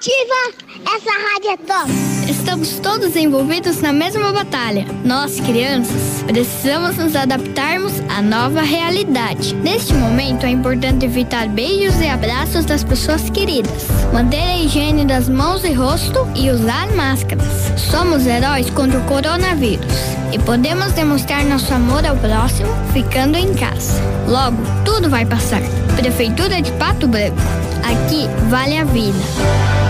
Ativa! Essa rádio é top! Estamos todos envolvidos na mesma batalha. Nós, crianças, precisamos nos adaptarmos à nova realidade. Neste momento, é importante evitar beijos e abraços das pessoas queridas, manter a higiene das mãos e rosto e usar máscaras. Somos heróis contra o coronavírus e podemos demonstrar nosso amor ao próximo ficando em casa. Logo, tudo vai passar. Prefeitura de Pato Branco. Aqui vale a vida.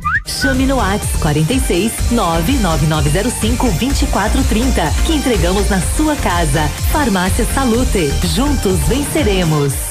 Chame no WhatsApp 46 99905 2430 que entregamos na sua casa. Farmácia Salute. Juntos venceremos.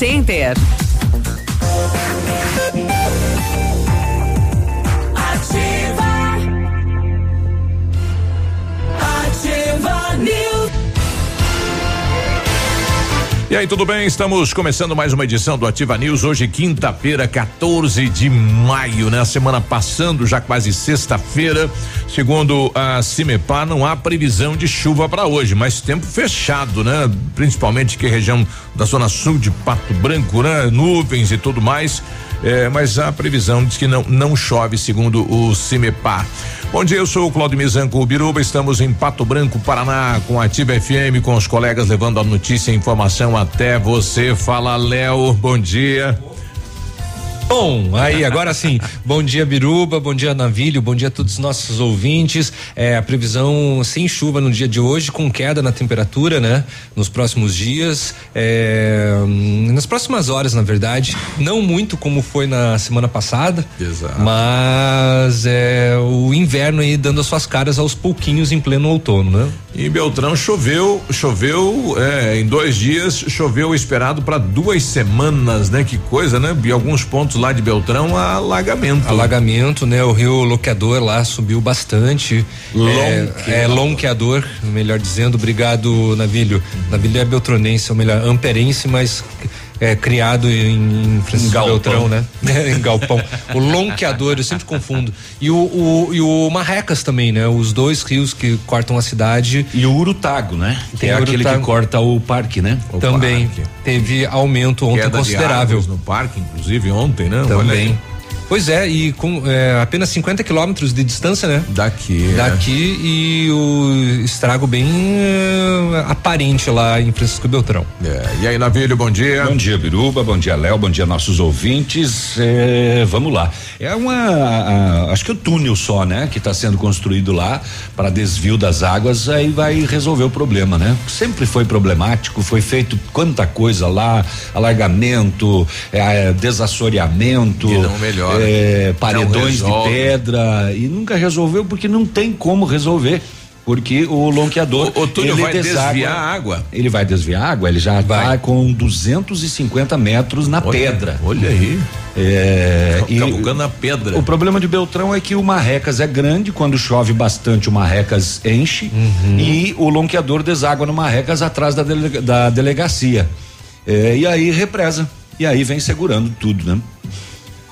Center. E aí, tudo bem? Estamos começando mais uma edição do Ativa News. Hoje, quinta-feira, 14 de maio, né? Semana passando, já quase sexta-feira. Segundo a Cimepar, não há previsão de chuva para hoje, mas tempo fechado, né? Principalmente que região da zona sul de Pato Branco, né? Nuvens e tudo mais. É, mas a previsão diz que não, não chove, segundo o Cimepar. Bom dia, eu sou o Claudio Mizanco Biruba, estamos em Pato Branco, Paraná, com a Ativa FM, com os colegas levando a notícia e informação até você. Fala, Léo, bom dia. Bom, aí agora sim. bom dia, Biruba, bom dia, Navilho, bom dia a todos os nossos ouvintes. É, a previsão sem chuva no dia de hoje, com queda na temperatura, né? Nos próximos dias, é, nas próximas horas, na verdade. Não muito como foi na semana passada. Exato. Mas é o inverno aí dando as suas caras aos pouquinhos em pleno outono, né? Em Beltrão choveu, choveu é, em dois dias, choveu esperado para duas semanas, né? Que coisa, né? E alguns pontos lá de Beltrão, alagamento. Alagamento, né? O rio Loqueador lá subiu bastante. Lonqueador. É, é Lonqueador, melhor dizendo. Obrigado, Navilho. Navilho é beltronense, ou melhor, amperense, mas é criado em, em Francisco. Beltrão, né? em Galpão. o Lonqueador, eu sempre confundo. E o, o, e o Marrecas também, né? Os dois rios que cortam a cidade. E o Urutago, né? Tem é aquele que corta o parque, né? O também parque. teve aumento ontem Queda de considerável. no parque, inclusive ontem, né? Também. Pois é, e com é, apenas 50 quilômetros de distância, né? Daqui. é. Daqui e o estrago bem é, aparente lá em Francisco Beltrão. É, E aí, Navilho, bom dia. Bom dia, Biruba. Bom dia, Léo. Bom dia, nossos ouvintes. É, vamos lá. É uma. a- acho que o túnel só, né? Que está sendo construído lá para desvio das águas, aí vai resolver o problema, né? Sempre foi problemático, foi feito quanta coisa lá, alargamento, é, desassoreamento. E não melhora. É, paredões de pedra. E nunca resolveu porque não tem como resolver. Porque o lonqueador. O- o túnel ele vai deságua- desviar a água? Ele vai desviar a água, ele já vai com 250 metros na Olha- pedra. Olha aí. É, e Cavucando na pedra. o problema de Beltrão é que o Marrecas é grande, quando chove bastante o Marrecas enche Uhum. e o lonqueador deságua no Marrecas atrás da, delega- da delegacia. É, e aí represa. E aí vem segurando tudo, né?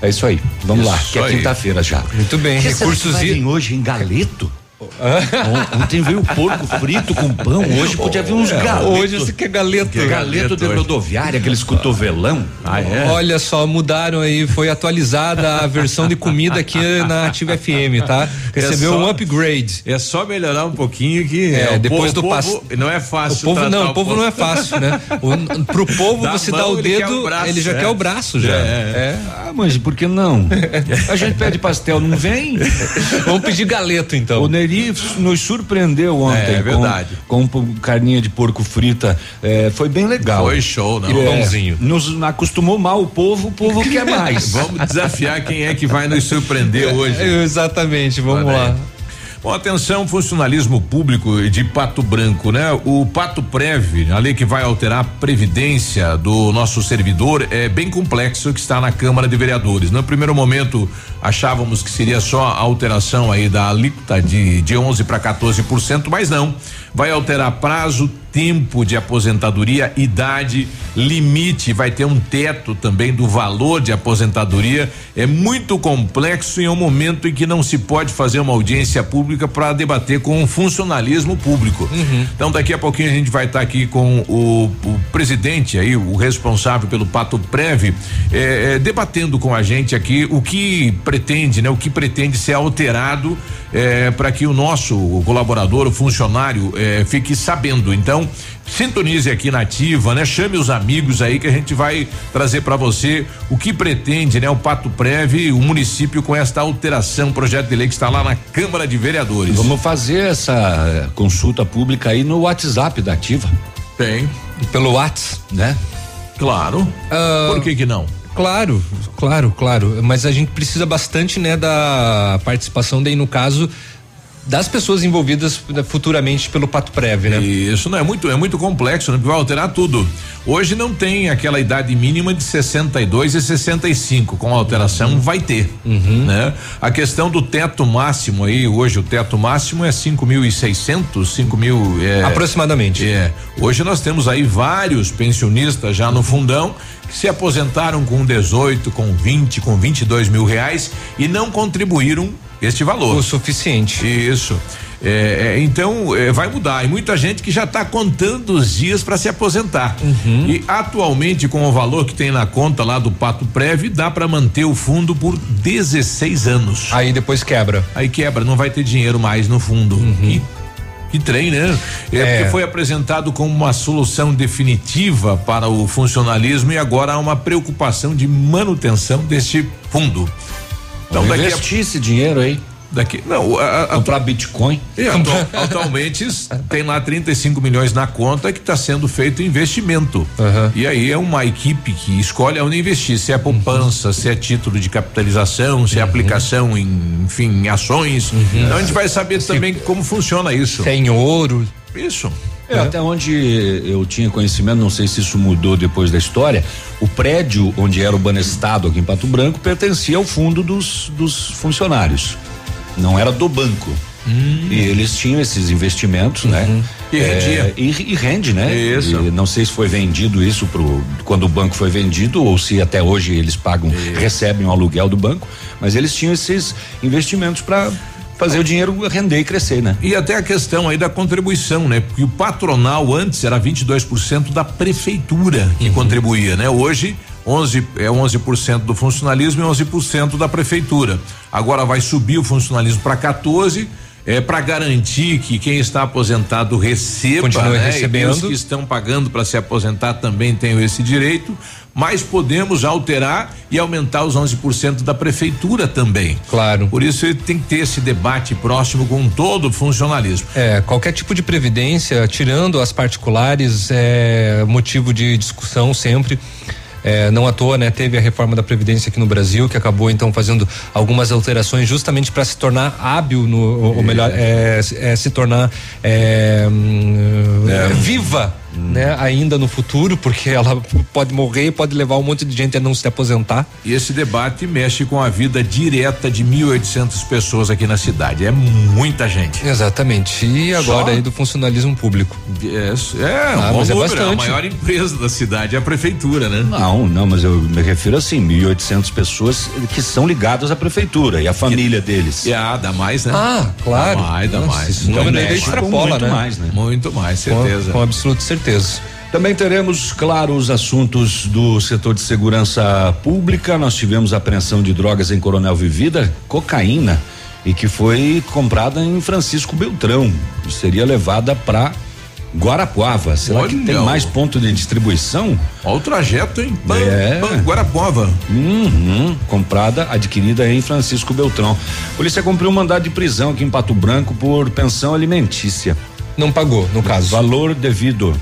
É isso aí. Vamos lá, Isso que é quinta-feira já. Muito bem, Que recursos e hoje em galeto? On- Ontem veio porco frito com pão, hoje podia vir uns galetos. Hoje você quer galeto. Que galeto de hoje. rodoviária, aqueles cotovelão. Ah, é? Olha só, mudaram aí, foi atualizada a versão de comida aqui na Ativa FM, tá? Recebeu É só- um upgrade. É só melhorar um pouquinho que É, o depois povo- do o pass- povo Não é O fácil. povo tratar não, o povo não é fácil, né? O, pro povo Dá você a dá mão, o ele dedo, o braço, ele já é. quer o braço já. É. É. Ah, mas por que não? A gente pede pastel, não vem? Vamos pedir galeto então. O Neri nos surpreendeu ontem. É, verdade. Com, com carninha de porco frita. É, foi bem legal. Foi show, não. É, pãozinho. Nos acostumou mal o povo, o povo quer mais. Vamos desafiar quem é que vai nos surpreender hoje. É, Exatamente, vamos Olha aí. Bom, atenção, funcionalismo público de Pato Branco, né? O Pato Prev, a lei que vai alterar a previdência do nosso servidor, é bem complexo que está na Câmara de Vereadores. No primeiro momento, achávamos que seria só a alteração aí da alíquota de, de 11 para 14%, mas não. Vai alterar prazo, tempo de aposentadoria, idade, limite, vai ter um teto também do valor de aposentadoria. É muito complexo em um momento em que não se pode fazer uma audiência pública para debater com o funcionalismo público. Então daqui a pouquinho a gente vai estar aqui com o, o presidente aí, o responsável pelo Pato Prev, eh, eh, debatendo com a gente aqui o que pretende, né? O que pretende ser alterado para que o nosso colaborador, o funcionário, eh, fique sabendo. Então, sintonize aqui na ativa, né? Chame os amigos aí que a gente vai trazer para você o que pretende, né? O Pato Prev, o município com esta alteração, projeto de lei que está lá na Câmara de Vereadores. Vamos fazer essa eh, consulta pública aí no WhatsApp da Ativa, Tem, Pelo Whats, né? claro. Ah, Por que que não? Claro, claro, claro. Mas a gente precisa bastante, né, da participação daí no caso das pessoas envolvidas né, futuramente pelo Pato Prev, né? Isso não é muito, é muito complexo, né? Porque vai alterar tudo. Hoje não tem aquela idade mínima de 62 e 65. Com a alteração Uhum. vai ter, né? A questão do teto máximo aí, hoje o teto máximo é 5.600, 5 mil é, Aproximadamente. é. Hoje nós temos aí vários pensionistas já no fundão que se aposentaram com 18, com 20, com 22 mil reais e não contribuíram este valor. O suficiente. Isso. É, é, então é, vai mudar. E muita gente que já está contando os dias para se aposentar. Uhum. E atualmente, com o valor que tem na conta lá do Pato Prev, dá para manter o fundo por 16 anos. Aí depois quebra. Aí quebra, não vai ter dinheiro mais no fundo. Que, que trem, né? É, É. porque foi apresentado como uma solução definitiva para o funcionalismo e agora há uma preocupação de manutenção deste fundo. Então daqui a, investir esse dinheiro aí, daqui não, a, a, comprar Bitcoin. e atual- atualmente tem lá 35 milhões na conta que está sendo feito investimento. Aham. E aí é uma equipe que escolhe onde investir, se é poupança, se é título de capitalização, se é aplicação em, enfim, em ações. Então a gente vai saber também como funciona isso. Tem ouro. Isso. É, até onde eu tinha conhecimento, não sei se isso mudou depois da história, o prédio onde era o Banestado aqui em Pato Branco pertencia ao fundo dos, dos funcionários. Não era do banco. E eles tinham esses investimentos, né? E rendia. É, e, e rende, né? Isso. E não sei se foi vendido isso pro quando o banco foi vendido ou se até hoje eles pagam, recebem o aluguel do banco, mas eles tinham esses investimentos para fazer o dinheiro render e crescer, né? E até a questão aí da contribuição, né? Porque o patronal antes era 22% da prefeitura que contribuía, né? Hoje 11 é 11% do funcionalismo e 11% da prefeitura. Agora vai subir o funcionalismo para 14 é para garantir que quem está aposentado receba, Continue né? recebendo. E os que estão pagando para se aposentar também tenham esse direito, mas podemos alterar e aumentar os 11% da prefeitura também. Claro. Por isso tem que ter esse debate próximo com todo o funcionalismo. É, qualquer tipo de previdência, tirando as particulares, é motivo de discussão sempre. É, não à toa, né? Teve a reforma da Previdência aqui no Brasil, que acabou então fazendo algumas alterações justamente para se tornar hábil, no, ou, ou melhor, é, se- é, se tornar é, hum, é. Né, ainda no futuro, porque ela pode morrer e pode levar um monte de gente a não se aposentar. E esse debate mexe com a vida direta de 1.800 pessoas aqui na cidade. É muita gente. Exatamente. E agora Só? aí do funcionalismo público. É, é Ah, um mas é bastante. a maior empresa da cidade é a prefeitura, né? Não, não, mas eu me refiro assim, 1.800 pessoas que são ligadas à prefeitura e à família deles. E ah, dá mais, né? Ah, claro. Dá mais, dá Nossa, mais. esse número aí mexe com extrapola, muito né? mais, né? Muito mais, Com, certeza. com absoluta certeza. Também teremos, claro, os assuntos do setor de segurança pública. Nós tivemos apreensão de drogas em Coronel Vivida, cocaína, e que foi comprada em Francisco Beltrão. E seria levada para Guarapuava. Será que Olha tem o- mais ponto de distribuição? Olha o trajeto, hein? Pam, É. pam, Guarapuava. Uhum, comprada, adquirida em Francisco Beltrão. Polícia cumpriu um mandado de prisão aqui em Pato Branco por pensão alimentícia. Não pagou, no caso. Valor devido.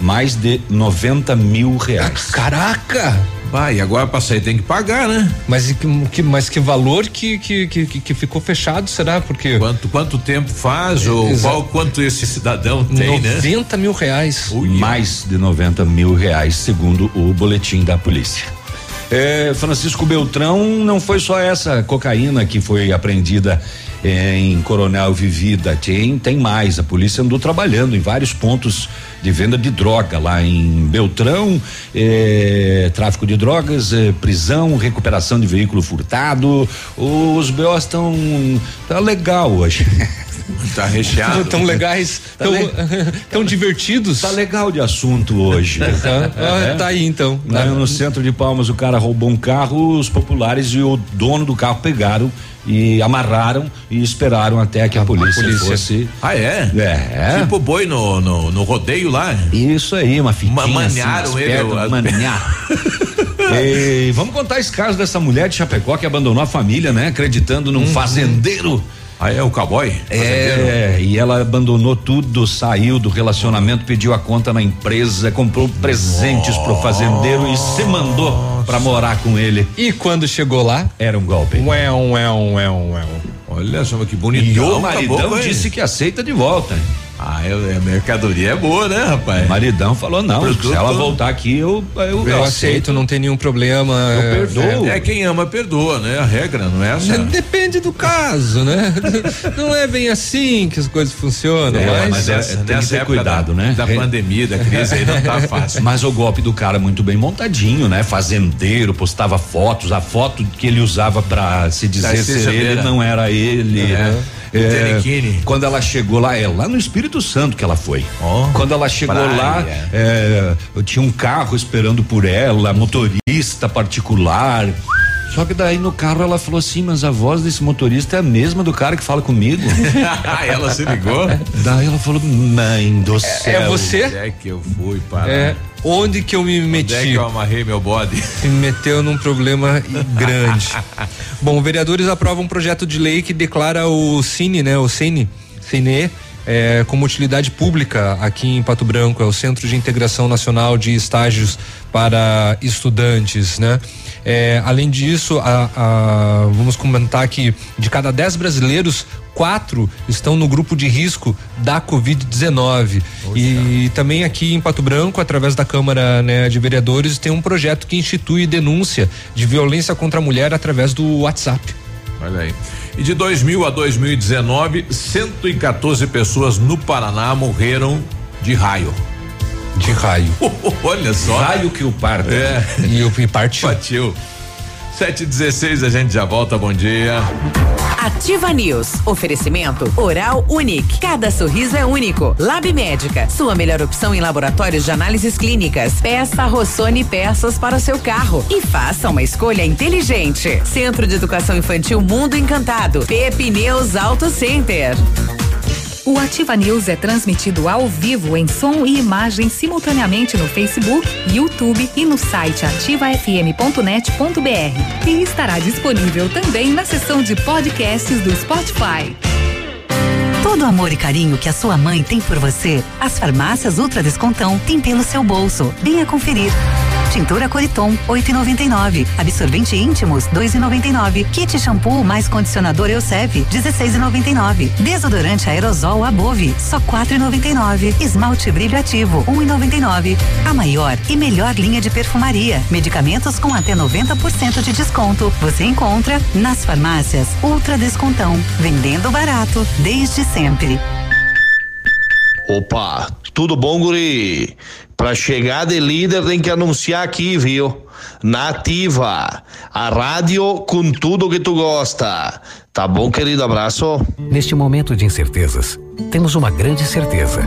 Mais de 90 mil reais. Caraca! Vai, agora pra sair tem que pagar, né? Mas que, mas que valor que, que, que, que- ficou fechado, será? Porque Quanto, quanto tempo faz ou Exato. qual, quanto esse cidadão tem, né? 90 mil reais. Mais de 90 mil reais, segundo o boletim da polícia. É, Francisco Beltrão não foi só essa cocaína que foi apreendida é, em Coronel Vivida, tem, tem mais. A polícia andou trabalhando em vários pontos de venda de droga lá em Beltrão, é, tráfico de drogas, é, prisão, recuperação de veículo furtado. Os BOs estão tá legal hoje. Tá recheado. Tão legais, Tá tão, le- tão divertidos. Tá legal de assunto hoje. Tá, ah, tá aí então. Lá no centro de Palmas o cara roubou um carro, os populares e o dono do carro pegaram e amarraram e esperaram até que a, polícia, polícia. fosse. Ah, é? É. Tipo boi no, no, no rodeio lá. Isso aí, uma fitinha Ma- manharam assim, ele, as- manhar. E vamos contar esse caso dessa mulher de Chapecó que abandonou a família, né? Acreditando num fazendeiro. Ah, é o cowboy? É, e ela abandonou tudo, saiu do relacionamento, pediu a conta na empresa, comprou presentes pro fazendeiro e se mandou pra morar com ele. E quando chegou lá? Era um golpe. Ué, ué, ué, ué. Olha só que E bonitão. o maridão acabou com ele. disse que aceita de volta. Ah, é, a mercadoria é boa, né, rapaz? O maridão falou: não, Produto- se ela voltar aqui, eu, eu, Eu aceito, não tem nenhum problema. Eu é, perdoo. É, quem ama, perdoa, né? A regra, não é essa? é, Depende do caso, né? Não é bem assim que as coisas funcionam, É, mas, mas é- Nessa- tem que ter cuidado, da, né? Da pandemia, da crise aí não tá fácil. Mas o golpe do cara muito bem montadinho, né? Fazendeiro, postava fotos, a foto que ele usava pra se dizer ser ele não era ele. É. Quando ela chegou lá, é lá no Espírito Santo que ela foi. Ó, quando ela chegou praia. lá, é, eu tinha um carro esperando por ela, motorista particular. Só que daí no carro ela falou assim, mas a voz desse motorista é a mesma do cara que fala comigo. Ela se ligou? daí ela falou, mãe do é céu. você? Onde é que eu fui parar? É, onde que eu me Onde é meti? que eu amarrei meu bode? Se meteu num problema grande. Bom, vereadores aprovam um projeto de lei que declara o Cine, né? O Cine, Cine, é, como utilidade pública aqui em Pato Branco, é o Centro de Integração Nacional de Estágios para Estudantes, né? É, além disso, a- a- vamos comentar que de cada 10 brasileiros, quatro estão no grupo de risco da Covid-19. E também aqui em Pato Branco, através da Câmara né, de Vereadores, tem um projeto que institui denúncia de violência contra a mulher através do WhatsApp. Olha aí. E de 2000 a 2019, 114 pessoas no Paraná morreram de raio. De raio. Olha só. Raio que o parta. É, E eu e partiu. partiu. Sete e dezesseis, a gente já volta, bom dia. Ativa News. Oferecimento Oral Unique. Cada sorriso é único. Lab Médica. Sua melhor opção em laboratórios de análises clínicas. Peça Rossoni peças para o seu carro e faça uma escolha inteligente. Centro de Educação Infantil Mundo Encantado. Pepe News Auto Center. O Ativa News é transmitido ao vivo em som e imagem simultaneamente no Facebook, YouTube e no site ativafm.net.br. E estará disponível também na seção de podcasts do Spotify. Todo o amor e carinho que a sua mãe tem por você, as farmácias Ultra Descontão têm pelo seu bolso. Venha conferir. Tintura Coriton, 8,99. Absorvente íntimos, 2,99. Kit shampoo mais condicionador Elseve, 16,99. Desodorante aerosol Above, só 4,99. Esmalte brilho ativo, 1,99. A maior e melhor linha de perfumaria. Medicamentos com até 90% de desconto. Você encontra nas farmácias Ultra Descontão. Vendendo barato desde sempre. Opa, tudo bom, guri? Pra chegar de líder tem que anunciar aqui, viu? Nativa, a rádio com tudo que tu gosta. Tá bom, querido? Abraço. Neste momento de incertezas, temos uma grande certeza.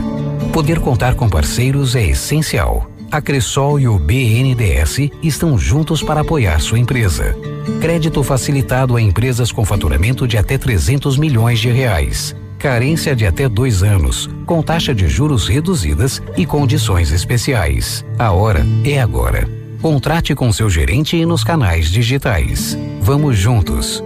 Poder contar com parceiros é essencial. A Cressol e o BNDES estão juntos para apoiar sua empresa. Crédito facilitado a empresas com faturamento de até 300 milhões de reais carência de até dois anos, com taxa de juros reduzidas e condições especiais. A hora é agora. Contrate com seu gerente e nos canais digitais. Vamos juntos.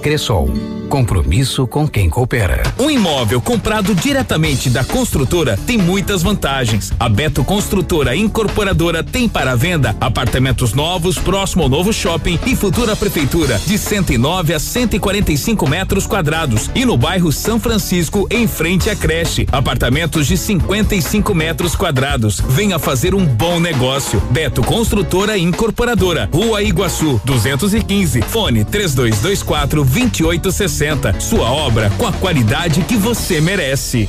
Cressol. Compromisso com quem coopera. Um imóvel comprado diretamente da construtora tem muitas vantagens. A Beto Construtora Incorporadora tem para venda apartamentos novos próximo ao novo shopping e futura prefeitura de 109 a 145 metros quadrados e no bairro São Francisco em frente à creche apartamentos de 55 metros quadrados. Venha fazer um bom negócio. Beto Construtora Incorporadora, Rua Iguaçu, 215, fone 3224 2860 sua obra com a qualidade que você merece.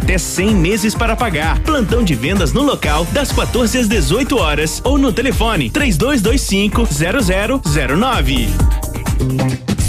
até 100 meses para pagar. Plantão de vendas no local das 14 às 18 horas ou no telefone 3225 0009.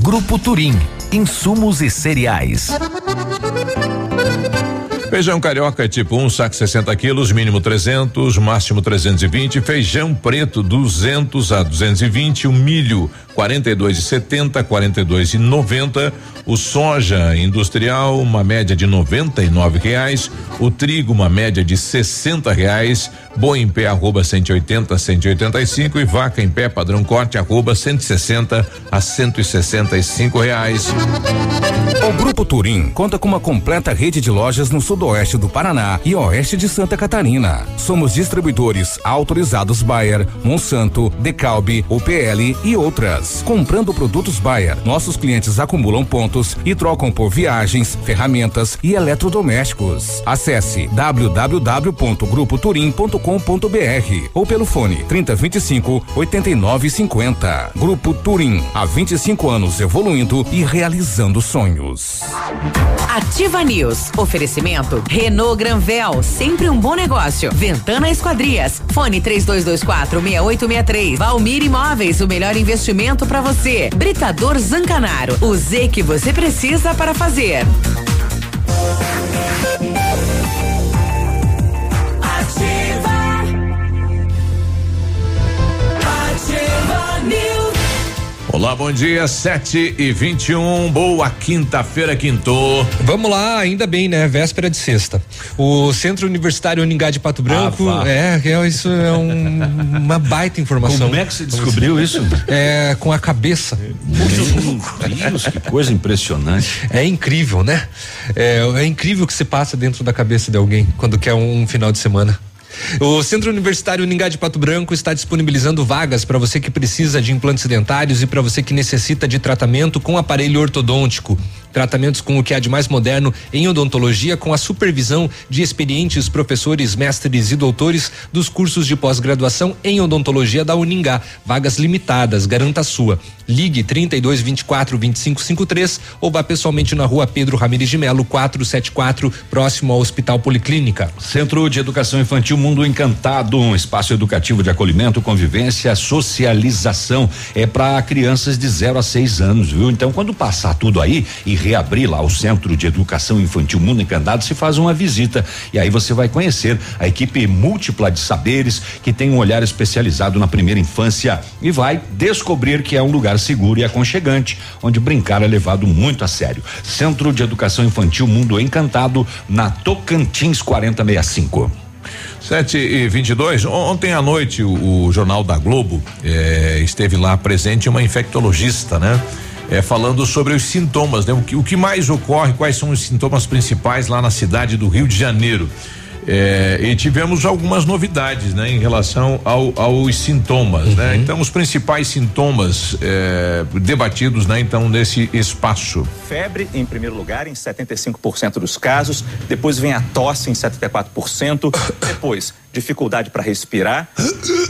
Grupo Turim. Insumos e cereais. Feijão carioca tipo 1, um, saco 60 quilos, mínimo 300, máximo 320. Feijão preto 200 a 220. O milho 42,70, 42,90. O soja industrial uma média de 99 reais. O trigo uma média de 60 reais. Boi em pé arroba 180 185 e vaca em pé padrão corte arroba 160 a 165 reais. O Grupo Turim conta com uma completa rede de lojas no sudoeste do Paraná e oeste de Santa Catarina. Somos distribuidores autorizados Bayer, Monsanto, Decalbe, UPL e outras. Comprando produtos Bayer, nossos clientes acumulam pontos e trocam por viagens, ferramentas e eletrodomésticos. Acesse www.grupoturim.com www.turim.com.br ou pelo fone 3025 8950. Grupo Turim, há 25 anos evoluindo e realizando sonhos. Ativa News. Oferecimento Renault Granvel, sempre um bom negócio. Ventana Esquadrias. Fone 3224 6863. Valmir Imóveis, o melhor investimento para você. Britador Zancanaro, o Z que você precisa para fazer. Olá, bom dia, 7 e 21 boa quinta-feira, quintou. Vamos lá, ainda bem, né? Véspera de sexta. O Centro Universitário Uningá de Pato Branco, Ah, é, é, isso é um- uma baita informação. Como é que você descobriu isso? É, com a cabeça. Meu Deus, que coisa impressionante. É incrível, né? É, é incrível o que se passa dentro da cabeça de alguém quando quer um, um final de semana. O Centro Universitário Uningá de Pato Branco está disponibilizando vagas para você que precisa de implantes dentários e para você que necessita de tratamento com aparelho ortodôntico. Tratamentos com o que há de mais moderno em odontologia, com a supervisão de experientes professores, mestres e doutores dos cursos de pós-graduação em odontologia da Uningá. Vagas limitadas, garanta a sua. Ligue 32 24 25 53 ou vá pessoalmente na rua Pedro Ramirez de Melo, 474, próximo ao Hospital Policlínica. Centro de Educação Infantil Mundo Encantado, um espaço educativo de acolhimento, convivência, socialização. É para crianças de 0 a 6 anos, viu? Então, quando passar tudo aí e reabrir lá o Centro de Educação Infantil Mundo Encantado, se faz uma visita e aí você vai conhecer a equipe múltipla de saberes que tem um olhar especializado na primeira infância e vai descobrir que é um lugar seguro e aconchegante, onde brincar é levado muito a sério. Centro de Educação Infantil Mundo Encantado, na Tocantins 4065. 7 e 22 Ontem à noite, o, o Jornal da Globo eh, esteve lá presente uma infectologista, né? Eh, falando sobre os sintomas, né? O que, o que mais ocorre, quais são os sintomas principais lá na cidade do Rio de Janeiro. Eh, e tivemos algumas novidades, né, em relação ao, aos sintomas, né? Então, os principais sintomas eh, debatidos, né, então, nesse espaço. Febre em primeiro lugar em 75% dos casos, depois vem a tosse em 74%, depois dificuldade para respirar,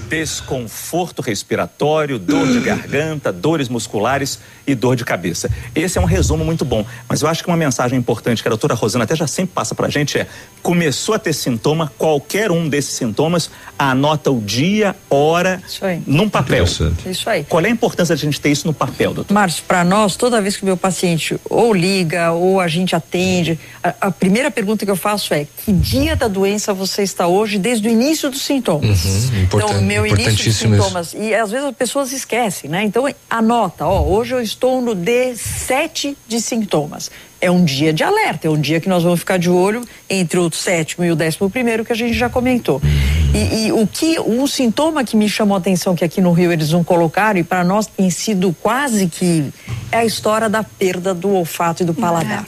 desconforto respiratório, dor de garganta, dores musculares e dor de cabeça. Esse é um resumo muito bom, mas eu acho que uma mensagem importante que a doutora Rosana até já sempre passa pra gente é: começou a ter sintoma, qualquer um desses sintomas, anota o dia, hora, num papel. Isso aí. Qual é a importância de a gente ter isso no papel, doutor? Márcio, para nós, toda vez que o meu paciente ou liga ou a gente atende, a, a primeira pergunta que eu faço é: que dia da doença você está hoje, desde o início dos sintomas? Uhum, então, meu início dos importantíssimo isso. sintomas. E às vezes as pessoas esquecem, né? Então, anota: ó, hoje eu estou no D7 de sintomas. É um dia de alerta, é um dia que nós vamos ficar de olho entre o sétimo e o décimo primeiro que a gente já comentou. E, e o que um sintoma que me chamou a atenção que aqui no Rio eles não colocaram e para nós tem sido quase que é a história da perda do olfato e do paladar.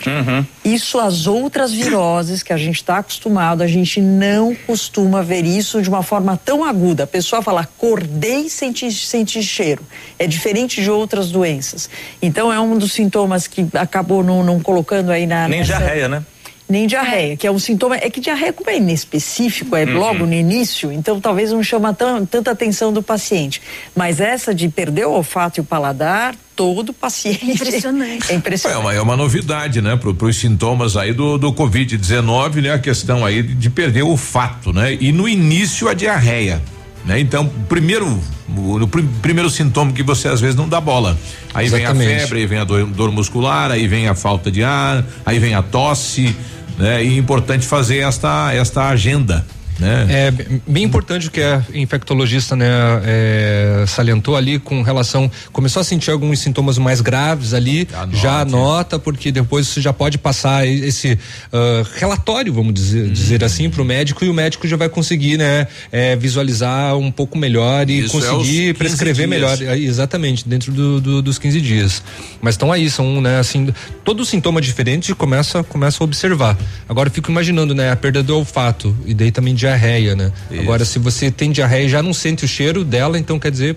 Isso as outras viroses que a gente está acostumado, a gente não costuma ver isso de uma forma tão aguda. A pessoa fala, acordei e senti, senti cheiro. É diferente de outras doenças. Então é um dos sintomas que acabou não, não colocando aí na. Nem nessa- diarreia, né? nem diarreia, que é um sintoma. É que diarreia, como é inespecífico, é Uhum. logo no início, então talvez não chama tão, tanta atenção do paciente. Mas essa de perder o olfato e o paladar, todo paciente. Impressionante. É É impressionante. uma, é uma novidade, né? Para os sintomas aí do, do Covid-19, né? A questão aí de, de perder o olfato, né? E no início a diarreia, né? Então, primeiro, o, o prim- primeiro sintoma que você às vezes não dá bola. Aí vem a Exatamente. febre, aí vem a dor, dor muscular, aí vem a falta de ar, aí vem a tosse, né? E é importante fazer esta, esta agenda, né? É bem importante o que a infectologista né, é, salientou ali com relação. Começou a sentir alguns sintomas mais graves ali, já anota, porque depois você já pode passar esse ah, relatório, vamos dizer, dizer Uhum. assim, para o médico e o médico já vai conseguir né, é, visualizar um pouco melhor e Isso é conseguir 15 prescrever dias. melhor. É, Exatamente, dentro do- do- dos 15 dias. Mas estão aí, são, né, assim, todo sintoma diferente começa, começa a observar. Agora eu fico imaginando, né, a perda do olfato e daí também diarreia, né? Agora, se você tem diarreia e já não sente o cheiro dela, então quer dizer.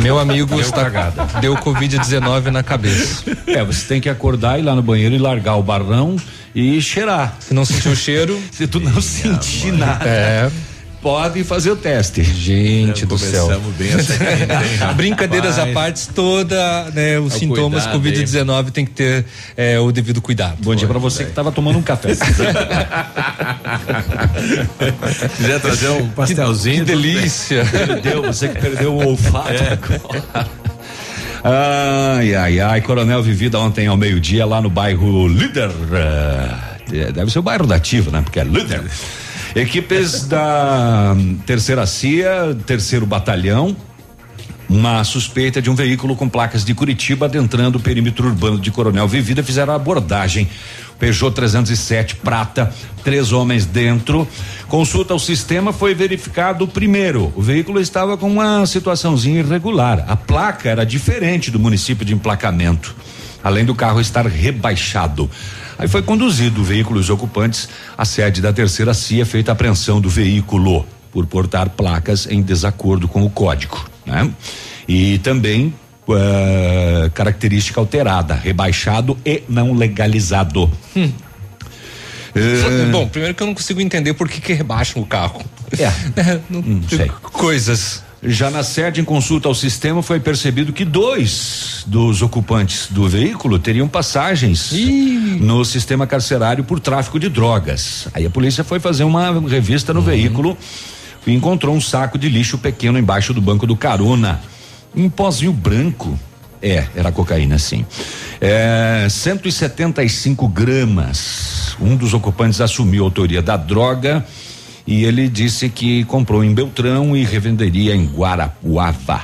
Meu amigo Deu está, cagada. deu Covid-19 na cabeça. É, você tem que acordar, ir lá no banheiro e largar o barrão e cheirar. Se não sentir o cheiro. Se tu não sentir nada. É. Pode fazer o teste. Gente do céu. Bem essa? Brincadeiras à parte, toda, né, os É o sintomas cuidado aí. Covid-19 tem que ter é, o devido cuidado. Bom dia pra você que tava tomando um café. Quiser trazer um pastelzinho. Que delícia. Perdeu, você que perdeu o olfato. É. Ai, ai, ai. Coronel Vivida ontem ao meio-dia lá no bairro Líder. eh, Deve ser o bairro da Ativa, né? Porque é Líder. Equipes da terceira CIA, terceiro batalhão, Uma suspeita de um veículo com placas de Curitiba adentrando o perímetro urbano de Coronel Vivida fizeram a abordagem. Peugeot 307 prata, três homens dentro. Consulta ao sistema foi verificado primeiro. O veículo estava com uma situaçãozinha irregular. A placa era diferente do município de emplacamento, além do carro estar rebaixado. Aí foi conduzido o veículo e os ocupantes à sede da terceira CIA, feita a apreensão do veículo por portar placas em desacordo com o código, né? E também uh, característica alterada, rebaixado e não legalizado. Hum. Uh, Bom, primeiro que eu não consigo entender por que, que rebaixam o carro. É. não, hum, sei. Coisas. Já na sede, em consulta ao sistema, foi percebido que dois dos ocupantes do veículo teriam passagens Ih. no sistema carcerário por tráfico de drogas. Aí a polícia foi fazer uma revista no uhum. veículo e encontrou um saco de lixo pequeno embaixo do banco do carona. Um pozinho branco. É, era cocaína, sim. É, 175 gramas. Um dos ocupantes assumiu a autoria da droga e ele disse que comprou em Beltrão e revenderia em Guarapuava.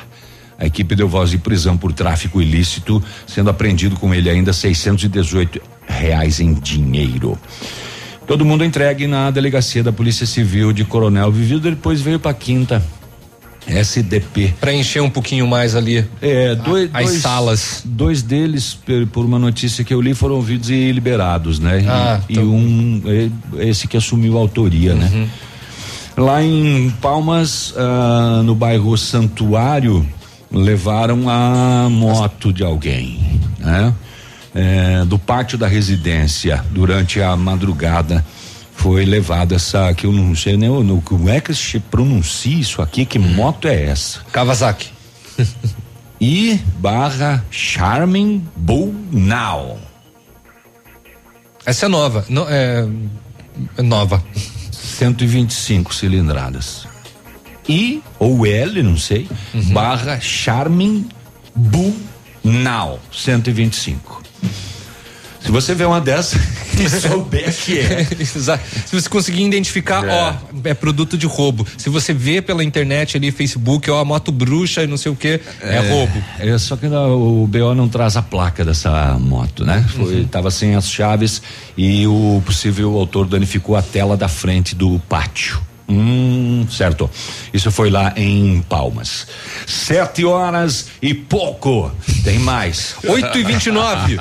A equipe deu voz de prisão por tráfico ilícito, sendo apreendido com ele ainda 618 reais em dinheiro. Todo mundo entregue na delegacia da Polícia Civil de Coronel Vivido, depois veio para quinta. SDP. Para encher um pouquinho mais ali. É, dois, as dois, salas. Dois deles, por uma notícia que eu li, foram ouvidos e liberados, né? Ah, e, então... e um, esse que assumiu a autoria, né? uhum. né? Lá em Palmas, ah, no bairro Santuário, levaram a moto de alguém, né? É, do pátio da residência durante a madrugada foi levado essa que eu não sei nem no, como é que se pronuncia isso aqui, que moto é essa? Kawasaki. I barra Charming Bull Now. Essa é nova, não, é, é nova. 125 cilindradas. I ou L, não sei, uhum. barra Charming Bull Now 125. Se você vê uma dessa e souber que é. Se você conseguir identificar, é. ó, é produto de roubo. Se você vê pela internet ali, Facebook, ó, moto bruxa e não sei o que, é, é, roubo. É, só que não, o BO não traz a placa dessa moto, né? Foi, uhum. Tava sem as chaves e o possível autor danificou a tela da frente do pátio. Hum, certo. Isso foi lá em Palmas. Sete horas e pouco. Tem mais. Oito e vinte e nove.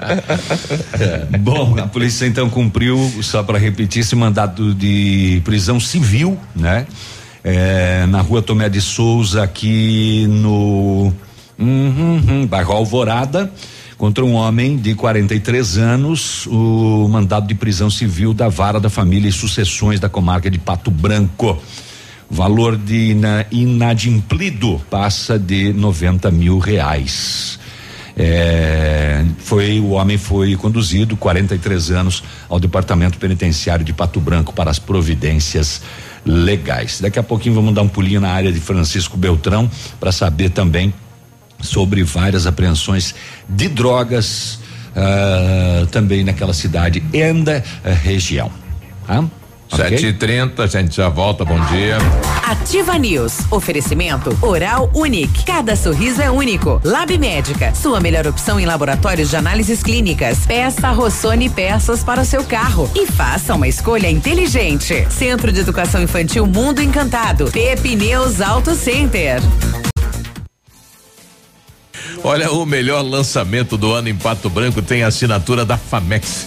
Bom, a polícia então cumpriu, só para repetir, esse mandado de prisão civil, né? É, na rua Tomé de Souza, aqui no uhum, uhum, bairro Alvorada contra um homem de 43 anos, o mandado de prisão civil da Vara da Família e Sucessões da comarca de Pato Branco. Valor de inadimplido passa de 90 mil reais. É, foi o homem foi conduzido 43 anos ao departamento penitenciário de Pato Branco para as providências legais. Daqui a pouquinho vamos dar um pulinho na área de Francisco Beltrão para saber também sobre várias apreensões de drogas uh, também naquela cidade e uh, região. Tá? Sete e trinta, a gente já volta, bom dia. Ativa News, oferecimento Oral Unique, cada sorriso é único. Lab Médica, sua melhor opção em laboratórios de análises clínicas. Peça Rossoni peças para o seu carro e faça uma escolha inteligente. Centro de Educação Infantil Mundo Encantado, Pepineus Auto Center. Olha, o melhor lançamento do ano em Pato Branco tem a assinatura da Famex.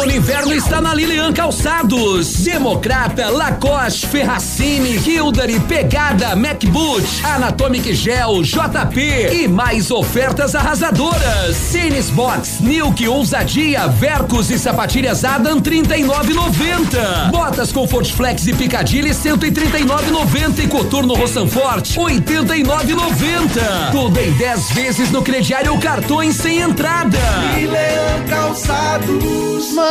e inverno está na Lilian Calçados. Democrata, Lacoste, Ferracini, Hildary, Pegada, MacBoot, Anatomic Gel, JP e mais ofertas arrasadoras. Tênis Box, Milk, Ousadia, Vercos e sapatilhas Adam 39,90. Botas Comfort Flex e Picadilly 139,90 e Coturno Roçanforte 89,90. Tudo em 10 vezes no crediário ou cartões sem entrada. Leão Calçados.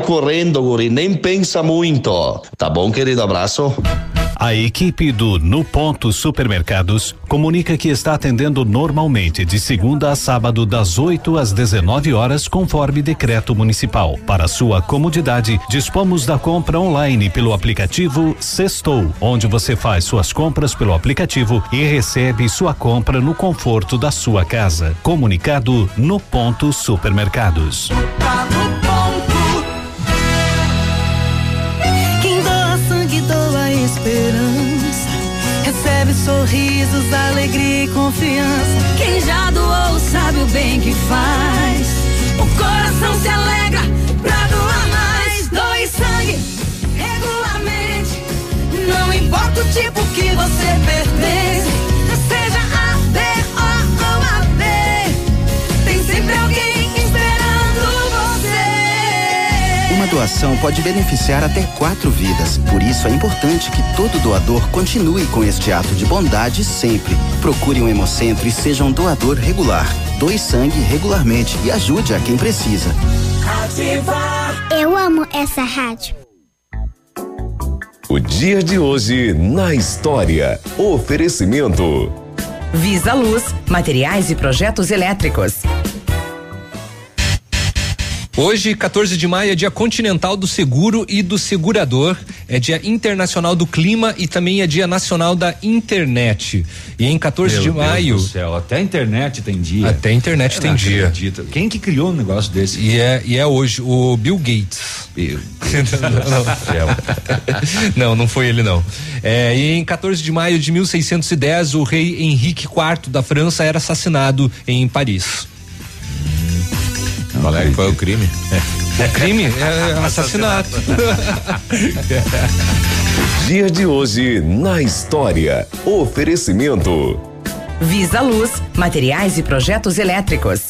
correndo, guri, nem pensa muito. Tá bom, querido? Abraço. A equipe do No Ponto Supermercados comunica que está atendendo normalmente de segunda a sábado das 8 às 19 horas conforme decreto municipal. Para sua comodidade, dispomos da compra online pelo aplicativo Sextou, onde você faz suas compras pelo aplicativo e recebe sua compra no conforto da sua casa. Comunicado No Ponto Supermercados. Quem sorrisos, alegria e confiança. Quem já doou sabe o bem que faz. O coração se alegra pra doar mais. Doe sangue regularmente. Não importa o tipo que você pertence. Doação pode beneficiar até quatro vidas. Por isso é importante que todo doador continue com este ato de bondade sempre. Procure um hemocentro e seja um doador regular. Doe sangue regularmente e ajude a quem precisa. Eu amo essa rádio. O dia de hoje na história. Oferecimento. Visa Luz, materiais e projetos elétricos. Hoje, 14 de maio, é dia continental do seguro e do segurador. É dia internacional do clima e também é dia nacional da internet. E em 14 Meu de Deus maio. do céu, até a internet tem dia. Até a internet Eu tem não dia. acredito. Quem que criou um negócio desse? E é, e é hoje o Bill Gates. não, não, não foi ele não. É, e em 14 de maio de 1610, o rei Henrique IV da França era assassinado em Paris. Qual é que foi o crime? É crime? É assassinato. Dia de hoje na história. Oferecimento. Visa Luz, materiais e projetos elétricos.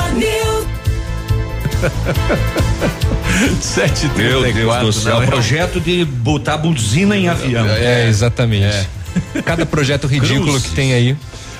Sete Meu Deus do céu, não é? projeto de botar buzina em avião. É, exatamente. Cada projeto ridículo Cruzes. que tem aí.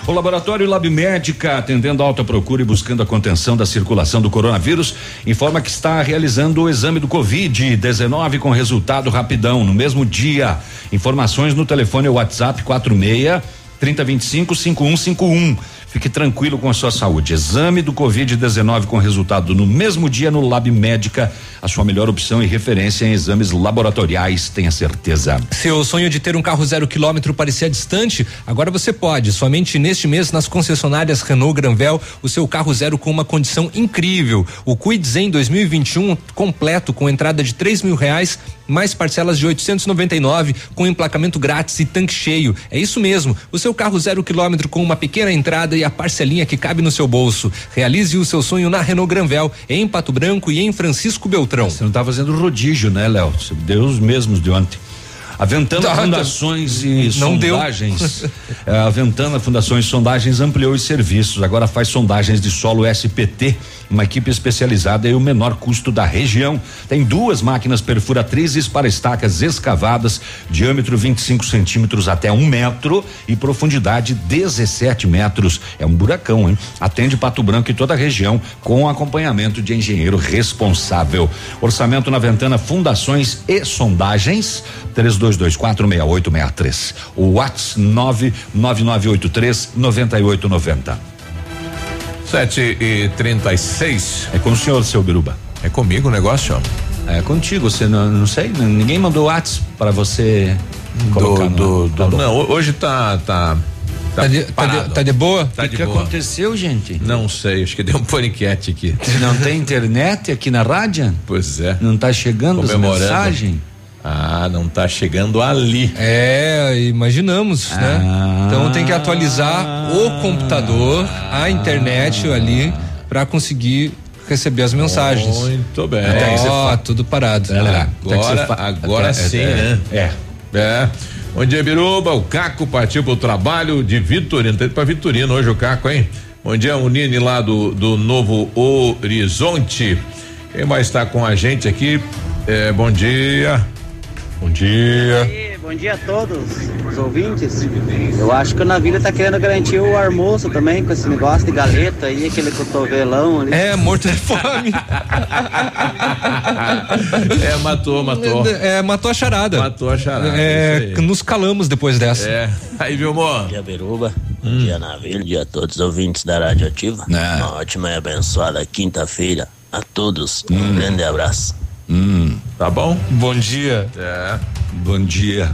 O Laboratório Lab Médica, atendendo a alta procura e buscando a contenção da circulação do coronavírus, informa que está realizando o exame do Covid-19 com resultado rapidão no mesmo dia. Informações no telefone WhatsApp 46 3025 5151. Fique tranquilo com a sua saúde. Exame do Covid-19 com resultado no mesmo dia no Lab Médica, a sua melhor opção e referência em exames laboratoriais, tenha certeza. Seu sonho de ter um carro zero quilômetro parecia distante? Agora você pode. Somente neste mês, nas concessionárias Renault Granvel, o seu carro zero com uma condição incrível. O Kwid Zen 2021 completo com entrada de três mil reais mais parcelas de 899 com emplacamento grátis e tanque cheio. É isso mesmo. O seu carro zero quilômetro com uma pequena entrada e a parcelinha que cabe no seu bolso. Realize o seu sonho na Renault Granvel, em Pato Branco e em Francisco Beltrão. Você não tá fazendo rodízio, né, Léo? Você deu os mesmos de ontem. A Ventana Tá, Fundações e não deu. Sondagens. a Ventana Fundações e Sondagens ampliou os serviços. Agora faz sondagens de solo SPT, uma equipe especializada e o menor custo da região. Tem duas máquinas perfuratrizes para estacas escavadas, diâmetro 25 centímetros até um metro e profundidade 17 metros. É um buracão, hein? Atende Pato Branco e toda a região com acompanhamento de engenheiro responsável. Orçamento na Ventana Fundações e Sondagens 32246863. O Whats 99983 9890. 7 e 36 É com o senhor, seu Biruba. É comigo o negócio, ó. É contigo, você não, não sei, ninguém mandou Whats para você colocar do, no- do, tá não, hoje tá tá Tá de- tá de- tá de boa? Tá O que boa. aconteceu, gente? Não sei, acho que deu um paniquete aqui. Não tem internet aqui na rádio? Pois é. Não tá chegando as mensagens? Ah, não tá chegando ali. É, imaginamos, né? Ah. Então tem que atualizar o computador, a internet ali, para conseguir receber as mensagens. Muito bem. Ó, tudo parado. Agora, agora é, sim, é, né? É. É. Bom dia, Biruba. O Caco partiu pro trabalho de Vitorino. Tá indo pra Vitorino hoje o Caco, hein? Bom dia, o Nini lá do, do Novo Horizonte. Quem mais está com a gente aqui? É, bom dia. Bom dia. Bom dia a todos os ouvintes. Eu acho que o Navilha tá querendo garantir o almoço também com esse negócio de galeta aí, aquele cotovelão ali. É, morto de fome. É, matou, matou. É, matou a charada. Matou a charada. É, nos calamos depois dessa. É. Aí, Vilmor. Bom dia, Beruba. Bom dia, Navilho. Bom dia a todos os ouvintes da Rádio Ativa. Uma ótima e abençoada quinta-feira a todos. Um grande abraço. Hum. Tá bom? Bom dia. É. Bom dia.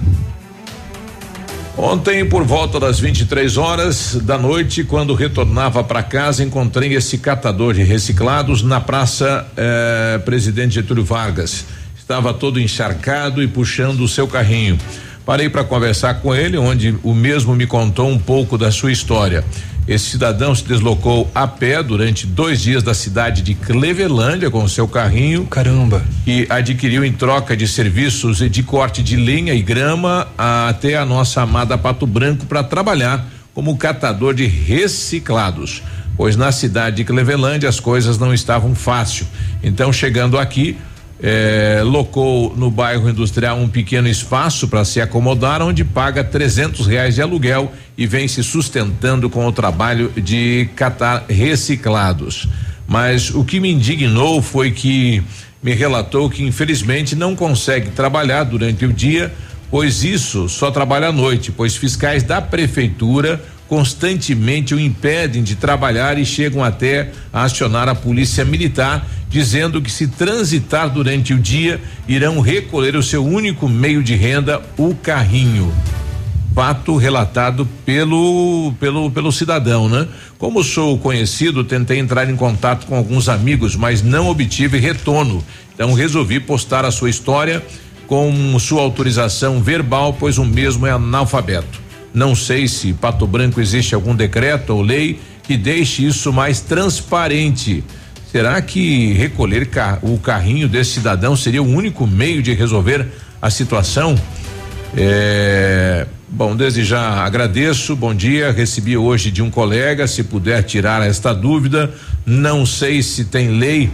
Ontem, por volta das 23 horas da noite, quando retornava para casa, encontrei esse catador de reciclados na Praça eh, Presidente Getúlio Vargas. Estava todo encharcado e puxando o seu carrinho. Parei para conversar com ele, onde o mesmo me contou um pouco da sua história. Esse cidadão se deslocou a pé durante dois dias da cidade de Clevelândia com o seu carrinho. Caramba. E adquiriu em troca de serviços de corte de lenha e grama até a nossa amada Pato Branco para trabalhar como catador de reciclados. Pois na cidade de Clevelândia as coisas não estavam fácil. Então, chegando aqui, eh, locou no bairro industrial um pequeno espaço para se acomodar, onde paga trezentos reais de aluguel e vem se sustentando com o trabalho de catar reciclados. Mas o que me indignou foi que me relatou que infelizmente não consegue trabalhar durante o dia, pois isso só trabalha à noite, pois fiscais da prefeitura constantemente o impedem de trabalhar e chegam até a acionar a polícia militar, dizendo que se transitar durante o dia irão recolher o seu único meio de renda, o carrinho fato relatado pelo pelo pelo cidadão, né? Como sou conhecido, tentei entrar em contato com alguns amigos, mas não obtive retorno. Então resolvi postar a sua história com sua autorização verbal, pois o mesmo é analfabeto. Não sei se Pato Branco existe algum decreto ou lei que deixe isso mais transparente. Será que recolher o carrinho desse cidadão seria o único meio de resolver a situação? É, bom, desde já agradeço, bom dia. Recebi hoje de um colega, se puder tirar esta dúvida. Não sei se tem lei.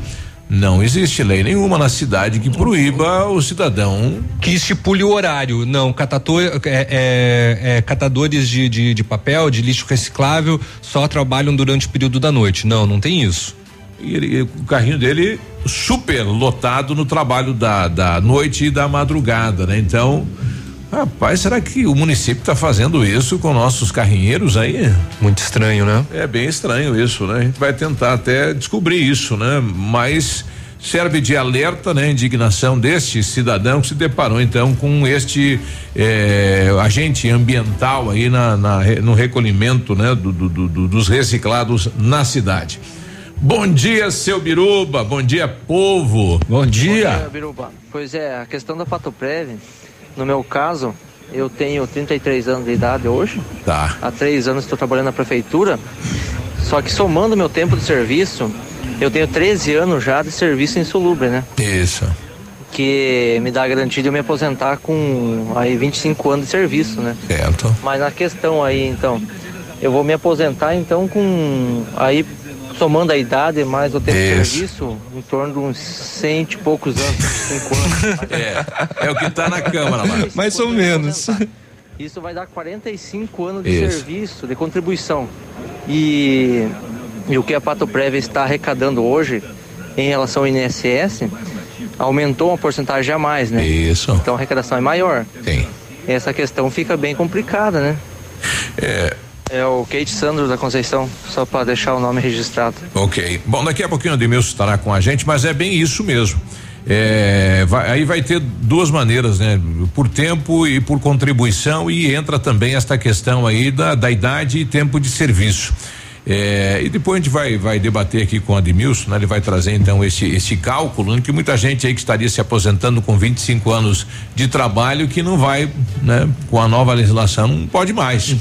Não existe lei nenhuma na cidade que proíba o cidadão. Que estipule o horário. Não, catator, é, é, é, catadores de, de, de papel, de lixo reciclável, só trabalham durante o período da noite. Não, não tem isso. E ele- o carrinho dele super lotado no trabalho da, da noite e da madrugada, né? Então, rapaz, será que o município está fazendo isso com nossos carrinheiros aí? Muito estranho, né? É bem estranho isso, né? A gente vai tentar até descobrir isso, né? Mas serve de alerta, né? Indignação deste cidadão que se deparou então com este eh, agente ambiental aí na, na no recolhimento, né? Do- do- do- dos reciclados na cidade. Bom dia, seu Biruba. Bom dia, povo. Bom dia. Bom dia, Biruba. Pois é, a questão da Patoprev, no meu caso, eu tenho 33 anos de idade hoje. Tá. Há três anos estou trabalhando na prefeitura. Só que somando meu tempo de serviço, eu tenho 13 anos já de serviço insolúvel, né? Isso. Que me dá a garantia de eu me aposentar com aí 25 anos de serviço, né? Certo. Mas na questão aí, então, eu vou me aposentar então com aí somando a idade mais o tempo de serviço, em torno de uns cento e poucos anos, 5 anos. É, é o que tá na Câmara. Mais ou menos. Isso vai dar 45 anos de Isso. serviço, de contribuição. E, e o que a Pato Prévia está arrecadando hoje em relação ao INSS aumentou uma porcentagem a mais, né? Isso. Então a arrecadação é maior. Sim. Essa questão fica bem complicada, né? É. É o Kate Sandro da Conceição, só para deixar o nome registrado. Ok. Bom, daqui a pouquinho o Edmilson estará com a gente, mas é bem isso mesmo. É, vai- aí vai ter duas maneiras, né? Por tempo e por contribuição e entra também esta questão aí da, da idade e tempo de serviço. É, e depois a gente vai, vai debater aqui com o Admilson, né? Ele vai trazer então esse, esse cálculo, né? que muita gente aí que estaria se aposentando com 25 anos de trabalho que não vai, né? Com a nova legislação não pode mais.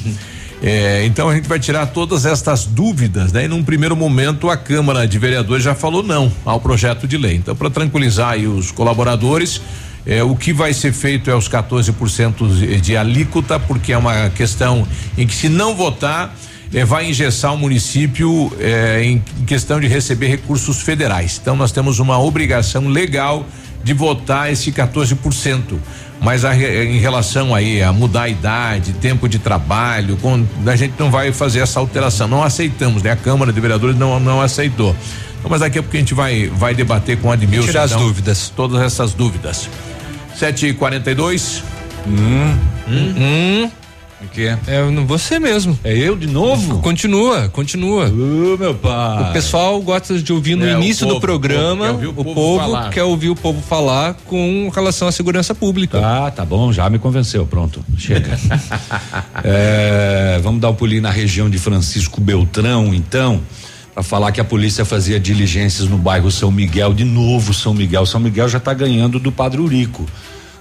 É, então a gente vai tirar todas estas dúvidas, né? E num primeiro momento a Câmara de Vereadores já falou não ao projeto de lei. Então, para tranquilizar os colaboradores, é, o que vai ser feito é os 14% de- de alíquota, porque é uma questão em que se não votar, é, vai engessar o município é, em questão de receber recursos federais. Então nós temos uma obrigação legal de votar esse 14%. Mas a em relação aí a mudar a idade, tempo de trabalho, com- a gente não vai fazer essa alteração. Não aceitamos, né? A Câmara de Vereadores não, não aceitou. Então, mas daqui a pouco a gente vai, vai debater com o Admilson. Tirar as então, dúvidas. Todas essas dúvidas. 7 e 42 Hum. Hum. O quê? É você mesmo. É eu de novo? Continua, continua. Ô, meu pai. O pessoal gosta de ouvir no É, início povo, do programa. o povo quer ouvir o o povo falar. quer ouvir o povo falar com relação à segurança pública. Tá, tá bom, já me convenceu, pronto, chega. É, vamos dar um pulinho na região de Francisco Beltrão, então, para falar que a polícia fazia diligências no bairro São Miguel, de novo São Miguel. São Miguel já tá ganhando do Padre Urico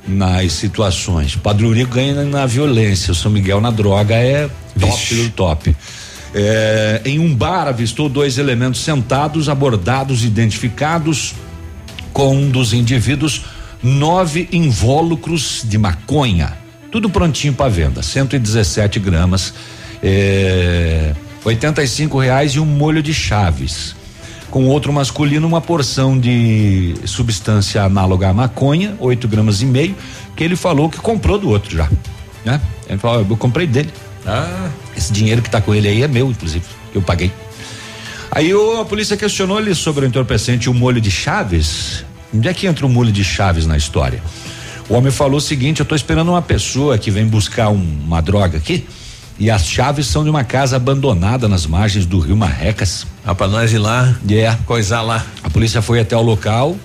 nas situações. Padre Urico ganha na violência, o São Miguel na droga é top do top. É, em um bar avistou dois elementos sentados, abordados, identificados com um dos indivíduos nove invólucros de maconha. Tudo prontinho para venda, 117 gramas, é, 85 reais e um molho de chaves. Com outro masculino, uma porção de substância análoga à maconha, 8 gramas e meio, que ele falou que comprou do outro já. Né? Ele falou, eu comprei dele. Ah. Esse dinheiro que tá com ele aí é meu, inclusive. Eu paguei. Aí o- a polícia questionou ele sobre o entorpecente e o molho de chaves. Onde é que entra o molho de chaves na história? O homem falou o seguinte: eu tô esperando uma pessoa que vem buscar um- uma droga aqui. E as chaves são de uma casa abandonada nas margens do rio Marrecas. Ah, pra nós ir lá. É. Coisar lá. A polícia foi até o local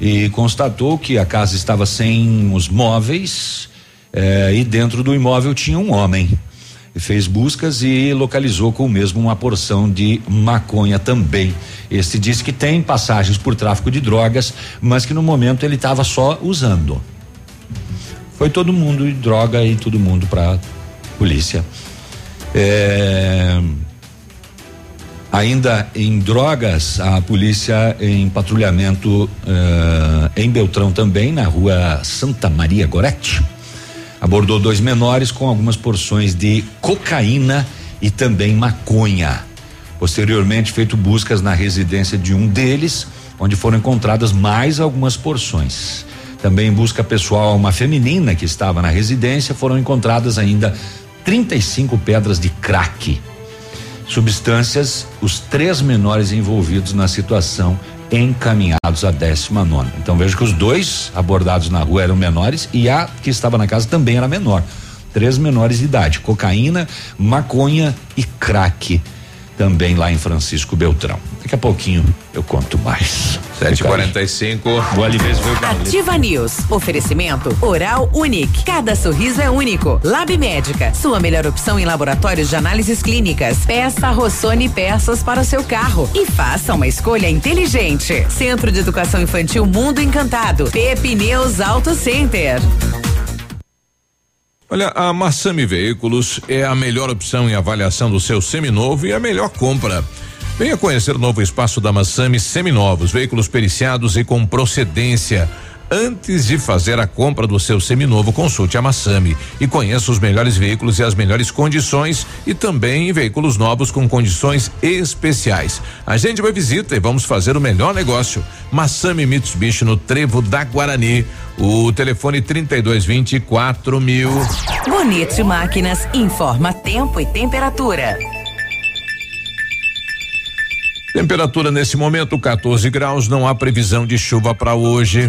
e constatou que a casa estava sem os móveis eh, e dentro do imóvel tinha um homem. E fez buscas e localizou com o mesmo uma porção de maconha também. Este disse que tem passagens por tráfico de drogas, mas que no momento ele estava só usando. Foi todo mundo de droga e todo mundo para polícia. É, Ainda em drogas, a polícia em patrulhamento eh, em Beltrão também, na rua Santa Maria Gorete, abordou dois menores com algumas porções de cocaína e também maconha. Posteriormente, feito buscas na residência de um deles, onde foram encontradas mais algumas porções. Também em busca pessoal a uma feminina que estava na residência, foram encontradas ainda 35 pedras de crack substâncias, os três menores envolvidos na situação encaminhados à 19. Então veja que os dois abordados na rua eram menores e a que estava na casa também era menor. Três menores de idade: cocaína, maconha e crack. Também lá em Francisco Beltrão. Daqui a pouquinho eu conto mais. 7h45. O Alives veio Ativa News. Oferecimento Oral Unique. Cada sorriso é único. Lab Médica. Sua melhor opção em laboratórios de análises clínicas. Peça Rossoni peças para o seu carro. E faça uma escolha inteligente. Centro de Educação Infantil Mundo Encantado. Pepineus Auto Center. Olha, a Massami Veículos é a melhor opção em avaliação do seu seminovo e a melhor compra. Venha conhecer o novo espaço da Massami Seminovos, veículos periciados e com procedência. Antes de fazer a compra do seu seminovo, consulte a Massami e conheça os melhores veículos e as melhores condições e também veículos novos com condições especiais. Agende uma visita e vamos fazer o melhor negócio. Massami Mitsubishi no Trevo da Guarani. O telefone 3224 mil. Bonito Máquinas informa tempo e temperatura. Temperatura nesse momento 14 graus, não há previsão de chuva para hoje.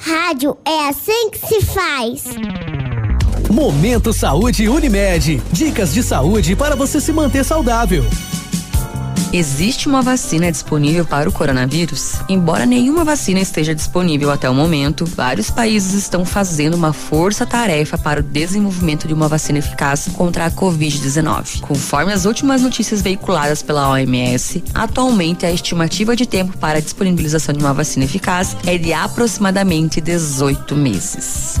Rádio é assim que se faz. Momento Saúde Unimed. Dicas de saúde para você se manter saudável. Existe uma vacina disponível para o coronavírus? Embora nenhuma vacina esteja disponível até o momento, vários países estão fazendo uma força-tarefa para o desenvolvimento de uma vacina eficaz contra a Covid-19. Conforme as últimas notícias veiculadas pela OMS, atualmente a estimativa de tempo para a disponibilização de uma vacina eficaz é de aproximadamente 18 meses.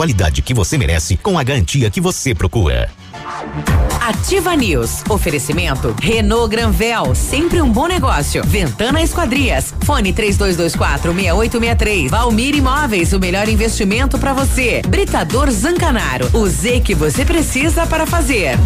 qualidade que você merece com a garantia que você procura. Ativa News. Oferecimento Renault Granvel, sempre um bom negócio. Ventana Esquadrias. Fone 3224 6863. Valmir Imóveis, o melhor investimento para você. Britador Zancanaro. O Z que você precisa para fazer.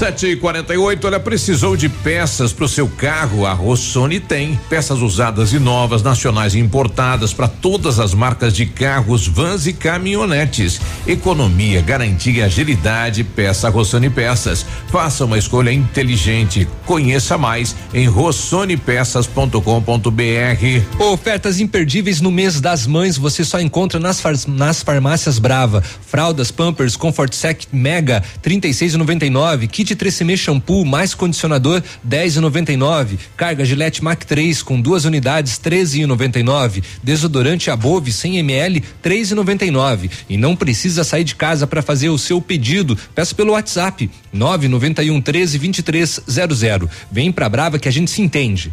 Sete e quarenta e oito, olha, precisou de peças para o seu carro? A Rossoni tem peças usadas e novas, nacionais e importadas para todas as marcas de carros, vans e caminhonetes. Economia, garantia agilidade, peça Rossoni Peças. Faça uma escolha inteligente. Conheça mais em rossonepeças.com.br. Ofertas imperdíveis no mês das mães você só encontra nas, far, nas farmácias Brava. Fraldas Pampers Comfort Sec Mega 36,99. Kit 3CM shampoo mais condicionador 10,99. Carga Gillette Mac 3 com duas unidades 13,99. Desodorante Above 100 ml 3,99. E não precisa sair de casa para fazer o seu pedido. Peça pelo WhatsApp 991 13 23 00. Vem pra Brava que a gente se entende.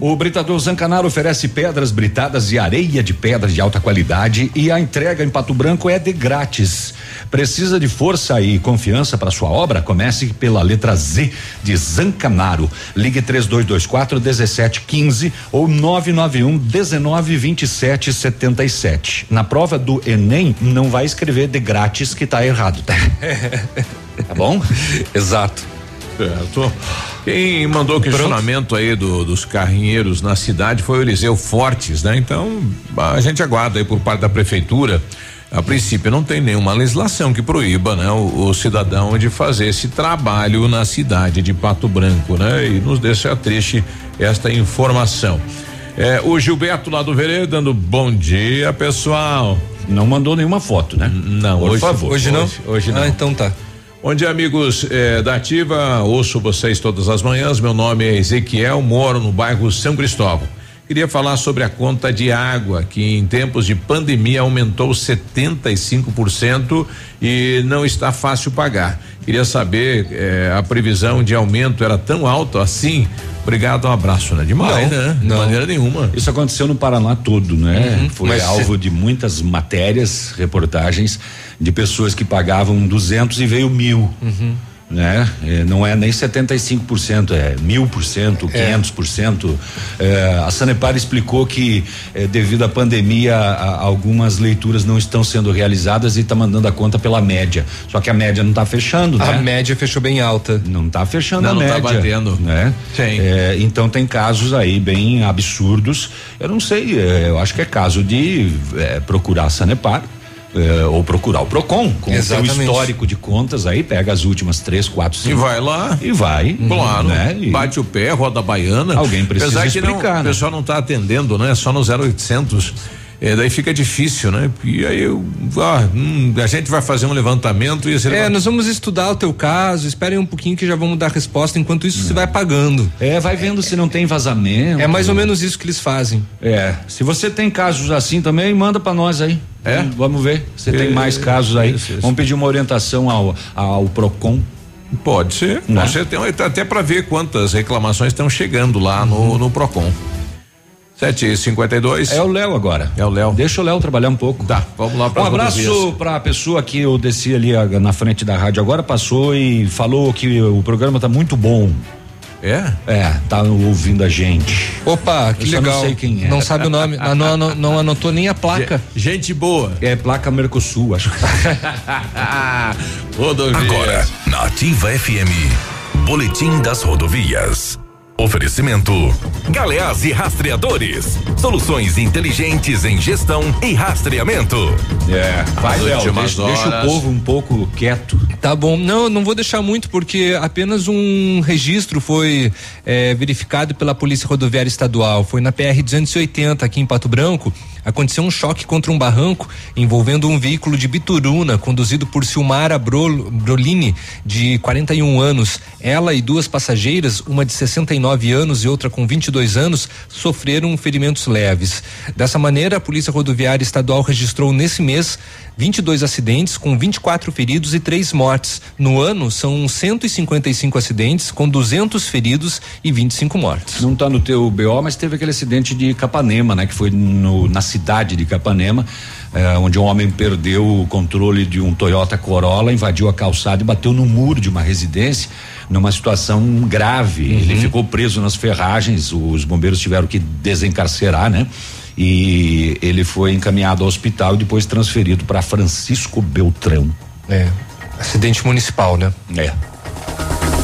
O Britador Zancanaro oferece pedras britadas e areia de pedra de alta qualidade e a entrega em Pato Branco é de grátis. Precisa de força e confiança para sua obra? Comece pela letra Z de Zancanaro. Ligue 3224 1715 ou 991 19 27 77. Na prova do Enem não vai escrever de grátis que tá errado, tá? tá bom? Exato. Certo. Quem mandou o questionamento aí do, dos carrinheiros na cidade foi o Eliseu Fortes, né? Então, a gente aguarda aí por parte da prefeitura A princípio não tem nenhuma legislação que proíba, né, o, o, cidadão de fazer esse trabalho na cidade de Pato Branco, né? E nos deixa triste esta informação. É, o Gilberto lá do Vereda dando bom dia, pessoal. Não mandou nenhuma foto, né? Não, Por hoje, favor. Hoje não? Hoje, hoje não. Ah, então tá. Bom dia, amigos eh, da Ativa. Ouço vocês todas as manhãs. Meu nome é Ezequiel, moro no bairro São Cristóvão. Queria falar sobre a conta de água, que em tempos de pandemia aumentou 75% e não está fácil pagar. Queria saber eh, a previsão de aumento era tão alta assim. Obrigado, um abraço, né? Demais, Não, né? De não. maneira nenhuma. Isso aconteceu no Paraná todo, né? Uhum. Foi alvo cê- de muitas matérias, reportagens de pessoas que pagavam 200 e veio mil. Uhum. Né? É, não é nem 75%, é mil por cento, É. 500 por cento. É, a Sanepar explicou que é, devido à pandemia a- algumas leituras não estão sendo realizadas e está mandando a conta pela média. Só que a média não está fechando, A né? média fechou bem alta. Não está fechando Não, a não tá média. batendo. Né? Sim. É, então tem casos aí bem absurdos. Eu não sei, é, eu acho que é caso de é, procurar a Sanepar. É, ou procurar o Procon com o seu histórico de contas aí pega as últimas três, quatro, E cinco vai lá. e vai, Claro. né? E Bate o pé, roda a baiana. Alguém precisa Apesar que não- explicar, o né? pessoal não está atendendo, né? Só no 0800. É, daí fica difícil, né? E aí eu, ah, hum, a gente vai fazer um levantamento e esse É, levant- nós vamos estudar o teu caso, esperem um pouquinho que já vamos dar resposta, enquanto isso você vai pagando. É, vai vendo se não tem vazamento. É mais ou menos isso que eles fazem. É, se você tem casos assim também, manda pra nós aí. É? Vamos- Vamos ver. Você tem É, mais casos aí. isso, isso. Vamos pedir uma orientação ao, ao Procon. Pode ser. Né? Pode ser. Tem, até para ver quantas reclamações estão chegando lá Uhum. no, no Procon. 752. É o Léo agora. É o Léo. Deixa o Léo trabalhar um pouco. Tá, vamos lá para Um abraço para a pessoa que eu desci ali ah, na frente da rádio agora, passou e falou que o programa tá muito bom. É? É, tá ouvindo a gente. Opa, que legal. não sei quem é. Não sabe o nome, não, não, não anotou nem a placa. Gente boa. É placa Mercosul, acho. Rodovias. Agora, na Ativa FM, Boletim das Rodovias. Oferecimento: Galeás e Rastreadores. Soluções inteligentes em gestão e rastreamento. É, vai, Léo, deixa, deixa o povo um pouco quieto. Tá bom, não, não vou deixar muito porque apenas um registro foi eh, verificado pela Polícia Rodoviária Estadual. Foi na PR 280 aqui em Pato Branco. Aconteceu um choque contra um barranco envolvendo um veículo de Bituruna conduzido por Silmara Brol- Brolini, de 41 anos. Ela e duas passageiras, uma de 69 anos e outra com 22 anos, sofreram ferimentos leves. Dessa maneira, a Polícia Rodoviária Estadual registrou nesse mês 22 acidentes com 24 feridos e três mortes. No ano, são 155 acidentes com 200 feridos e 25 mortes. Não tá no teu BO, mas teve aquele acidente de Capanema, né? Que foi no, na cidade de Capanema, eh, onde um homem perdeu o controle de um Toyota Corolla, invadiu a calçada e bateu no muro de uma residência, numa situação grave. Ele ficou preso nas ferragens, os bombeiros tiveram que desencarcerar, né? E ele foi encaminhado ao hospital e depois transferido para Francisco Beltrão. É, acidente municipal, né? É.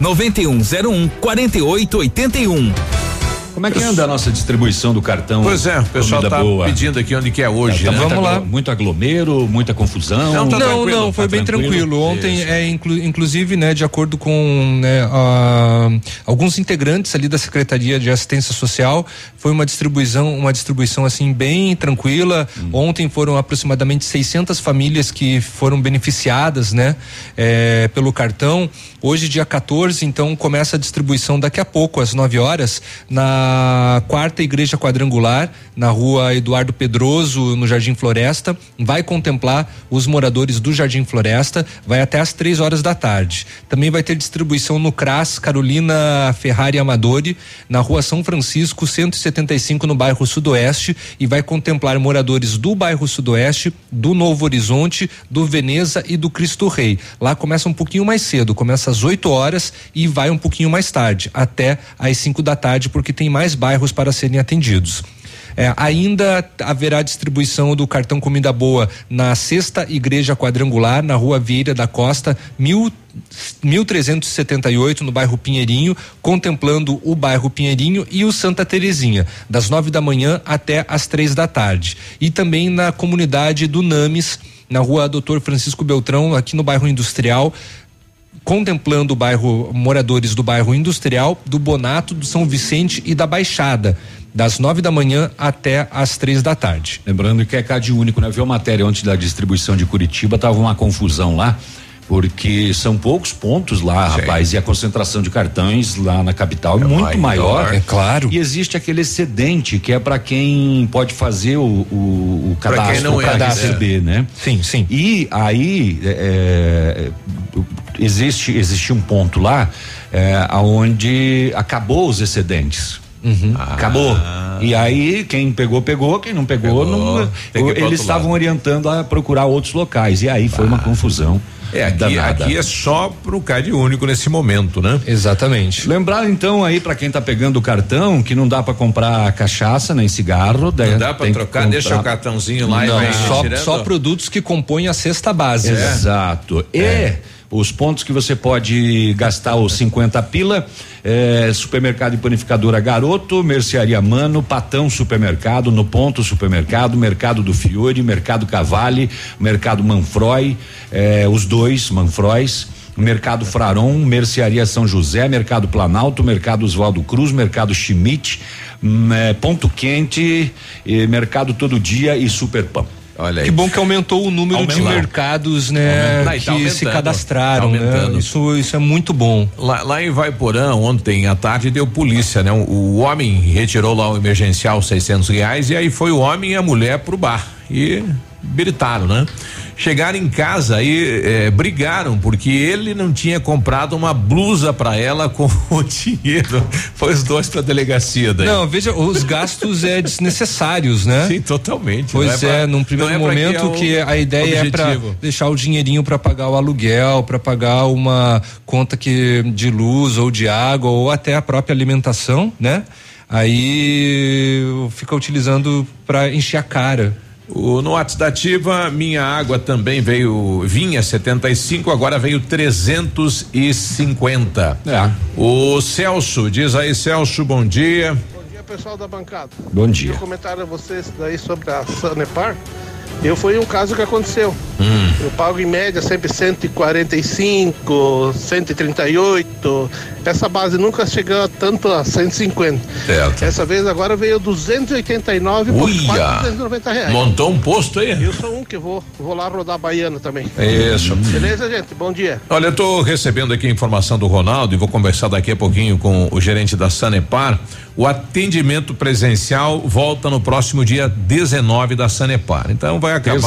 99101 4881. Como é que anda a nossa distribuição do cartão? Pois é, o pessoal tá boa? pedindo aqui onde que é hoje, Tá né? muito Vamos lá. Muito aglomero, muita confusão. Não, tá não, não, foi tá bem tranquilo. tranquilo. Ontem, Isso. é, inclu- inclusive, né, de acordo com né, a- alguns integrantes ali da Secretaria de Assistência Social, foi uma distribuição, uma distribuição assim bem tranquila. Hum. Ontem foram aproximadamente 600 famílias que foram beneficiadas, né, é, pelo cartão. Hoje, dia 14, então, começa a distribuição daqui a pouco, às 9 horas, na quarta igreja quadrangular na rua Eduardo Pedroso, no Jardim Floresta, vai contemplar os moradores do Jardim Floresta, vai até às três horas da tarde. Também vai ter distribuição no CRAS Carolina Ferrari Amadori, na rua São Francisco, 175, no bairro Sudoeste, e vai contemplar moradores do bairro Sudoeste, do Novo Horizonte, do Veneza e do Cristo Rei. Lá começa um pouquinho mais cedo, começa às 8 horas e vai um pouquinho mais tarde, até às 5 da tarde, porque tem mais bairros para serem atendidos. É, ainda haverá distribuição do cartão Comida Boa na sexta igreja quadrangular, na rua Vieira da Costa, mil 1378 no bairro Pinheirinho, contemplando o bairro Pinheirinho e o Santa Terezinha, das nove da manhã até as três da tarde. E também na comunidade do Names, na rua Doutor Francisco Beltrão, aqui no bairro Industrial, contemplando o bairro moradores do bairro Industrial, do Bonato, do São Vicente e da Baixada das nove da manhã até as três da tarde. Lembrando que é CAD único, né? Viu a matéria antes da distribuição de Curitiba, tava uma confusão lá porque são poucos pontos lá, Sim. rapaz, e a concentração de cartões lá na capital é, é muito maior, maior, É claro. E existe aquele excedente que é para quem pode fazer o, o, o cadastro para receber, né? Sim, sim. E aí é, é, existe existe um ponto lá é, aonde acabou os excedentes. Uhum. Ah. Acabou. E aí, quem pegou, pegou, quem não pegou, pegou não. Eles estavam orientando a procurar outros locais. E aí foi ah. uma confusão. É, aqui, aqui é só pro CAD único nesse momento, né? Exatamente. Lembrar então aí para quem tá pegando o cartão que não dá para comprar cachaça nem cigarro. Não dá para trocar, deixa o cartãozinho lá não, e vai só, só produtos que compõem a cesta básica. É. Exato. E é. Os pontos que você pode gastar os 50 pila é, supermercado e panificadora Garoto, Mercearia Mano, Patão Supermercado, No Ponto Supermercado, Mercado do Fiore, Mercado Cavale, Mercado Manfroy, é, os dois Manfrois. Mercado Fraron, Mercearia São José, Mercado Planalto, Mercado Oswaldo Cruz, Mercado Schmidt, hum, é, Ponto Quente, Mercado Todo Dia e Superpam. Olha aí. Que bom que aumentou o número aumentou. de mercados, né, Não, que tá se cadastraram, tá né? Isso, isso é muito bom. Lá, lá em Vaiporã, ontem à tarde deu polícia, né? O, o homem retirou lá o emergencial 600 reais e aí foi o homem e a mulher pro bar e gritaram, né? chegaram em casa e eh, brigaram porque ele não tinha comprado uma blusa para ela com o dinheiro. Foi os dois para delegacia daí. Não, veja, os gastos é desnecessários, né? Sim, totalmente. Pois é, é, num primeiro é momento que, é que a ideia objetivo. é para deixar o dinheirinho para pagar o aluguel, para pagar uma conta que de luz ou de água ou até a própria alimentação, né? Aí fica utilizando para encher a cara. O, no WhatsApp da Ativa, minha água também veio, vinha 75, agora veio 350. É. O Celso, diz aí, Celso, bom dia. Bom dia, pessoal da bancada. Bom dia. Eu comentário a vocês daí sobre a Sanepar. Eu foi um caso que aconteceu. Hum. Eu pago em média sempre 145, 138. Essa base nunca chegou tanto a 150. Certo. Essa vez agora veio 289 por 490 reais. Montou um posto aí? Eu sou um que vou, vou lá rodar baiano também. Isso. Beleza, gente? Bom dia. Olha, eu tô recebendo aqui a informação do Ronaldo e vou conversar daqui a pouquinho com o gerente da Sanepar. O atendimento presencial volta no próximo dia 19 da Sanepar. Então vai acabar.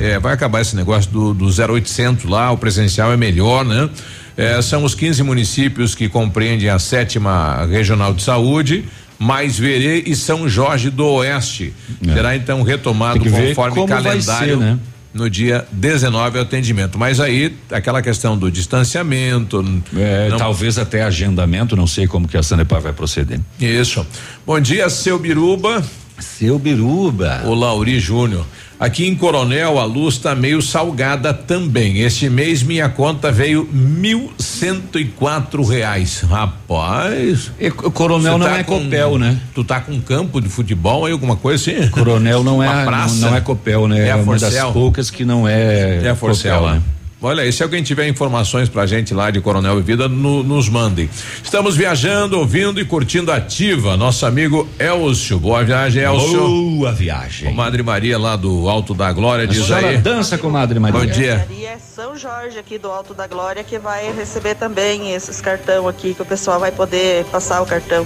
É, vai acabar esse negócio do, do 0800 lá, o presencial é melhor, né? É, são os 15 municípios que compreendem a sétima regional de saúde mais Verê e São Jorge do Oeste. É. Será então retomado conforme calendário. Ser, né? No dia 19 o atendimento. Mas aí, aquela questão do distanciamento. É, não... Talvez até agendamento, não sei como que a Sanepar vai proceder. Isso. Bom dia, seu Biruba. Seu Biruba. O Lauri Júnior. Aqui em Coronel a luz está meio salgada também. Este mês minha conta veio mil cento e quatro reais. Rapaz. E, coronel não tá é com, Copel, né? Tu tá com campo de futebol aí, alguma coisa assim? Coronel não é praça, não, não, é Copel, né? É, é uma das poucas que não é. É a Forcel, Copel, né? Olha aí, se alguém tiver informações pra gente lá de Coronel Vivida, no, nos mandem. Estamos viajando, ouvindo e curtindo ativa. Nosso amigo Elcio. Boa viagem, Elcio. Boa viagem. Madre Maria lá do Alto da Glória, diz aí. dança, Madre Maria. Bom dia. Maria é São Jorge aqui do Alto da Glória que vai receber também esses cartão aqui que o pessoal vai poder passar o cartão.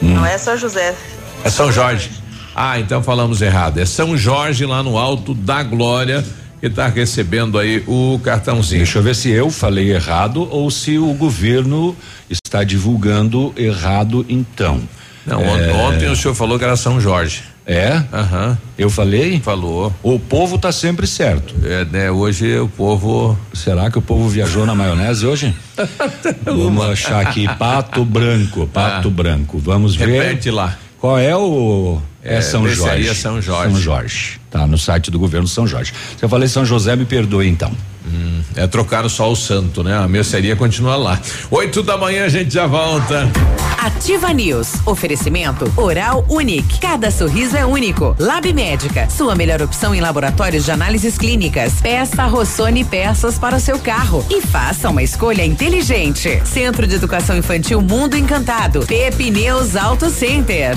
Hum. Não é São José. É São Jorge. Ah, então falamos errado. É São Jorge lá no Alto da Glória que está recebendo aí o cartãozinho. Deixa eu ver se eu falei errado ou se o governo está divulgando errado então. Não, é... ontem o senhor falou que era São Jorge. É? Uhum. Eu falei? Falou. O povo tá sempre certo. É, né? Hoje o povo. Será que o povo viajou na maionese hoje? Vamos achar aqui Pato Branco, Pato ah. Branco. Vamos ver. Repete lá. Qual é o. É, é São Jorge. São Jorge. São Jorge. Tá no site do governo São Jorge. Se eu falei São José, me perdoe então. Hum, é trocar só o santo, né? A mercearia continua lá. Oito da manhã a gente já volta. Ativa News. Oferecimento Oral Unique. Cada sorriso é único. Lab Médica. Sua melhor opção em laboratórios de análises clínicas. Peça Rossoni peças para o seu carro e faça uma escolha inteligente. Centro de Educação Infantil Mundo Encantado. Pepe News Auto Center.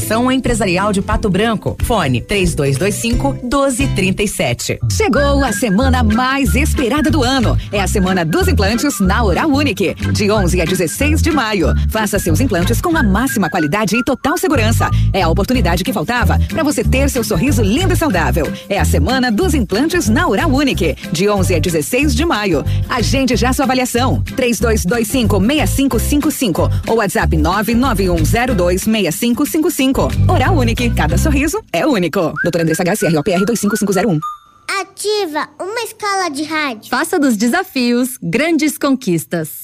Associação Empresarial de Pato Branco. Fone 3225 1237. Chegou a semana mais esperada do ano. É a semana dos implantes na Oral Unique. De 11 a 16 de maio. Faça seus implantes com a máxima qualidade e total segurança. É a oportunidade que faltava para você ter seu sorriso lindo e saudável. É a semana dos implantes na Oral Unique. De 11 a 16 de maio. Agende já sua avaliação. 3225 6555 ou WhatsApp 99102 6555 Oral Unique. Cada sorriso é único. Doutora Andressa Garcia, ROPR 25501. Ativa uma escala de rádio. Faça dos desafios grandes conquistas.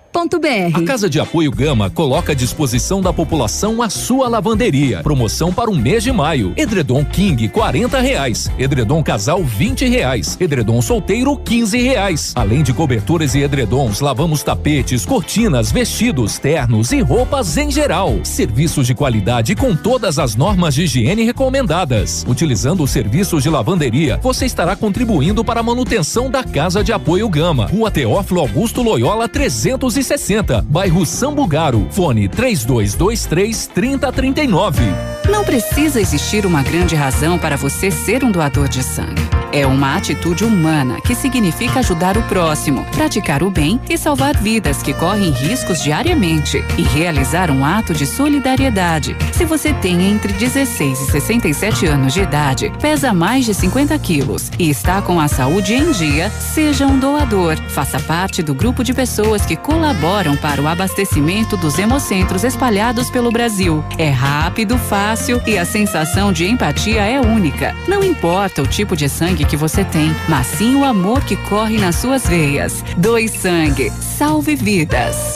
a Casa de Apoio Gama coloca à disposição da população a sua lavanderia. Promoção para o mês de maio. Edredom King, quarenta reais. Edredom Casal, vinte reais. Edredom Solteiro, quinze reais. Além de cobertores e edredons, lavamos tapetes, cortinas, vestidos, ternos e roupas em geral. Serviços de qualidade com todas as normas de higiene recomendadas. Utilizando os serviços de lavanderia, você estará contribuindo para a manutenção da Casa de Apoio Gama. Rua Teófilo Augusto Loyola 300 sessenta, bairro Sambugaro. Fone 3223 3039. Não precisa existir uma grande razão para você ser um doador de sangue. É uma atitude humana que significa ajudar o próximo, praticar o bem e salvar vidas que correm riscos diariamente e realizar um ato de solidariedade. Se você tem entre 16 e 67 anos de idade, pesa mais de 50 quilos e está com a saúde em dia, seja um doador. Faça parte do grupo de pessoas que colaboram para o abastecimento dos hemocentros espalhados pelo Brasil. É rápido, fácil e a sensação de empatia é única. Não importa o tipo de sangue que você tem, mas sim o amor que corre nas suas veias. Doe sangue, salve vidas.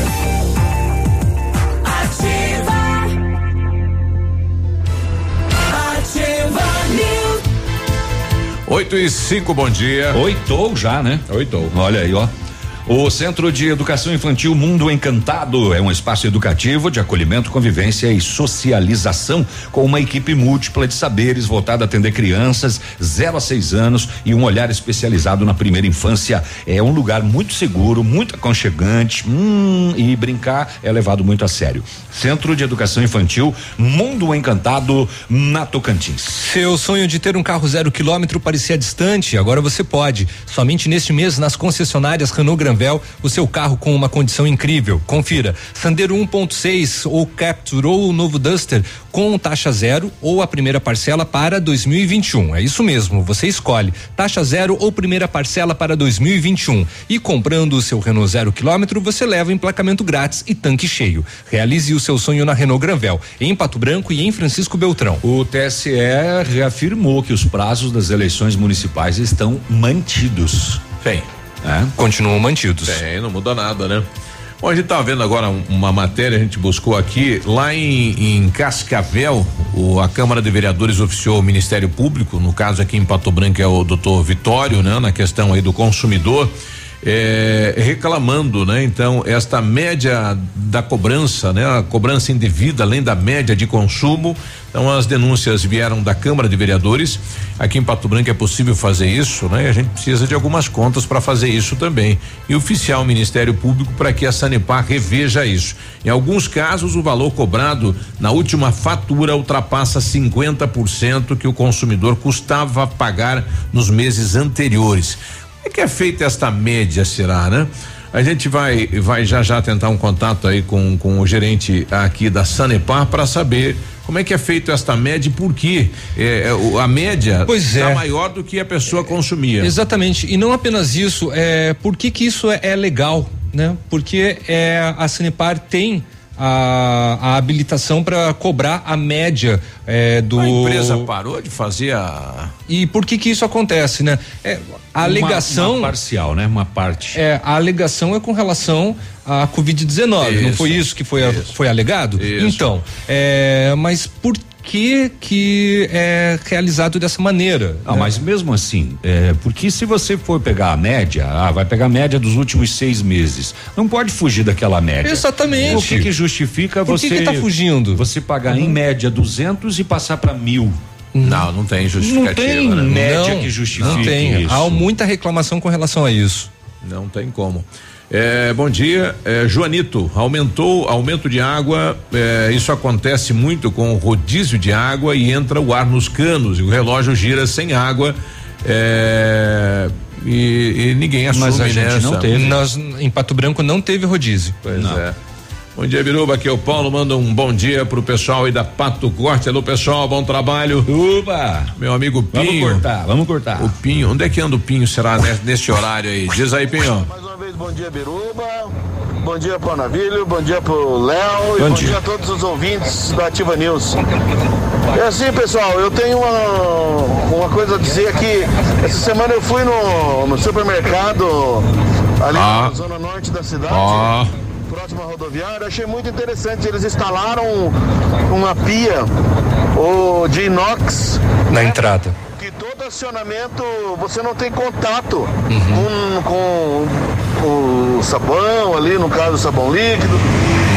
8 e 5, bom dia. Oitou já, né? Oitou. Olha aí, ó. O Centro de Educação Infantil Mundo Encantado é um espaço educativo de acolhimento, convivência e socialização com uma equipe múltipla de saberes voltada a atender crianças 0 a 6 anos e um olhar especializado na primeira infância. É um lugar muito seguro, muito aconchegante hum, e brincar é levado muito a sério. Centro de Educação Infantil Mundo Encantado na Tocantins. Seu sonho de ter um carro zero quilômetro parecia distante, agora você pode. Somente neste mês nas concessionárias Renault Granvel, o seu carro com uma condição incrível. Confira: Sandero 1.6 ou Capture ou o novo Duster com taxa zero ou a primeira parcela para 2021. É isso mesmo, você escolhe taxa zero ou primeira parcela para 2021. E comprando o seu Renault zero quilômetro, você leva emplacamento grátis e tanque cheio. Realize o seu sonho na Renault Granvel, em Pato Branco e em Francisco Beltrão. O TSE reafirmou que os prazos das eleições municipais estão mantidos. Tem. É? Continuam mantidos. Tem, não muda nada, né? Bom, a gente tá vendo agora uma matéria, a gente buscou aqui, lá em, em Cascavel, o, a Câmara de Vereadores oficiou o Ministério Público, no caso aqui em Pato Branco é o doutor Vitório, né? Na questão aí do consumidor, é, reclamando, né? Então, esta média da cobrança, né? A cobrança indevida, além da média de consumo. Então, as denúncias vieram da Câmara de Vereadores. Aqui em Pato Branco é possível fazer isso, né? A gente precisa de algumas contas para fazer isso também. E oficiar o Ministério Público para que a Sanepar reveja isso. Em alguns casos, o valor cobrado na última fatura ultrapassa 50% que o consumidor custava pagar nos meses anteriores. É que é feita esta média, será, né? A gente vai vai já já tentar um contato aí com, com o gerente aqui da Sanepar para saber como é que é feito esta média e por que é, é, a média está é. maior do que a pessoa consumia. Exatamente. E não apenas isso, é por que que isso é, é legal, né? Porque é a Sanepar tem a, a habilitação para cobrar a média é, do. A empresa parou de fazer a. E por que que isso acontece, né? É, a Uma- alegação. uma parcial, né? Uma parte. É, a alegação é com relação à Covid-19, não foi isso que foi, a- foi alegado? Isso. Então, é, mas por que que é realizado dessa maneira? Ah, né? mas mesmo assim, é, porque se você for pegar a média, ah, vai pegar a média dos últimos seis meses. Não pode fugir daquela média. Exatamente. O que, que justifica Por que você. que tá fugindo? Você pagar em média 200 e passar para mil. Não, não tem Não tem né? média Não, que justifique Não tem. isso. Há muita reclamação com relação a isso. Não tem como. É, bom dia, é, Joanito. Aumentou aumento de água. é, isso acontece muito com o rodízio de água e entra o ar nos canos e o relógio gira sem água. é, e, e ninguém assume Mas a gente nessa. não teve. Nós, em Pato Branco não teve rodízio. Pois é. Bom dia, Biruba. Aqui é o Paulo. Manda um bom dia pro pessoal aí da Pato Corte. Alô, pessoal, bom trabalho. Uba! Meu amigo Vamos Pinho. cortar, vamos cortar. O Pinho. Onde é que anda o Pinho? Será nesse, nesse horário aí? Diz aí, Pinho. Mais uma vez, bom dia, Biruba. Bom dia pro Navilho, bom dia pro Léo e Bom dia. a todos os ouvintes da Ativa News. É assim, pessoal, eu tenho uma, uma coisa a dizer aqui. Essa semana eu fui no, no supermercado ali Ah. na zona norte da cidade. Ó. Próxima rodoviária, achei muito interessante. Eles instalaram uma pia o, de inox Na entrada. que todo acionamento você não tem contato Uhum. com, com o sabão ali, no caso o sabão líquido.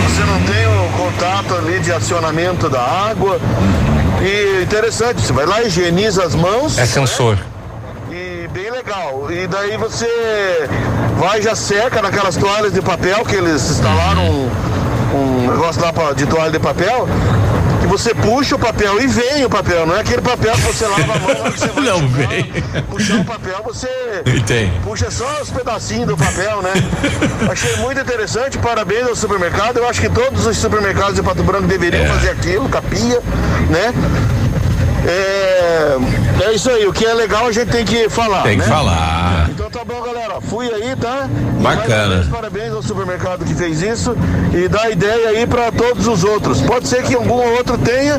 Você não tem o contato ali de acionamento da água. E interessante, você vai lá, higieniza as mãos. É sensor. E bem legal. E daí você vai já seca naquelas toalhas de papel que eles instalaram um, negócio lá de toalha de papel. Que você puxa o papel e vem o papel, não é aquele papel que você lava a mão você vai Não jogar, vem. puxar o papel, você puxa só os pedacinhos do papel, né? Achei muito interessante, parabéns ao supermercado. Eu acho que todos os supermercados de Pato Branco deveriam É. fazer aquilo, capia, né? É, é isso aí, o que é legal a gente tem que falar. Tem que né? falar. Então tá bom, galera. Fui aí, tá? Bacana. vez, parabéns ao supermercado que fez isso e dá ideia aí pra todos os outros. Pode ser que algum outro tenha,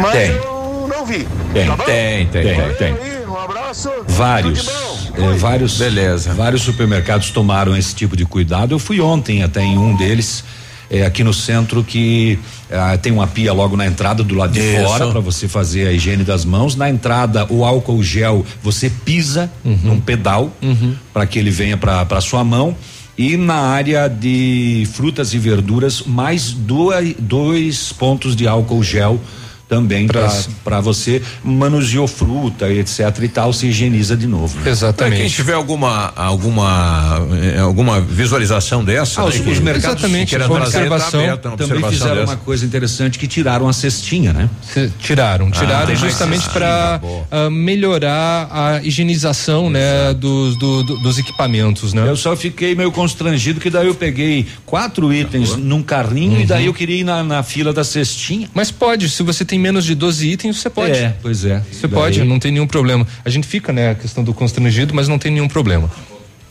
mas Tem. eu não vi. Tem, tá? Tem, tem, tem. tem. Aí, um abraço. Vários, é, vários, Beleza. vários supermercados tomaram esse tipo de cuidado. Eu fui ontem até em um deles. é, aqui no centro que é, tem uma pia logo na entrada do lado de Isso. fora para você fazer a higiene das mãos. Na entrada, o álcool gel você pisa uhum. num pedal uhum. para que ele venha para sua mão. E na área de frutas e verduras, mais dois, dois pontos de álcool gel também para você manuseou fruta etc e tal se higieniza de novo né? exatamente. Quem tiver alguma alguma eh, alguma visualização dessa ah, né, os, os mercados exatamente que observação, tá também observação fizeram dessa. uma coisa interessante que tiraram a cestinha né? Se, tiraram. Tiraram ah, justamente para uh, ah, melhorar a higienização né dos do, do, dos equipamentos né? Eu só fiquei meio constrangido que daí eu peguei quatro itens num carrinho uhum. e daí eu queria ir na, na fila da cestinha. Mas pode se você tem tem menos de 12 itens, você pode. É, pois é. Você Daí... pode, não tem nenhum problema. A gente fica, né, a questão do constrangido, mas não tem nenhum problema.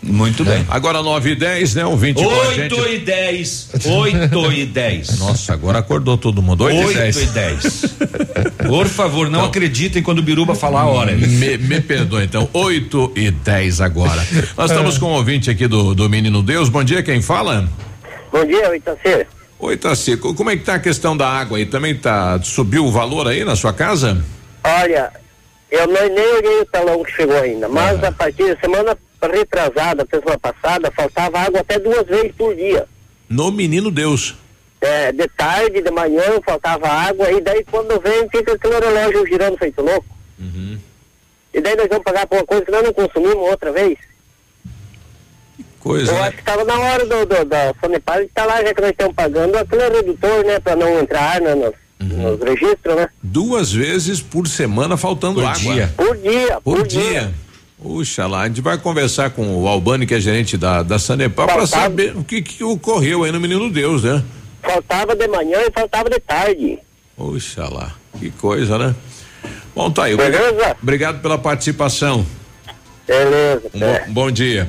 Muito né? bem. Agora 9 e 10, né? Um 20 8 gente... e 10. 8 e 10. Nossa, agora acordou todo mundo. 8, 8 e 10. 8 e 10. Por favor, não então, acreditem quando o Biruba falar a hora. Me, me perdoa, então. 8 e 10 agora. Nós estamos com um ouvinte aqui do, do Menino Deus. Bom dia, quem fala? Bom dia, Itacê. Oi, Tassi, como é que tá a questão da água aí? Também tá, subiu o valor aí na sua casa? Olha, eu não, nem olhei o talão que chegou ainda, mas a partir da semana retrasada, semana passada, faltava água até duas vezes por dia. No Menino Deus. É, de tarde, de manhã, faltava água, e daí quando vem, fica aquele relógio girando feito louco. Uhum. E daí nós vamos pagar por uma coisa que nós não consumimos outra vez coisa. Eu né? acho que estava na hora do, do, da Sanepar estar tá lá, já que nós estamos pagando aquele redutor, né, para não entrar né, nos, uhum. nos, registros, né? Duas vezes por semana faltando por água. Dia. Por dia. Por, por dia. dia. Puxa lá, a gente vai conversar com o Albani, que é gerente da, da Sanepar, para saber o que, que ocorreu aí no Menino Deus, né? Faltava de manhã e faltava de tarde. Puxa lá, que coisa, né? Bom, tá aí. Beleza? Obrigado pela participação. Beleza. Um bom, bom dia.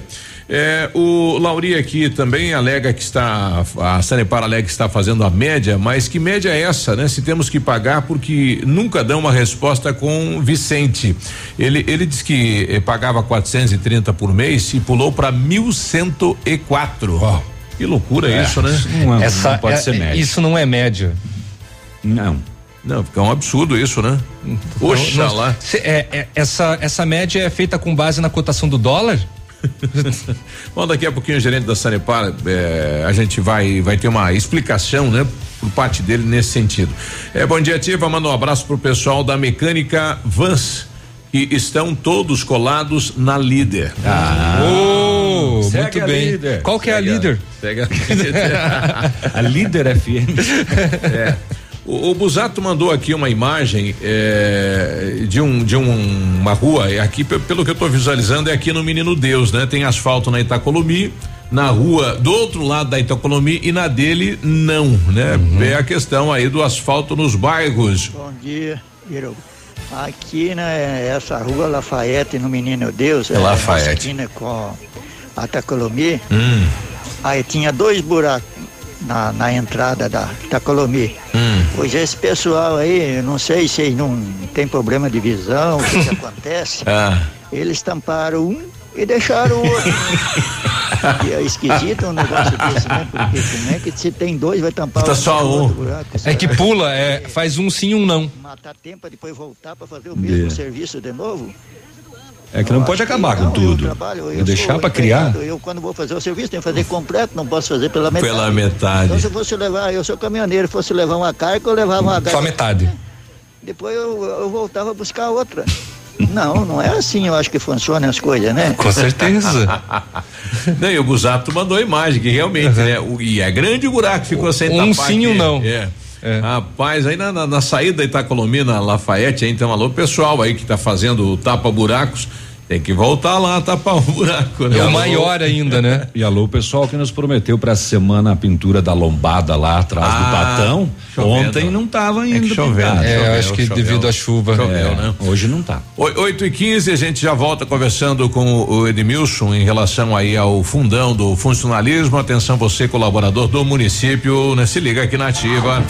É, o Lauri aqui também alega que está, a Sanepar alega que está fazendo a média, mas que média é essa, né? Se temos que pagar porque nunca dão uma resposta com Vicente. Ele, ele diz que eh, pagava 430 por mês e pulou para 1104. Oh. Que loucura é, isso, né? Isso não, é, essa, não pode é, ser média. Isso não é média. Não. Não, fica um absurdo isso, né? Poxa lá. É, é, essa, essa média é feita com base na cotação do dólar? Bom, daqui a pouquinho o gerente da Sanepar, é, a gente vai vai ter uma explicação, né? Por parte dele nesse sentido. É, bom dia, Tiva. Manda um abraço pro pessoal da Mecânica Vans que estão todos colados na líder. Ah, oh, muito bem. Líder. Qual que é a líder? Segue a líder. a líder FM. é. O, o Busato mandou aqui uma imagem é, de um de um, uma rua aqui pelo que eu estou visualizando é aqui no Menino Deus, né? Tem asfalto na Itacolomi, na rua do outro lado da Itacolomi e na dele não, né? Uhum. É a questão aí do asfalto nos bairros. Bom dia, Iru. Aqui né, essa rua Lafayette no Menino Deus, é Lafayette. esquina com Itacolomi. Hum. Aí tinha dois buracos na, na entrada da Itacolomi. Hum. Pois esse pessoal aí, não sei se não tem problema de visão, o que, que acontece. Ah. Eles tamparam um e deixaram o outro. e é esquisito um negócio desse, né? Porque como é que se tem dois, vai tampar tá só um. Buraco, é que pula, é, faz um sim, um não. Matar tempo depois voltar para fazer o mesmo serviço de novo. É que não pode acabar com tudo. Eu, trabalho, eu deixar para criar. Eu, quando vou fazer o serviço, tenho que fazer completo, não posso fazer pela metade. Pela metade. Então, se eu fosse levar, eu sou caminhoneiro, fosse levar uma carga, eu levava uma carga. Só metade. Depois eu, eu voltava a buscar outra. Não, não é assim, eu acho que funcionam as coisas, né? Com certeza. não, e o Busato mandou a imagem, que realmente, uhum. né? O, e é grande o buraco, ficou sem um tapar. Um sim ou não. É. É. Rapaz, aí na, na, na, saída da Itacolomi, Lafayette, aí, então, alô, pessoal aí que tá fazendo o tapa-buracos, tem que voltar lá, tapar o buraco, né? É o maior ainda, né? E alô, pessoal que nos prometeu para semana a pintura da lombada lá atrás ah, do Patão. Chovendo. Ontem não tava ainda. É chovendo. É, choveu, acho que choveu. devido à chuva. Choveu, é, né? Hoje não tá. 8 e 15 a gente já volta conversando com o Edmilson em relação aí ao fundão do funcionalismo. Atenção, você, colaborador do município, né? Se liga aqui na Ativa.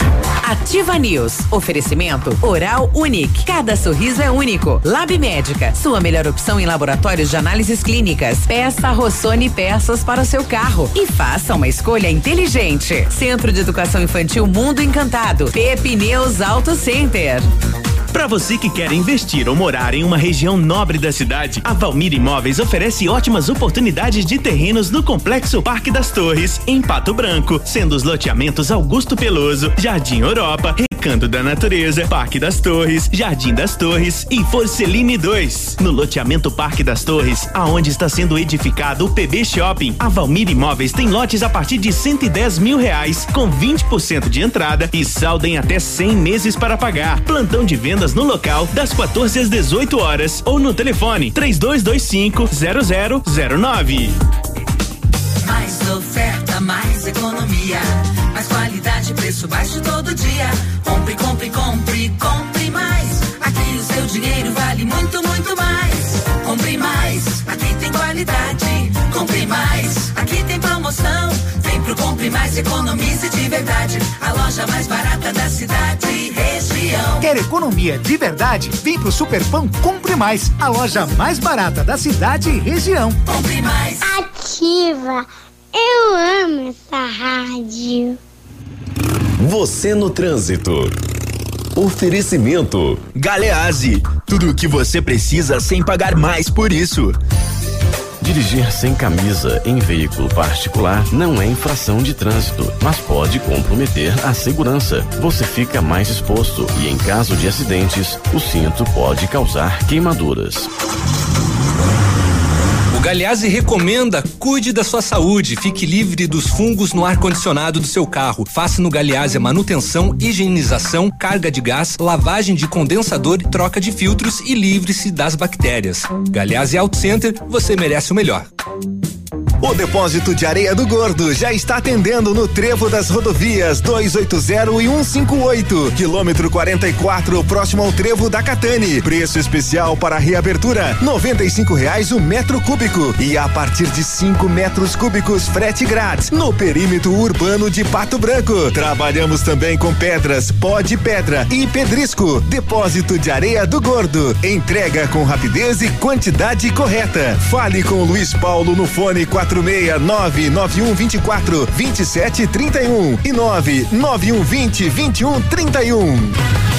Ativa News. Oferecimento Oral Unique. Cada sorriso é único. Lab Médica. Sua melhor opção em laboratórios de análises clínicas. Peça Rossoni peças para o seu carro e faça uma escolha inteligente. Centro de Educação Infantil Mundo Encantado. Pepineus Auto Center. Para você que quer investir ou morar em uma região nobre da cidade, a Valmir Imóveis oferece ótimas oportunidades de terrenos no Complexo Parque das Torres, em Pato Branco, sendo os loteamentos Augusto Peloso, Jardim Europa, Recanto da Natureza, Parque das Torres, Jardim das Torres e Forceline 2. No loteamento Parque das Torres, aonde está sendo edificado o PB Shopping, a Valmir Imóveis tem lotes a partir de 110 mil reais, com 20% de entrada e saldo em até 100 meses para pagar. Plantão de venda vendas no local das 14 às 18 horas ou no telefone 3225 0009. Mais oferta, mais economia. Mais qualidade, preço baixo todo dia. Compre, compre, compre, compre mais. Aqui o seu dinheiro vale muito, muito mais. Compre mais, aqui tem qualidade. Compre mais, aqui tem promoção. Vem pro Compre Mais, economize de verdade. A loja mais barata da cidade e região. Quer economia de verdade? Vem pro Superpão Compre Mais, a loja mais barata da cidade e região. Compre Mais. Ativa. Eu amo essa rádio. Você no trânsito. Oferecimento. Galease. Tudo o que você precisa sem pagar mais por isso. Dirigir sem camisa em veículo particular não é infração de trânsito, mas pode comprometer a segurança. Você fica mais exposto e, em caso de acidentes, o cinto pode causar queimaduras. O Galeazzi recomenda: cuide da sua saúde, fique livre dos fungos no ar-condicionado do seu carro. Faça no Galeazzi a manutenção, higienização, carga de gás, lavagem de condensador, troca de filtros e livre-se das bactérias. Galeazzi Auto Center, você merece o melhor. O depósito de areia do Gordo já está atendendo no trevo das rodovias 280 e 158, quilômetro 44, próximo ao trevo da Catane. Preço especial para reabertura: R$ reais o metro cúbico e a partir de 5 metros cúbicos frete grátis no perímetro urbano de Pato Branco. Trabalhamos também com pedras, pó de pedra e pedrisco. Depósito de areia do Gordo. Entrega com rapidez e quantidade correta. Fale com o Luiz Paulo no fone 4 46 99124 2731 e 99120 2131.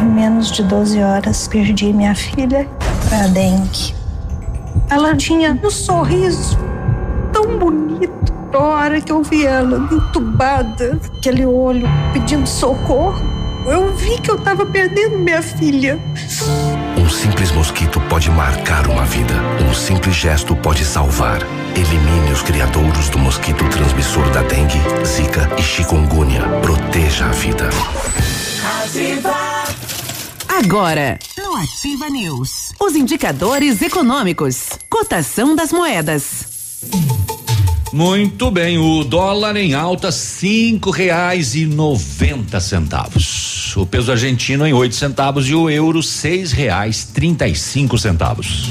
em menos de 12 horas, perdi minha filha para dengue. Ela tinha um sorriso tão bonito. A hora que eu vi ela entubada, aquele olho pedindo socorro, eu vi que eu estava perdendo minha filha. Um simples mosquito pode marcar uma vida. Um simples gesto pode salvar. Elimine os criadouros do mosquito transmissor da dengue, zika e chikungunya. Proteja a vida. Ativa. Agora, no Ativa News, os indicadores econômicos, cotação das moedas. Muito bem, o dólar em alta cinco reais e noventa centavos. O peso argentino em oito centavos e o euro seis reais trinta e cinco centavos.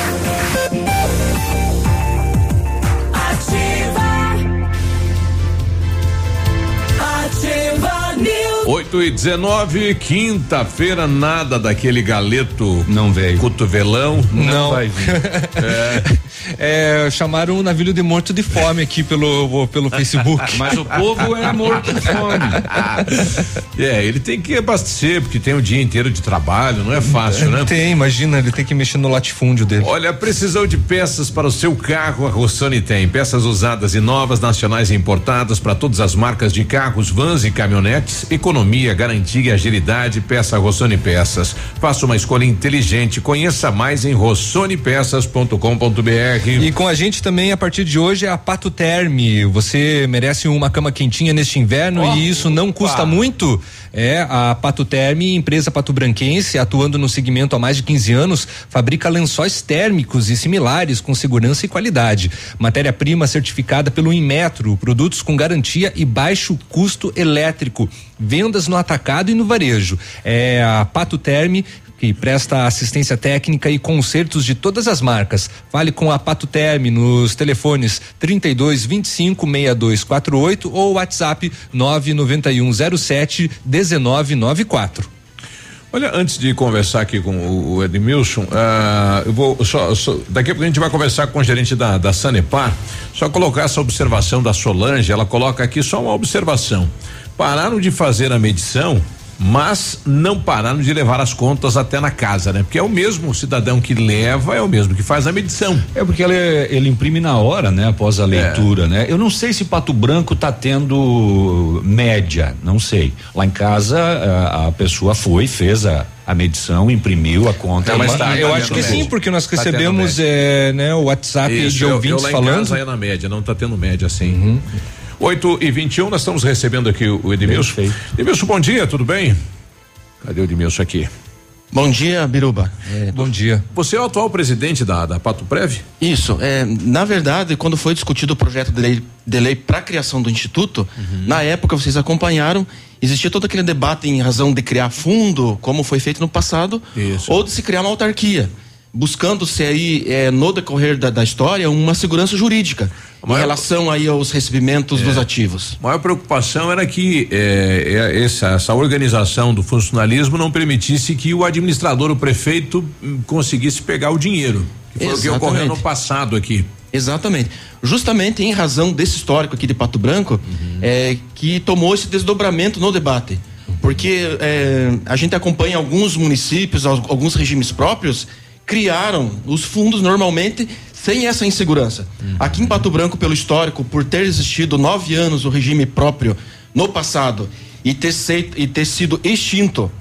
8 e 19, quinta-feira, nada daquele galeto. Não veio. Cotovelão. Não, não vai vir. é. É, chamaram o navio de morto de fome aqui pelo, pelo Facebook. Mas o povo é morto de fome. é, ele tem que abastecer, porque tem o dia inteiro de trabalho, não é fácil, né? Tem, imagina, ele tem que mexer no latifúndio dele. Olha, a precisão de peças para o seu carro, a Rossoni tem. Peças usadas e novas, nacionais e importadas para todas as marcas de carros, vans e caminhonetes. Economia, garantia e agilidade. Peça Rossoni Peças. Faça uma escolha inteligente. Conheça mais em rossonepeças.com.br. E com a gente também a partir de hoje é a Pato Terme. Você merece uma cama quentinha neste inverno oh, e isso não custa muito. É a Pato Terme, empresa pato-branquense, atuando no segmento há mais de 15 anos, fabrica lençóis térmicos e similares com segurança e qualidade. Matéria-prima certificada pelo Inmetro, produtos com garantia e baixo custo elétrico. Vendas no atacado e no varejo. É a Pato Terme que presta assistência técnica e consertos de todas as marcas. Fale com a Pato Terme nos telefones 32 25 6248 ou WhatsApp 99107 1994. Olha, antes de conversar aqui com o Edmilson, uh, eu vou só, só, daqui a pouco a gente vai conversar com o gerente da, da Sanepar, só colocar essa observação da Solange, ela coloca aqui só uma observação. Pararam de fazer a medição mas não pararam de levar as contas até na casa, né? Porque é o mesmo cidadão que leva, é o mesmo que faz a medição. É porque ele, ele imprime na hora, né? Após a leitura, é. né? Eu não sei se Pato Branco tá tendo média, não sei. Lá em casa a, a pessoa foi, fez a, a medição, imprimiu a conta. É, mas tá, eu tá acho que média. sim, porque nós tá recebemos é, né, o WhatsApp Isso, de ouvintes eu, eu lá falando. Em casa é na média, não está tendo média assim. Uhum. 8 e 21 nós estamos recebendo aqui o Edmilson. Perfeito. Edmilson, bom dia, tudo bem? Cadê o Edmilson aqui? Bom dia, Biruba. É, bom dia. Você é o atual presidente da, da Pato Prev? Isso. É, na verdade, quando foi discutido o projeto de lei, de lei para a criação do Instituto, uhum. na época vocês acompanharam, existia todo aquele debate em razão de criar fundo, como foi feito no passado, Isso. ou de se criar uma autarquia buscando-se aí é, no decorrer da, da, história uma segurança jurídica maior, em relação aí aos recebimentos é, dos ativos. A maior preocupação era que é, é, essa, essa organização do funcionalismo não permitisse que o administrador, o prefeito, hum, conseguisse pegar o dinheiro. Que foi Exatamente. o que ocorreu no passado aqui. Exatamente. Justamente em razão desse histórico aqui de Pato Branco, uhum. é, que tomou esse desdobramento no debate. Porque é, a gente acompanha alguns municípios, alguns regimes próprios criaram os fundos normalmente sem essa insegurança. Uhum. Aqui em Pato Branco, pelo histórico, por ter existido nove anos o regime próprio no passado e ter, e ter sido extinto,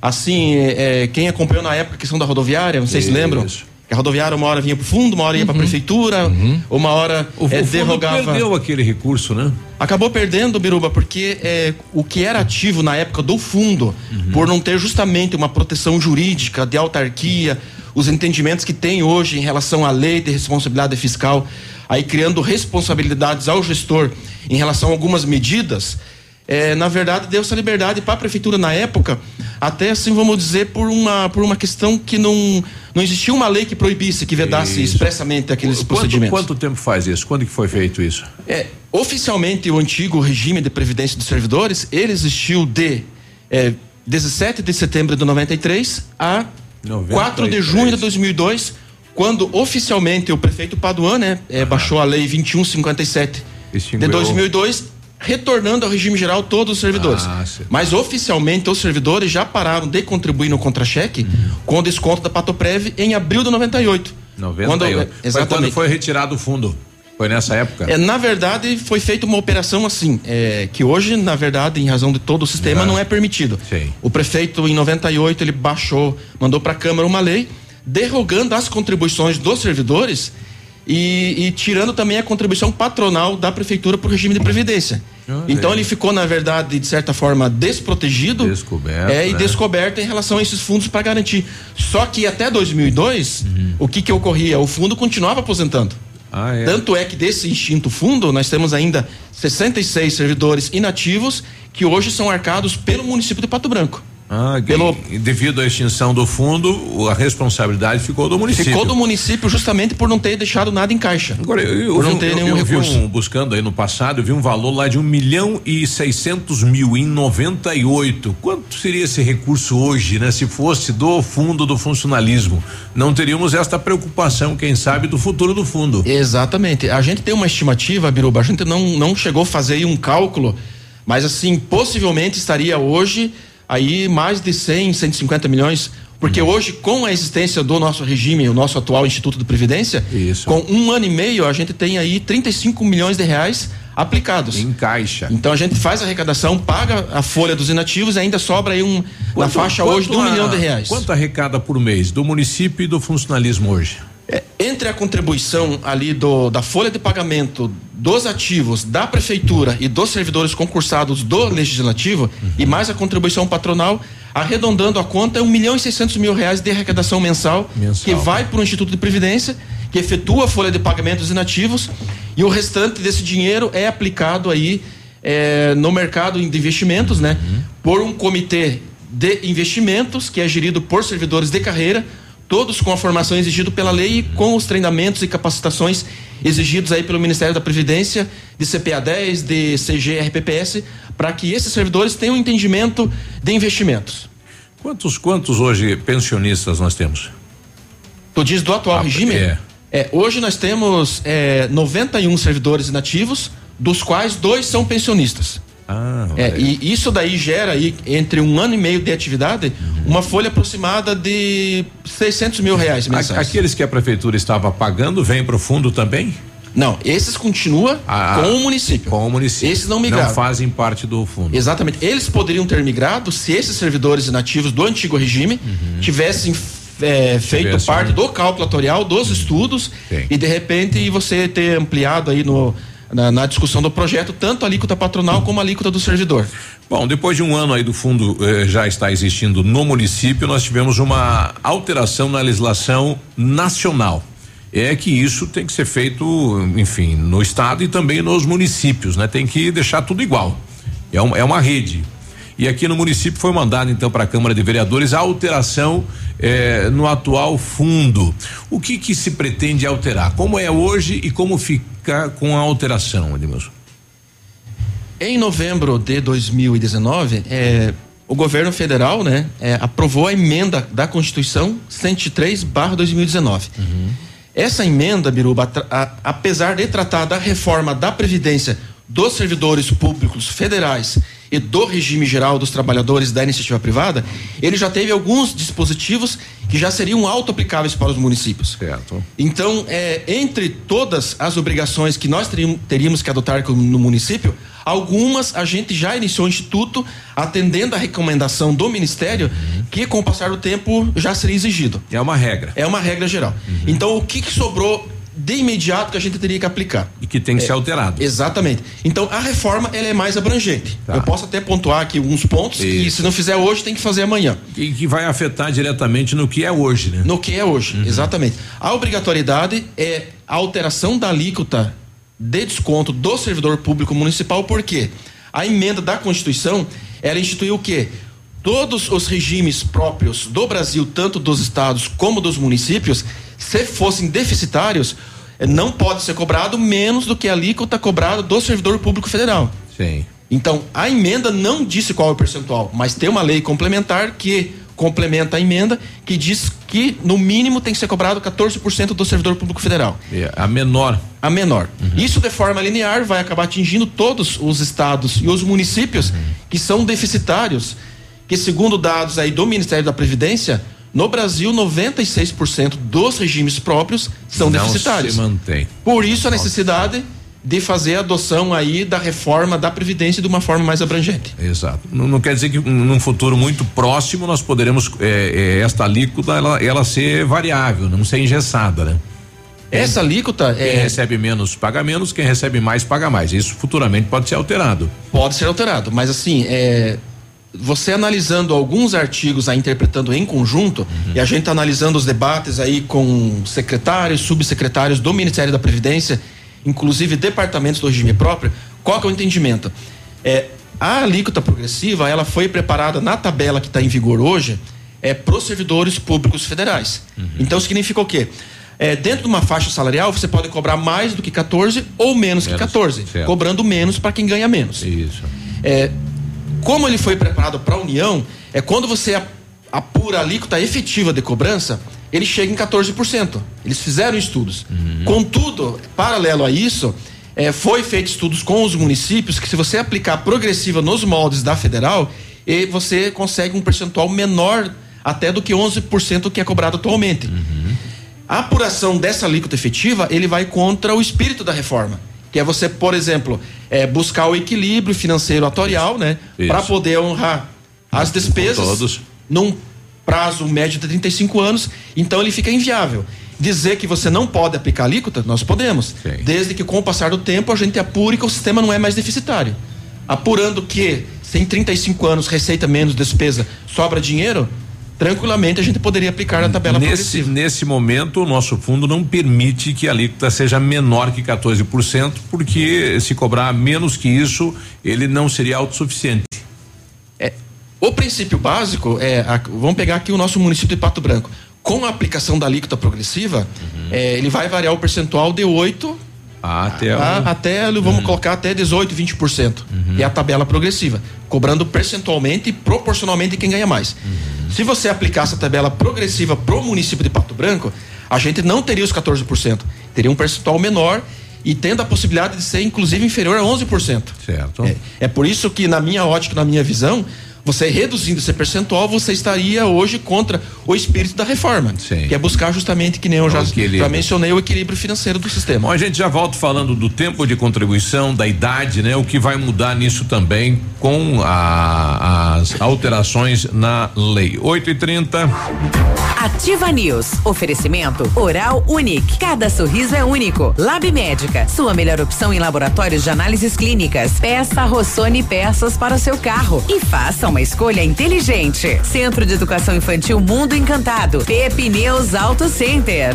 assim, é, é, quem acompanhou na época a questão da rodoviária, não sei Isso. se lembram. A rodoviária uma hora vinha para o fundo, uma hora ia uhum. para a prefeitura, uhum. uma hora o, é, o derrogava. perdeu aquele recurso, né? Acabou perdendo, Biruba, porque é, o que era ativo na época do fundo, uhum. por não ter justamente uma proteção jurídica de autarquia, os entendimentos que tem hoje em relação à lei de responsabilidade fiscal, aí criando responsabilidades ao gestor em relação a algumas medidas, é, na verdade deu essa liberdade para a prefeitura na época, até assim vamos dizer por uma por uma questão que não não existia uma lei que proibisse, que vedasse isso. expressamente aqueles quanto, procedimentos. Quanto tempo faz isso? Quando que foi feito isso? É, oficialmente o antigo regime de previdência dos servidores, ele existiu de é, 17 de setembro de 93 a 93. 4 de junho de 2002, quando oficialmente o prefeito Paduan, né, é, baixou a lei 2157 Extinguiu. de 2002, retornando ao regime geral todos os servidores. Ah, Mas oficialmente os servidores já pararam de contribuir no contra-cheque uhum. com o desconto da Patoprev em abril de 98. 98. Quando, exatamente. Foi quando foi retirado o fundo. Foi nessa época? É, na verdade, foi feita uma operação assim, é, que hoje, na verdade, em razão de todo o sistema, não é permitido. Sim. O prefeito, em 98, ele baixou, mandou para a Câmara uma lei derrogando as contribuições dos servidores e, e tirando também a contribuição patronal da prefeitura para o regime de previdência. Ah, então é. ele ficou, na verdade, de certa forma, desprotegido descoberto, é, e né? descoberto em relação a esses fundos para garantir. Só que até 2002, uhum. o que, que ocorria? O fundo continuava aposentando. Ah, é. Tanto é que desse instinto fundo, nós temos ainda 66 servidores inativos que hoje são arcados pelo município de Pato Branco. Ah, pelo devido à extinção do fundo, a responsabilidade ficou do município. Ficou do município justamente por não ter deixado nada em caixa. Agora eu, eu por não ter eu, nenhum eu recurso. Vi um, buscando aí no passado, eu vi um valor lá de um milhão e seiscentos mil em 98. Quanto seria esse recurso hoje, né? Se fosse do fundo do funcionalismo, não teríamos esta preocupação, quem sabe, do futuro do fundo. Exatamente. A gente tem uma estimativa, Biruba, a gente não não chegou a fazer aí um cálculo, mas assim possivelmente estaria hoje aí mais de 100, 150 milhões. Porque hoje, com a existência do nosso regime, o nosso atual Instituto de Previdência, Isso. com um ano e meio, a gente tem aí 35 milhões de reais aplicados. Em caixa. Então a gente faz a arrecadação, paga a folha dos inativos e ainda sobra aí um, na faixa hoje de um milhão de reais. Quanto arrecada por mês do município e do funcionalismo hoje? É, entre a contribuição ali do, da folha de pagamento dos ativos da prefeitura e dos servidores concursados do legislativo e mais a contribuição patronal, arredondando a conta é um milhão e seiscentos mil reais de arrecadação mensal, Mensal. que vai para o Instituto de Previdência, que efetua a folha de pagamento dos inativos e o restante desse dinheiro é aplicado aí é, no mercado de investimentos, né? Por um comitê de investimentos que é gerido por servidores de carreira, todos com a formação exigida pela lei e com os treinamentos e capacitações exigidos aí pelo Ministério da Previdência, de CPA 10, de CG, RPPS, para que esses servidores tenham um entendimento de investimentos. Quantos quantos hoje pensionistas nós temos? Tu diz do atual Ah, regime? é. É, hoje nós temos é, 91 servidores inativos, dos quais dois são pensionistas. Ah, É, e isso daí gera aí, entre um ano e meio de atividade, uma folha aproximada de 600 mil reais mensais. Aqueles que a prefeitura estava pagando vêm para o fundo também? Não, esses continuam com o município. Com o município. Esses não migraram. Não fazem parte do fundo. Exatamente. Eles poderiam ter migrado se esses servidores inativos do antigo regime tivessem é, feito Tivesse parte um- do calculatorial dos estudos Sim. e de repente você ter ampliado aí no, na, na discussão do projeto tanto a alíquota patronal como a alíquota do servidor. Bom, depois de um ano aí do fundo eh, já está existindo no município, nós tivemos uma alteração na legislação nacional. É que isso tem que ser feito, enfim, no estado e também nos municípios, né? Tem que deixar tudo igual. É, um- é uma rede. E aqui no município foi mandado então para a Câmara de Vereadores a alteração eh, no atual fundo. O que que se pretende alterar? Como é hoje e como fica com a alteração, Edmilson? Em novembro de 2019, é, o governo federal né, é, aprovou a emenda da Constituição 103-2019. Essa emenda, Biruba, tra- a- apesar de tratar da reforma da Previdência dos servidores públicos federais e do regime geral dos trabalhadores da iniciativa privada, ele já teve alguns dispositivos que já seriam auto-aplicáveis para os municípios. Certo. Então, é, entre todas as obrigações que nós teríamos, que adotar no município, algumas a gente já iniciou o instituto atendendo a recomendação do ministério que com o passar do tempo já seria exigido. É uma regra. É uma regra geral. Então, o que, que sobrou de imediato que a gente teria que aplicar? E que tem que É, ser alterado. Exatamente. Então, a reforma ela é mais abrangente. Eu posso até pontuar aqui alguns pontos que se não fizer hoje tem que fazer amanhã. E que vai afetar diretamente no que é hoje, né? No que é hoje, exatamente. A obrigatoriedade é a alteração da alíquota de desconto do servidor público municipal, porque a emenda da Constituição, ela instituiu o quê? Todos os regimes próprios do Brasil, tanto dos estados como dos municípios, se fossem deficitários, não pode ser cobrado menos do que a alíquota cobrada do servidor público federal. Sim. Então, a emenda não disse qual é o percentual, mas tem uma lei complementar que complementa a emenda que diz que no mínimo tem que ser cobrado 14% do servidor público federal. É, a menor. A menor. Isso de forma linear vai acabar atingindo todos os estados e os municípios que são deficitários, que segundo dados aí do Ministério da Previdência, no Brasil 96% dos regimes próprios são Não deficitários. se mantém. Por isso a necessidade de fazer a adoção aí da reforma da Previdência de uma forma mais abrangente. Exato. Não, não quer dizer que num futuro muito próximo nós poderemos é, é, esta alíquota ela, ela ser variável, não ser engessada, né? Essa alíquota Quem é, recebe menos paga menos, quem recebe mais paga mais. Isso futuramente pode ser alterado. pode ser alterado, mas assim, é, você analisando alguns artigos aí interpretando em conjunto, e a gente tá analisando os debates aí com secretários, subsecretários do Ministério da Previdência, inclusive departamentos do regime próprio, qual que é o entendimento? É, a alíquota progressiva, ela foi preparada na tabela que está em vigor hoje, é para os servidores públicos federais. Uhum. Então significa o quê? É, dentro de uma faixa salarial, você pode cobrar mais do que 14 ou menos, menos que 14, certo. cobrando menos para quem ganha menos. Isso. É, como ele foi preparado para a União, é quando você apura a alíquota efetiva de cobrança, ele chega em 14%. Eles fizeram estudos. Uhum. Contudo, paralelo a isso, é, foi feito estudos com os municípios que se você aplicar progressiva nos moldes da federal, e você consegue um percentual menor até do que 11% que é cobrado atualmente. Uhum. A apuração dessa alíquota efetiva, ele vai contra o espírito da reforma, que é você, por exemplo, é, buscar o equilíbrio financeiro atorial, né, para poder honrar as despesas todos. num prazo médio de 35 anos, então ele fica inviável. Dizer que você não pode aplicar alíquota, nós podemos, Sim. desde que com o passar do tempo a gente apure que o sistema não é mais deficitário. Apurando que se em 35 anos receita menos despesa sobra dinheiro, tranquilamente a gente poderia aplicar na tabela nesse, progressiva. Nesse momento, o nosso fundo não permite que a alíquota seja menor que 14%, porque se cobrar menos que isso, ele não seria autossuficiente. É, o princípio básico é, a, vamos pegar aqui o nosso município de Pato Branco com a aplicação da alíquota progressiva, uhum. é, ele vai variar o percentual de 8 ah, até, a, até vamos uhum. colocar até 18, 20%. Uhum. É a tabela progressiva, cobrando percentualmente e proporcionalmente quem ganha mais. Uhum. Se você aplicasse a tabela progressiva pro município de Pato Branco, a gente não teria os 14%, teria um percentual menor e tendo a possibilidade de ser inclusive inferior a 11%. Certo. É, é por isso que na minha ótica, na minha visão, você reduzindo esse percentual, você estaria hoje contra o espírito da reforma, Sim. que é buscar justamente, que nem eu já, já, mencionei, o equilíbrio financeiro do sistema. Bom, a gente já volta falando do tempo de contribuição, da idade, né? O que vai mudar nisso também com a, as alterações na lei. 8 e 30 Ativa News. Oferecimento Oral Unique. Cada sorriso é único. Lab Médica. Sua melhor opção em laboratórios de análises clínicas. Peça Rossoni peças para o seu carro. E faça uma escolha inteligente. Centro de Educação Infantil Mundo Encantado. Pepineus Auto Center.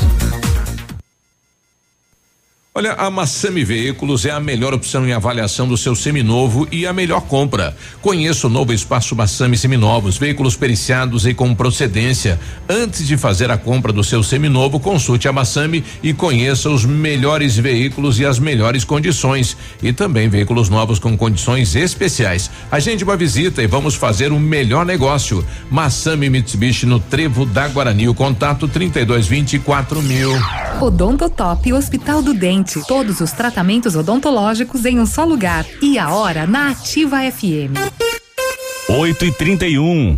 Olha, a Massami Veículos é a melhor opção em avaliação do seu seminovo e a melhor compra. Conheça o novo espaço Massami Seminovos, veículos periciados e com procedência. Antes de fazer a compra do seu seminovo, consulte a Massami e conheça os melhores veículos e as melhores condições. E também veículos novos com condições especiais. Agende uma visita e vamos fazer o um melhor negócio. Massami Mitsubishi no Trevo da Guarani. O contato 3224 mil. Odontotop Hospital do Dente Todos os tratamentos odontológicos em um só lugar. E a hora na Ativa FM. 8 e 31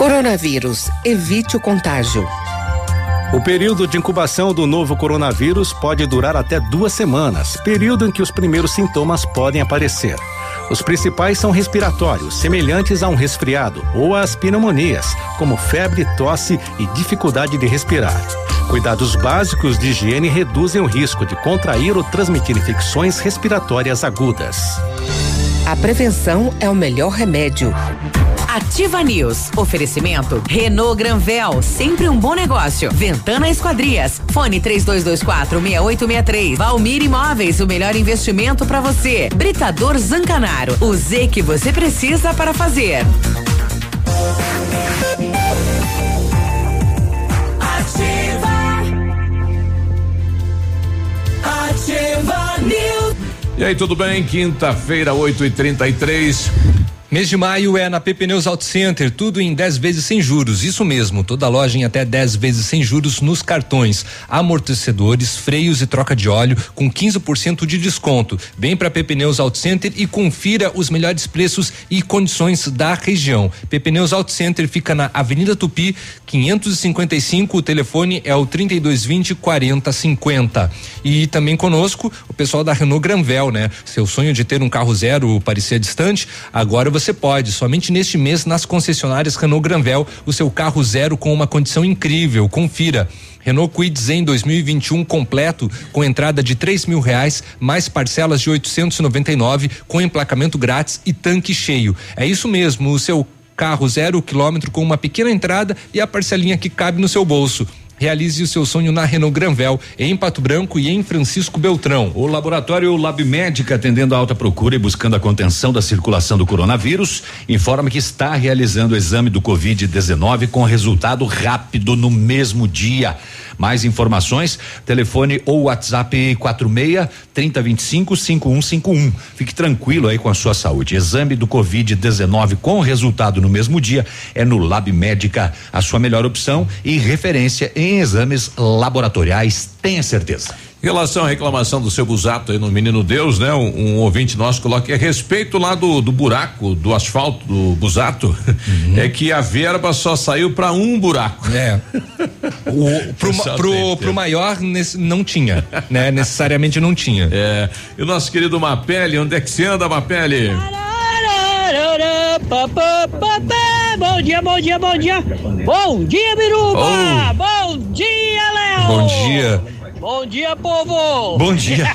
Coronavírus. Evite o contágio. O período de incubação do novo coronavírus pode durar até duas semanas, período em que os primeiros sintomas podem aparecer. Os principais são respiratórios, semelhantes a um resfriado, ou às pneumonias, como febre, tosse e dificuldade de respirar. Cuidados básicos de higiene reduzem o risco de contrair ou transmitir infecções respiratórias agudas. A prevenção é o melhor remédio. Ativa News. Oferecimento Renault Granvel, sempre um bom negócio. Ventana Esquadrias. Fone 3224 6863. Valmir Imóveis, o melhor investimento para você. Britador Zancanaro. O Z que você precisa para fazer. Ativa. Ativa News. E aí, tudo bem? Quinta-feira, 8 e 33 Mês de maio é na PP Neus Auto Center, tudo em 10 vezes sem juros. Isso mesmo, toda loja em até 10 vezes sem juros nos cartões, amortecedores, freios e troca de óleo com 15% de desconto. Vem para PP Neus Auto Center e confira os melhores preços e condições da região. PP Neus Auto Center fica na Avenida Tupi, 555. O telefone é o 3220 4050. E também conosco o pessoal da Renault Granvel, né? Seu sonho de ter um carro zero parecia distante, agora você você pode. Somente neste mês, nas concessionárias Renault Granvel, o seu carro zero com uma condição incrível. Confira. Renault Kwid Zen 2021 completo com entrada de três mil reais mais parcelas de 899 com emplacamento grátis e tanque cheio. É isso mesmo, o seu carro zero quilômetro com uma pequena entrada e a parcelinha que cabe no seu bolso. Realize o seu sonho na Renault Granvel, em Pato Branco e em Francisco Beltrão. O laboratório Lab Médica, atendendo a alta procura e buscando a contenção da circulação do coronavírus, informa que está realizando o exame do Covid-19 com resultado rápido no mesmo dia. Mais informações, telefone ou WhatsApp 46 3025 5151. Fique tranquilo aí com a sua saúde. Exame do Covid-19 com resultado no mesmo dia é no Lab Médica, a sua melhor opção e referência em exames laboratoriais, tenha certeza. Em relação à reclamação do seu Busato aí no Menino Deus, né? Um, um ouvinte nosso coloca a respeito lá do, do buraco, do asfalto do Busato, uhum. é que a verba só saiu para um buraco. É. o, pro, pro, pro maior nesse, não tinha, né? Necessariamente não tinha. É. E o nosso querido Mapele, onde é que você anda, Mapele? Bom dia, bom dia, bom dia. Bom dia, Biruba! Oh. Bom dia, Léo! Bom dia. Bom dia, povo! Bom dia!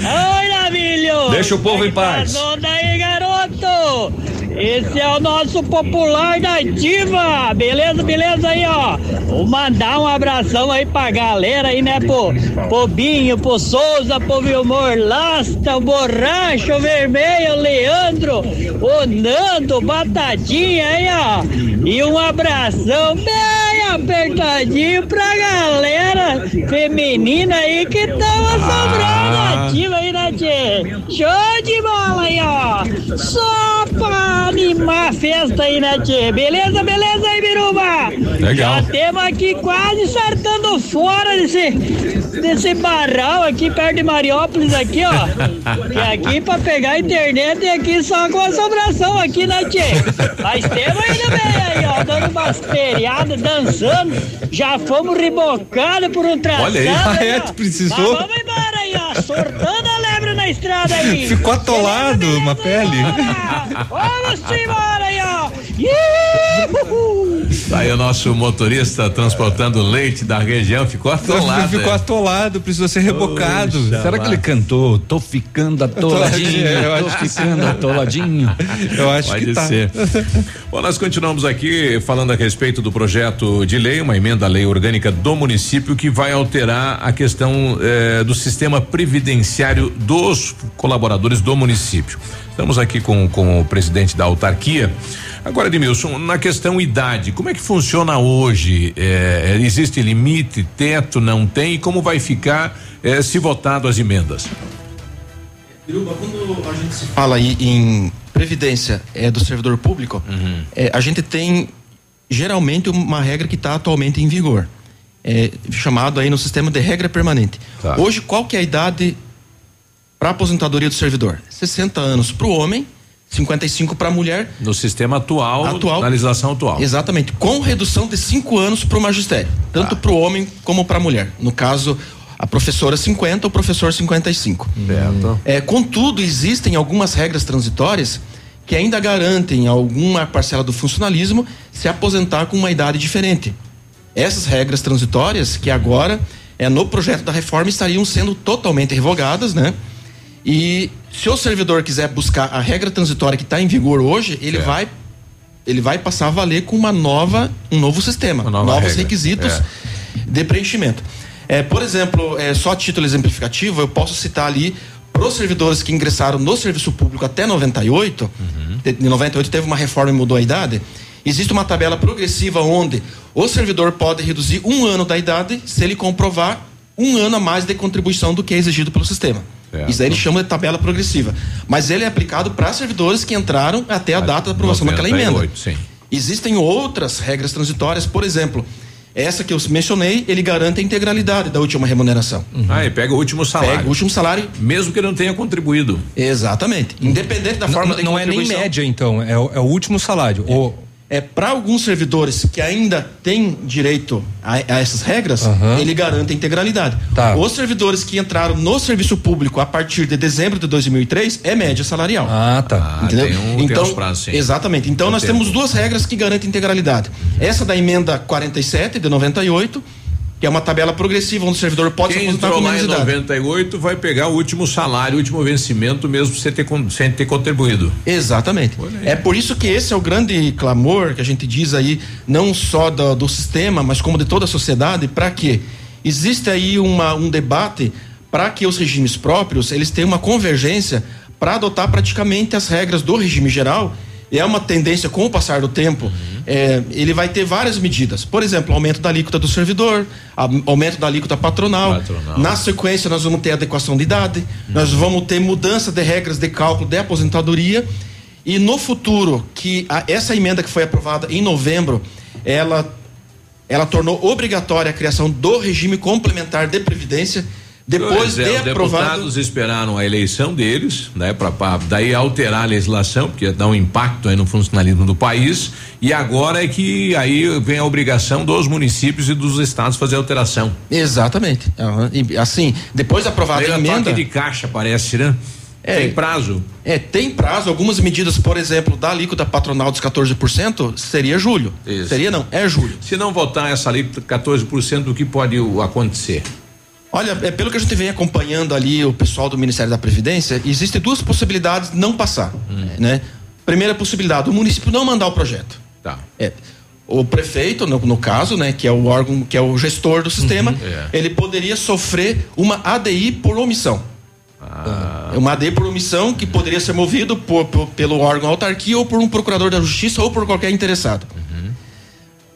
Oi, Navilho! Deixa o povo em paz! aí, garoto! Esse é o nosso popular da ativa! Beleza, beleza aí, ó! Vou mandar um abração aí pra galera aí, né, pro, pro Binho, pro Souza, pro Vilmor Lasta, o Borracho, o Vermelho, o Leandro, o Nando, Batatinha aí, ó! E um abração bem apertadinho pra galera feminina aí que tava sobrando ah. ativa aí, né, Tchê? Show de bola aí, ó! Só pra animar a festa aí, né, Tchê? Beleza, beleza aí, Biruba? Legal. Já temos aqui quase saltando fora desse, desse barral aqui perto de Mariópolis aqui, ó. que aqui pra pegar a internet é aqui só com assombração aqui, né, Tchê? Mas temos ainda bem aí, ó, dando umas feriadas, dançando. Já fomos rebocados por um traçado. Olha aí, aí é, tu precisou. Mas vamos embora aí, ó, sortando a lebre na estrada aí. Ficou atolado uma pele. Vamos embora aí. Tá aí o nosso motorista transportando leite da região, ficou atolado. Ficou é. atolado, precisou ser rebocado. Oxa, Será que ele cantou? Tô ficando atoladinho, eu tô ficando atoladinho. Eu acho Pode que tá. ser. Bom, nós continuamos aqui falando a respeito do projeto de lei, uma emenda à lei orgânica do município que vai alterar a questão eh, do sistema previdenciário dos colaboradores do município. Estamos aqui com, com o presidente da autarquia. Agora, Edmilson, na questão idade, como é que funciona hoje? É, existe limite, teto, não tem? E como vai ficar é, se votado as emendas? Biruba, quando a gente se fala aí em previdência é, do servidor público, uhum. é, a gente tem geralmente uma regra que está atualmente em vigor. É, chamado aí no sistema de regra permanente. Tá. Hoje, qual que é a idade para aposentadoria do servidor? 60 anos para o homem 55 para a mulher. No sistema atual, atual, na legislação atual. Exatamente, com redução de cinco anos para o magistério, tanto ah. para o homem como para a mulher. No caso, a professora 50, o professor 55. Certo. É, contudo, existem algumas regras transitórias que ainda garantem alguma parcela do funcionalismo se aposentar com uma idade diferente. Essas regras transitórias, que agora, é, no projeto da reforma, estariam sendo totalmente revogadas, né? E se o servidor quiser buscar a regra transitória que está em vigor hoje, ele é. vai ele vai passar a valer com uma nova um novo sistema, novos regra. requisitos é. de preenchimento. É, por exemplo, é, só a título exemplificativo, eu posso citar ali para os servidores que ingressaram no serviço público até 98, uhum. em 98 teve uma reforma e mudou a idade. Existe uma tabela progressiva onde o servidor pode reduzir um ano da idade se ele comprovar um ano a mais de contribuição do que é exigido pelo sistema. Isso daí eles chamam de tabela progressiva. Mas ele é aplicado para servidores que entraram até a data da aprovação daquela emenda. Sim. Existem outras regras transitórias, por exemplo, essa que eu mencionei, ele garante a integralidade da última remuneração. Uhum. Ah, e pega o último salário. Pega o último salário. Mesmo que ele não tenha contribuído. Exatamente. Independente da forma não, de Não é nem média, então, é, o, é o último salário. É. O é para alguns servidores que ainda têm direito a, a essas regras, uhum. ele garante a integralidade. Tá. Os servidores que entraram no serviço público a partir de dezembro de 2003 é média salarial. Ah, tá. Entendeu? Tem um, então, tem prazos, exatamente. Então tem nós tempo. temos duas regras que garantem integralidade. Essa da emenda 47 de 98 que é uma tabela progressiva onde o servidor pode Quem se aposentar entrou com lá em idade. 98 vai pegar o último salário, o último vencimento, mesmo sem ter, sem ter contribuído. Exatamente. É por isso que esse é o grande clamor que a gente diz aí, não só do, do sistema, mas como de toda a sociedade, para que existe aí uma, um debate para que os regimes próprios eles tenham uma convergência para adotar praticamente as regras do regime geral é uma tendência com o passar do tempo, uhum. é, ele vai ter várias medidas. Por exemplo, aumento da alíquota do servidor, aumento da alíquota patronal. patronal. Na sequência, nós vamos ter adequação de idade, uhum. nós vamos ter mudança de regras de cálculo de aposentadoria. E no futuro, que a, essa emenda que foi aprovada em novembro, ela, ela tornou obrigatória a criação do regime complementar de previdência depois é, de os aprovado. deputados esperaram a eleição deles, né, para daí alterar a legislação, porque dá um impacto aí no funcionalismo do país, e agora é que aí vem a obrigação dos municípios e dos estados fazer alteração. Exatamente. Uhum. assim, depois de aprovada a emenda. de caixa parece, né? É, tem prazo? É, tem prazo. Algumas medidas, por exemplo, da alíquota patronal dos 14%, seria julho. Isso. Seria não, é julho. Se não votar essa alíquota 14%, o que pode acontecer? Olha, é, pelo que a gente vem acompanhando ali o pessoal do Ministério da Previdência, existem duas possibilidades de não passar, hum. né? Primeira possibilidade, o município não mandar o projeto. Tá. É, o prefeito, no, no, caso, né, que é o órgão, que é o gestor do sistema, uhum, é. ele poderia sofrer uma ADI por omissão. Ah. Uma ADI por omissão que poderia ser movido por, por, pelo órgão autarquia ou por um procurador da justiça ou por qualquer interessado. Uhum.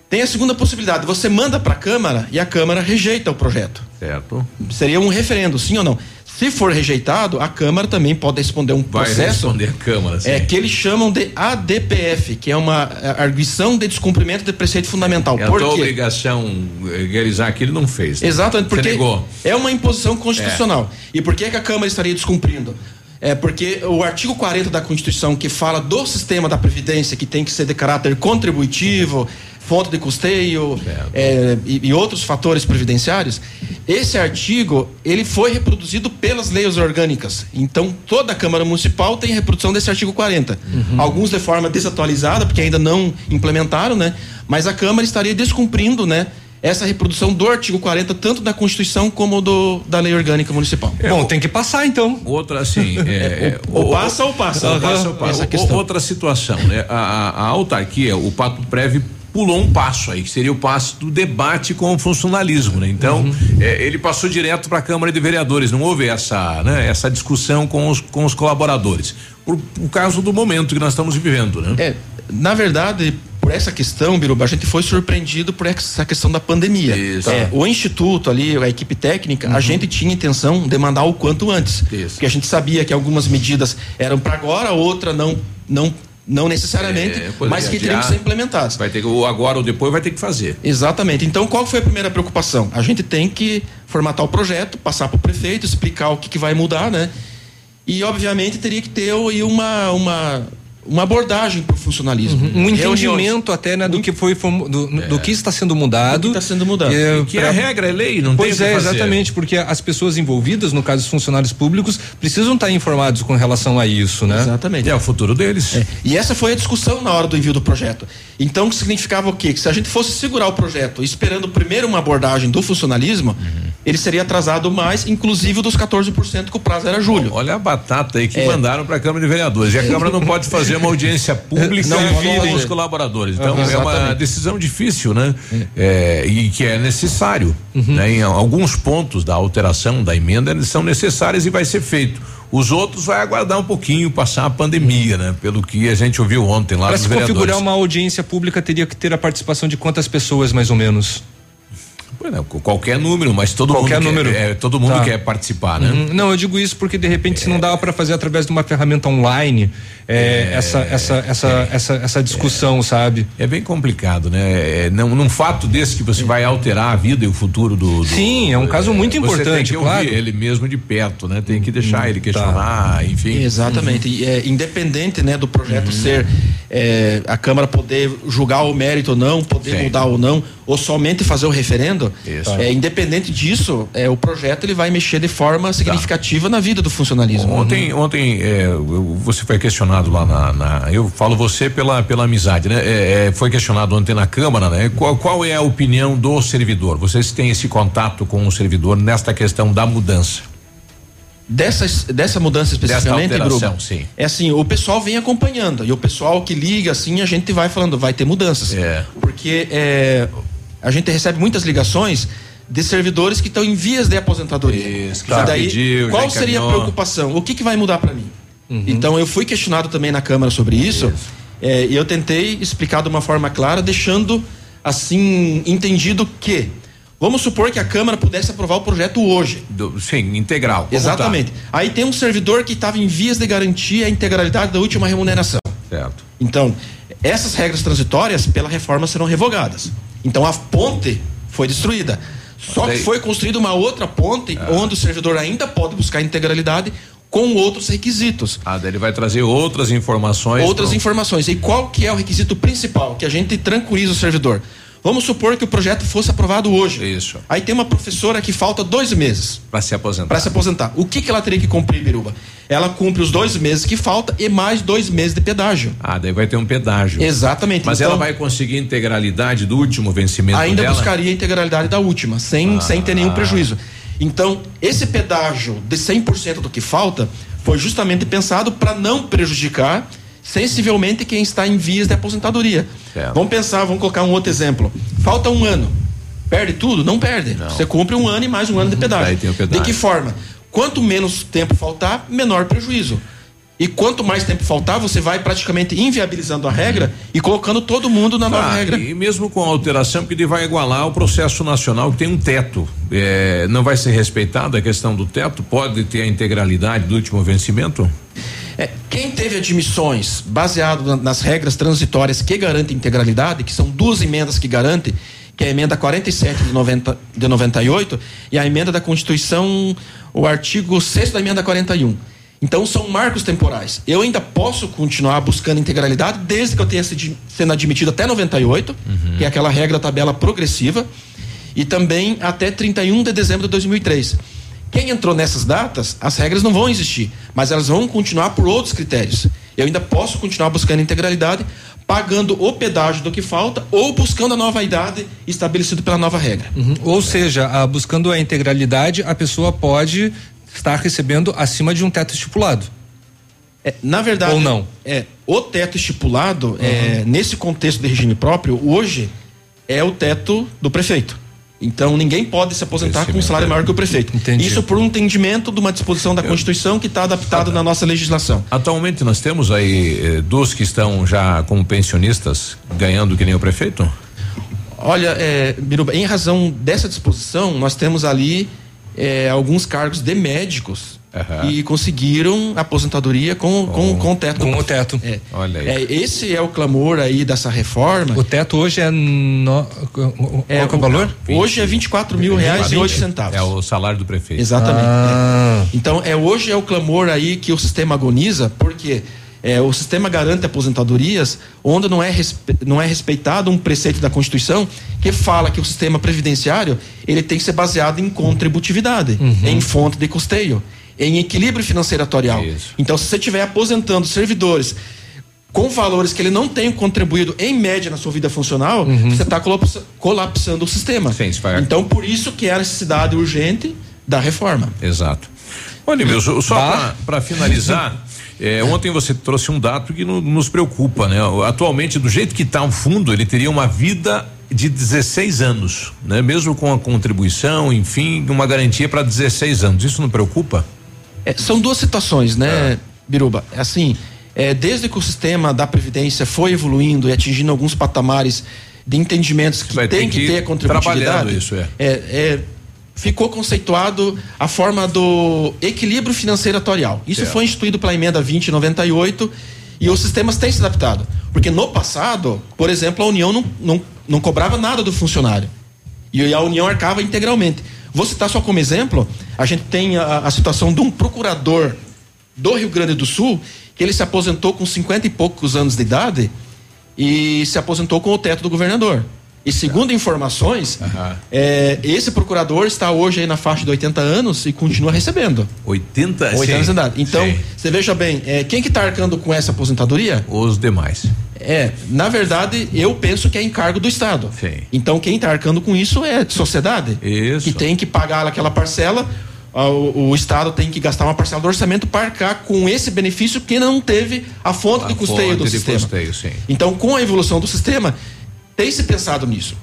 Tem a segunda possibilidade, você manda para a Câmara e a Câmara rejeita o projeto. Certo. Seria um referendo, sim ou não? Se for rejeitado, a Câmara também pode responder um Vai processo. responder a Câmara, sim. É que eles chamam de ADPF, que é uma arguição de descumprimento de preceito fundamental. É, Por a quê? obrigação realizar aquilo não fez. Né? Exatamente, porque negou. é uma imposição constitucional. É. E por que, que a Câmara estaria descumprindo? É porque o artigo 40 da Constituição, que fala do sistema da Previdência, que tem que ser de caráter contributivo, fonte de custeio é, e, e, outros fatores previdenciários, esse artigo ele foi reproduzido pelas leis orgânicas. Então toda a Câmara Municipal tem reprodução desse artigo 40. Uhum. Alguns de forma desatualizada, porque ainda não implementaram, né? Mas a Câmara estaria descumprindo, né? essa reprodução do artigo 40, tanto da Constituição como do, da lei orgânica municipal. É, Bom, tem que passar então. Outra assim. É, ou, ou, passa ou passa. Ou passa ou passa. Outra situação, né? A, a, a autarquia, o Pato Prévio pulou um passo aí, que seria o passo do debate com o funcionalismo, né? Então, uhum. é, ele passou direto para a Câmara de Vereadores, não houve essa, né, essa discussão com os, com os colaboradores. Por, por causa do momento que nós estamos vivendo, né? É, na verdade, por essa questão, Biruba, a gente foi surpreendido por essa questão da pandemia. Isso. É, o instituto ali, a equipe técnica, uhum. a gente tinha intenção de mandar o quanto antes. Isso. Porque a gente sabia que algumas medidas eram para agora, outra não não não necessariamente, é, mas que teriam que ser implementados. Vai ter que, ou agora ou depois vai ter que fazer. Exatamente. Então, qual foi a primeira preocupação? A gente tem que formatar o projeto, passar para o prefeito, explicar o que, que vai mudar, né? E, obviamente, teria que ter uma, uma uma abordagem para o funcionalismo. Uhum. Um entendimento até né, do que foi do, é. do, que está sendo mudado. Do que está sendo mudado. É, que pra... a regra é lei, não pois tem é, exatamente, porque as pessoas envolvidas, no caso os funcionários públicos, precisam estar informados com relação a isso, né? Exatamente. É o futuro deles. É. E essa foi a discussão na hora do envio do projeto. Então, significava o quê? Que se a gente fosse segurar o projeto esperando primeiro uma abordagem do funcionalismo, uhum. ele seria atrasado mais, inclusive dos 14% que o prazo era julho. Olha a batata aí que é. mandaram para a Câmara de Vereadores. E a Câmara não pode fazer uma audiência pública não com os colaboradores. Então, uhum. é uma decisão difícil, né? É, e que é necessário. Uhum. Né? Em alguns pontos da alteração da emenda são necessárias e vai ser feito. Os outros vai aguardar um pouquinho passar a pandemia, né? Pelo que a gente ouviu ontem lá Para se configurar uma audiência pública teria que ter a participação de quantas pessoas mais ou menos? Qualquer número, mas todo Qualquer mundo número. Quer, é, todo mundo Tá. quer participar, né? Uhum. Não, eu digo isso porque de repente se não dava para fazer através de uma ferramenta online é, essa, essa, essa, essa, essa discussão, sabe? É bem complicado, né? É, não, num fato desse que você vai alterar a vida e o futuro do. do Sim, é um caso muito importante, tem que claro. ouvir ele mesmo de perto, né? Tem que Hum, deixar tá. ele questionar, enfim. Exatamente. E, é, independente né, do projeto ser é, a Câmara poder julgar o mérito ou não, poder Sim. mudar ou não, ou somente fazer o referendo, Isso. é, independente disso, é, o projeto ele vai mexer de forma significativa na vida do funcionalismo. Ontem, ontem é, você foi questionado lá na, na- eu falo você pela pela amizade, né? É, é, foi questionado ontem na Câmara, né? Qual, qual é a opinião do servidor? Vocês têm esse contato com o servidor nesta questão da mudança? Dessas, dessa mudança especificamente, Bruno, sim. é assim, o pessoal vem acompanhando e o pessoal que liga assim, a gente vai falando, vai ter mudanças. É. Porque é, a gente recebe muitas ligações de servidores que estão em vias de aposentadoria. Isso, que já pediu, qual seria a preocupação? O que, que vai mudar para mim? Então eu fui questionado também na Câmara sobre isso, é, e eu tentei explicar de uma forma clara, deixando assim entendido que vamos supor que a Câmara pudesse aprovar o projeto hoje. Do- sim, integral. como Exatamente. Aí tem um servidor que estava em vias de garantir a integralidade da última remuneração. tá? Certo. Então, essas regras transitórias pela reforma serão revogadas. Então a ponte foi destruída. Só que foi construída uma outra ponte onde o servidor ainda pode buscar integralidade com outros requisitos. Ah, daí ele vai trazer outras informações. Outras informações. E qual que é o requisito principal? Que a gente tranquiliza o servidor. Vamos supor que o projeto fosse aprovado hoje. Isso. Aí tem uma professora que falta dois meses Para se aposentar. para se aposentar. O que, que ela teria que cumprir, Biruba? Ela cumpre os dois meses que falta e mais dois meses de pedágio. Ah, daí vai ter um pedágio. Exatamente. Mas Então, ela vai conseguir integralidade do último vencimento ainda dela? buscaria a integralidade da última, sem, Ah. sem ter nenhum prejuízo. Então, esse pedágio de 100% do que falta foi justamente pensado para não prejudicar sensivelmente quem está em vias de aposentadoria. Certo. Vamos pensar, vamos colocar um outro exemplo. Falta um ano. Perde tudo? Não perde. Você cumpre um ano e mais um ano de pedágio. Daí tem o pedágio. De que forma? Quanto menos tempo faltar, menor prejuízo. E quanto mais tempo faltar, você vai praticamente inviabilizando a regra e colocando todo mundo na nova Ah, regra. E mesmo com a alteração, porque ele vai igualar o processo nacional que tem um teto. É, não vai ser respeitada a questão do teto? Pode ter a integralidade do último vencimento? É, quem teve admissões baseado na- nas regras transitórias que garantem integralidade, que são duas emendas que garantem, que é a emenda 47 de, 90, de 98 e a emenda da Constituição, o artigo 6 da emenda 41. Então são marcos temporais. Eu ainda posso continuar buscando integralidade desde que eu tenha sido sendo admitido até 98, que é aquela regra tabela progressiva, e também até 31 de dezembro de 2003. Quem entrou nessas datas, as regras não vão existir, mas elas vão continuar por outros critérios. Eu ainda posso continuar buscando integralidade, pagando o pedágio do que falta ou buscando a nova idade estabelecida pela nova regra. Uhum. Ou seja, a- buscando a integralidade, a pessoa pode estar recebendo acima de um teto estipulado. É, na verdade, Ou não? É, o teto estipulado, é, nesse contexto de regime próprio, hoje é o teto do prefeito. Então ninguém pode se aposentar com um salário maior que o prefeito. Entendi. Isso por um entendimento de uma disposição da Constituição que está adaptado na nossa legislação. Atualmente nós temos aí eh, dos que estão já como pensionistas ganhando que nem o prefeito? Olha, é, Biruba, em razão dessa disposição, nós temos ali é, alguns cargos de médicos que conseguiram aposentadoria com, com, com o teto. Com o teto. É. Olha aí. É, esse é o clamor aí dessa reforma. O teto hoje é. No, É, qual é o valor? Hoje é 24 mil reais e 8 centavos. É o salário do prefeito. Exatamente. Ah. É. Então, é, hoje é o clamor aí que o sistema agoniza, porque é, o sistema garante aposentadorias onde não é, respe- não é respeitado um preceito da Constituição que fala que o sistema previdenciário ele tem que ser baseado em contributividade, em fonte de custeio, em equilíbrio financeiro atuarial. Então, se você estiver aposentando servidores com valores que ele não tem contribuído em média na sua vida funcional, você está colapsando o sistema. Então, por isso que é a necessidade urgente da reforma. Exato. Olha, meu, só para finalizar, é, ontem você trouxe um dado que no- nos preocupa, né? Atualmente, do jeito que está o fundo, ele teria uma vida de 16 anos, né? Mesmo com a contribuição, enfim, uma garantia para 16 anos. Isso não preocupa? É, são duas situações, né, Biruba? É Assim, é, desde que o sistema da Previdência foi evoluindo e atingindo alguns patamares de entendimentos que Vai tem que, que ter contributividade. trabalhando isso, é. é, ficou conceituado a forma do equilíbrio financeiro atuarial. Isso Certo. foi instituído pela emenda 2098 e os sistemas têm se adaptado. Porque no passado, por exemplo, a União não, não, não cobrava nada do funcionário. E a União arcava integralmente. Vou citar só como exemplo, a gente tem a, a situação de um procurador do Rio Grande do Sul, que ele se aposentou com 50 e poucos anos de idade e se aposentou com o teto do governador. E segundo informações, é, esse procurador está hoje aí na faixa de 80 anos e continua recebendo. 80, 80 sim, anos de idade. Então, sim. você veja bem, é, quem que está arcando com essa aposentadoria? Os demais. É, na verdade, eu penso que é encargo do Estado. Então, quem está arcando com isso é a sociedade. Isso. Que tem que pagar aquela parcela. O, o Estado tem que gastar uma parcela do orçamento para arcar com esse benefício que não teve a fonte de custeio fonte do de sistema. custeio, sim. Então, com a evolução do sistema, tem se pensado nisso.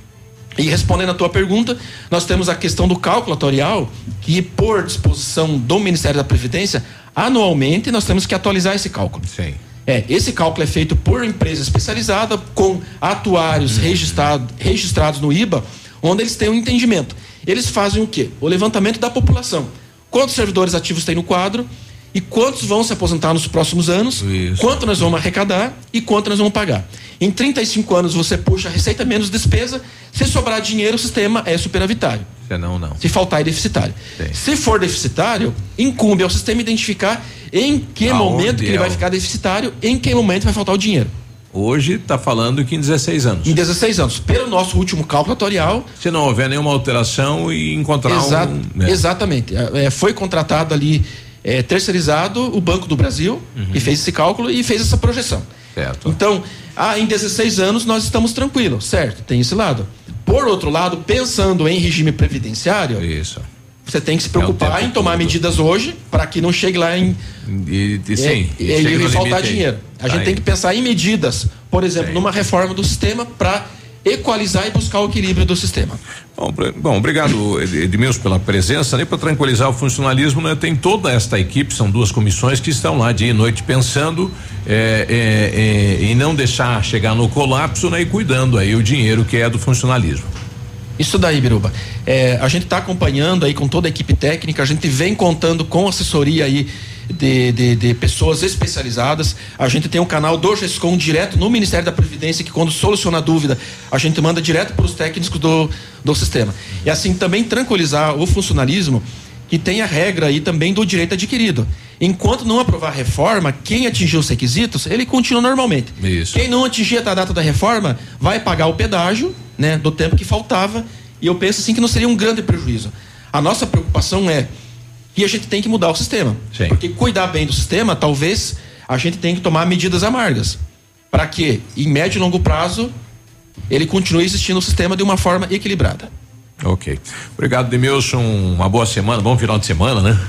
E respondendo à tua pergunta, nós temos a questão do cálculo atuarial, que por disposição do Ministério da Previdência, anualmente nós temos que atualizar esse cálculo. Sim. É, esse cálculo é feito por empresa especializada, com atuários registrado- registrados no IBA, onde eles têm um entendimento. Eles fazem o quê? O levantamento da população. Quantos servidores ativos tem no quadro e quantos vão se aposentar nos próximos anos, quanto nós vamos arrecadar e quanto nós vamos pagar. Em 35 anos você puxa a receita menos despesa, se sobrar dinheiro, o sistema é superavitário. Senão, não. Se faltar, é deficitário. Se for deficitário, incumbe ao sistema identificar em que Aonde momento que ele é vai ficar deficitário, em que momento vai faltar o dinheiro. Hoje está falando que em 16 anos. Em 16 anos. Pelo nosso último cálculo atuarial. Se não houver nenhuma alteração e encontrar Exa- um. né? Exatamente. É, foi contratado ali, é, terceirizado, o Banco do Brasil, que fez esse cálculo e fez essa projeção. Uhum. Certo. Então, ah, em 16 anos nós estamos tranquilos, certo? Tem esse lado. Por outro lado, pensando em regime previdenciário, Isso. você tem que se preocupar em tomar medidas hoje para que não chegue lá em E, e, sim, é, e e, e no faltar dinheiro. A Tá gente aí. tem que pensar em medidas, por exemplo, numa reforma do sistema para equalizar e buscar o equilíbrio do sistema. Bom, obrigado Ed- Edmilson pela presença, né? Para tranquilizar o funcionalismo, né? Tem toda esta equipe, são duas comissões que estão lá dia e noite pensando é, é, é, em não deixar chegar no colapso, né? E cuidando aí o dinheiro que é do funcionalismo. Isso daí, Biruba. É, a gente está acompanhando aí com toda a equipe técnica, a gente vem contando com assessoria aí de, de, de pessoas especializadas. A gente tem um canal do GESCOM direto no Ministério da Previdência, que quando soluciona a dúvida, a gente manda direto para os técnicos do, do sistema. E assim também tranquilizar o funcionalismo que tem a regra aí também do direito adquirido. Enquanto não aprovar a reforma, quem atingiu os requisitos, ele continua normalmente. Isso. Quem não atingir a data da reforma vai pagar o pedágio, né, do tempo que faltava, e eu penso assim que não seria um grande prejuízo. A nossa preocupação é que a gente tem que mudar o sistema. Porque cuidar bem do sistema, talvez a gente tenha que tomar medidas amargas. Para que, em médio e longo prazo, ele continue existindo o sistema de uma forma equilibrada. Ok. Obrigado, Demilson. Uma boa semana, bom final de semana, né?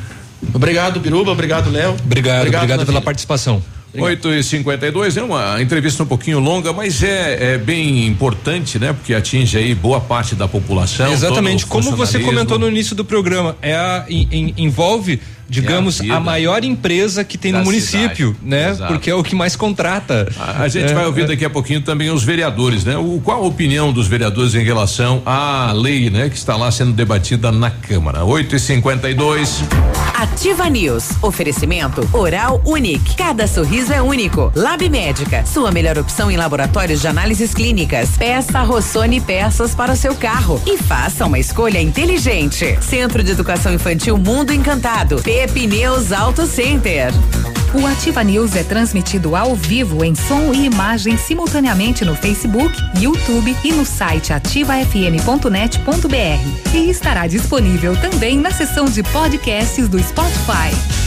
Obrigado, Biruba. Obrigado, Léo. Obrigado, obrigado, Navilho. pela participação. 8 e 52 é uma entrevista um pouquinho longa, mas é, é bem importante, né? Porque atinge aí boa parte da população. Exatamente, como você comentou no início do programa, é a, em- em- envolve, digamos, É a a, maior empresa que tem da no município, cidade. né? Exato. Porque é o que mais contrata. A, a gente É, vai ouvir é. daqui a pouquinho também os vereadores, né? O, qual a opinião dos vereadores em relação à lei, né? Que está lá sendo debatida na Câmara. 8 e 52 Ativa News. Oferecimento Oral Unique. Cada sorriso é único. Lab Médica. Sua melhor opção em laboratórios de análises clínicas. Peça Rossoni peças para o seu carro. E faça uma escolha inteligente. Centro de Educação Infantil Mundo Encantado. Pepineus Auto Center. O Ativa News é transmitido ao vivo em som e imagem simultaneamente no Facebook, YouTube e no site ativafm.net.br. E estará disponível também na seção de podcasts do Spotify.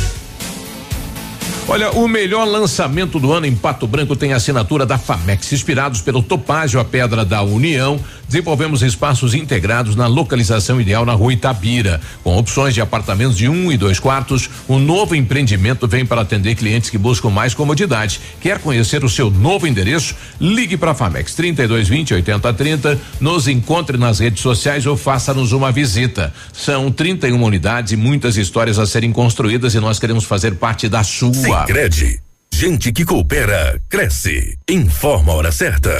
Olha, o melhor lançamento do ano em Pato Branco tem assinatura da Famex. Inspirados pelo Topázio, a Pedra da União, desenvolvemos espaços integrados na localização ideal na rua Itabira. Com opções de apartamentos de um e dois quartos, o novo empreendimento vem para atender clientes que buscam mais comodidade. Quer conhecer o seu novo endereço? Ligue para a Famex 3220 8030, nos encontre nas redes sociais ou faça-nos uma visita. São 31 unidades e muitas histórias a serem construídas e nós queremos fazer parte da sua. Sicredi. Gente que coopera, cresce. Informa a hora certa.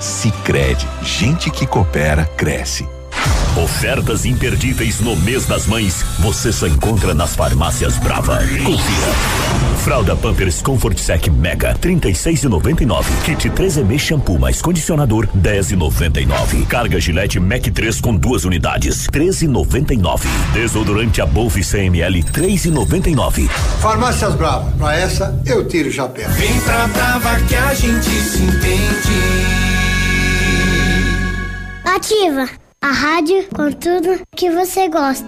Sicredi, gente que coopera cresce. Ofertas imperdíveis no mês das mães você só encontra nas farmácias Brava. Confira. Fralda Pampers Comfort Sec Mega 36,99. Kit 3M shampoo mais condicionador 10,99. Carga Gillette Mac 3 com duas unidades 13,99. Desodorante Above 100 ml 3,99. Farmácias Brava. Pra essa eu tiro o chapéu. Vem pra Brava que a gente se entende. Ativa a rádio com tudo que você gosta.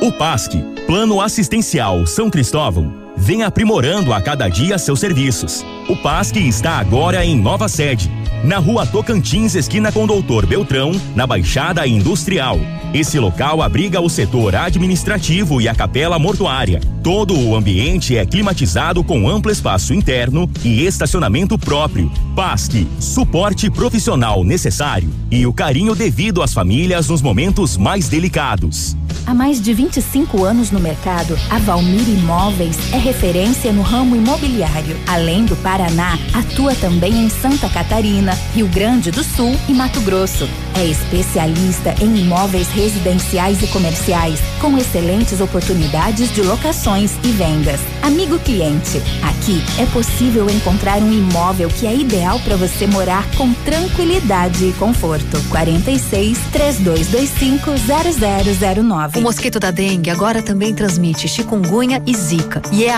O PASC, Plano Assistencial São Cristóvão, vem aprimorando a cada dia seus serviços. O PASC está agora em nova sede, na rua Tocantins, esquina com Doutor Beltrão, na Baixada Industrial. Esse local abriga o setor administrativo e a capela mortuária. Todo o ambiente é climatizado com amplo espaço interno e estacionamento próprio. PASC, suporte profissional necessário e o carinho devido às famílias nos momentos mais delicados. Há mais de 25 anos no mercado, a Valmir Imóveis é referência no ramo imobiliário. Além do Paraná, atua também em Santa Catarina, Rio Grande do Sul e Mato Grosso. É especialista em imóveis residenciais e comerciais, com excelentes oportunidades de locações e vendas. Amigo cliente, aqui é possível encontrar um imóvel que é ideal para você morar com tranquilidade e conforto. 46 3225 0009. O mosquito da dengue agora também transmite chikungunya e zika e é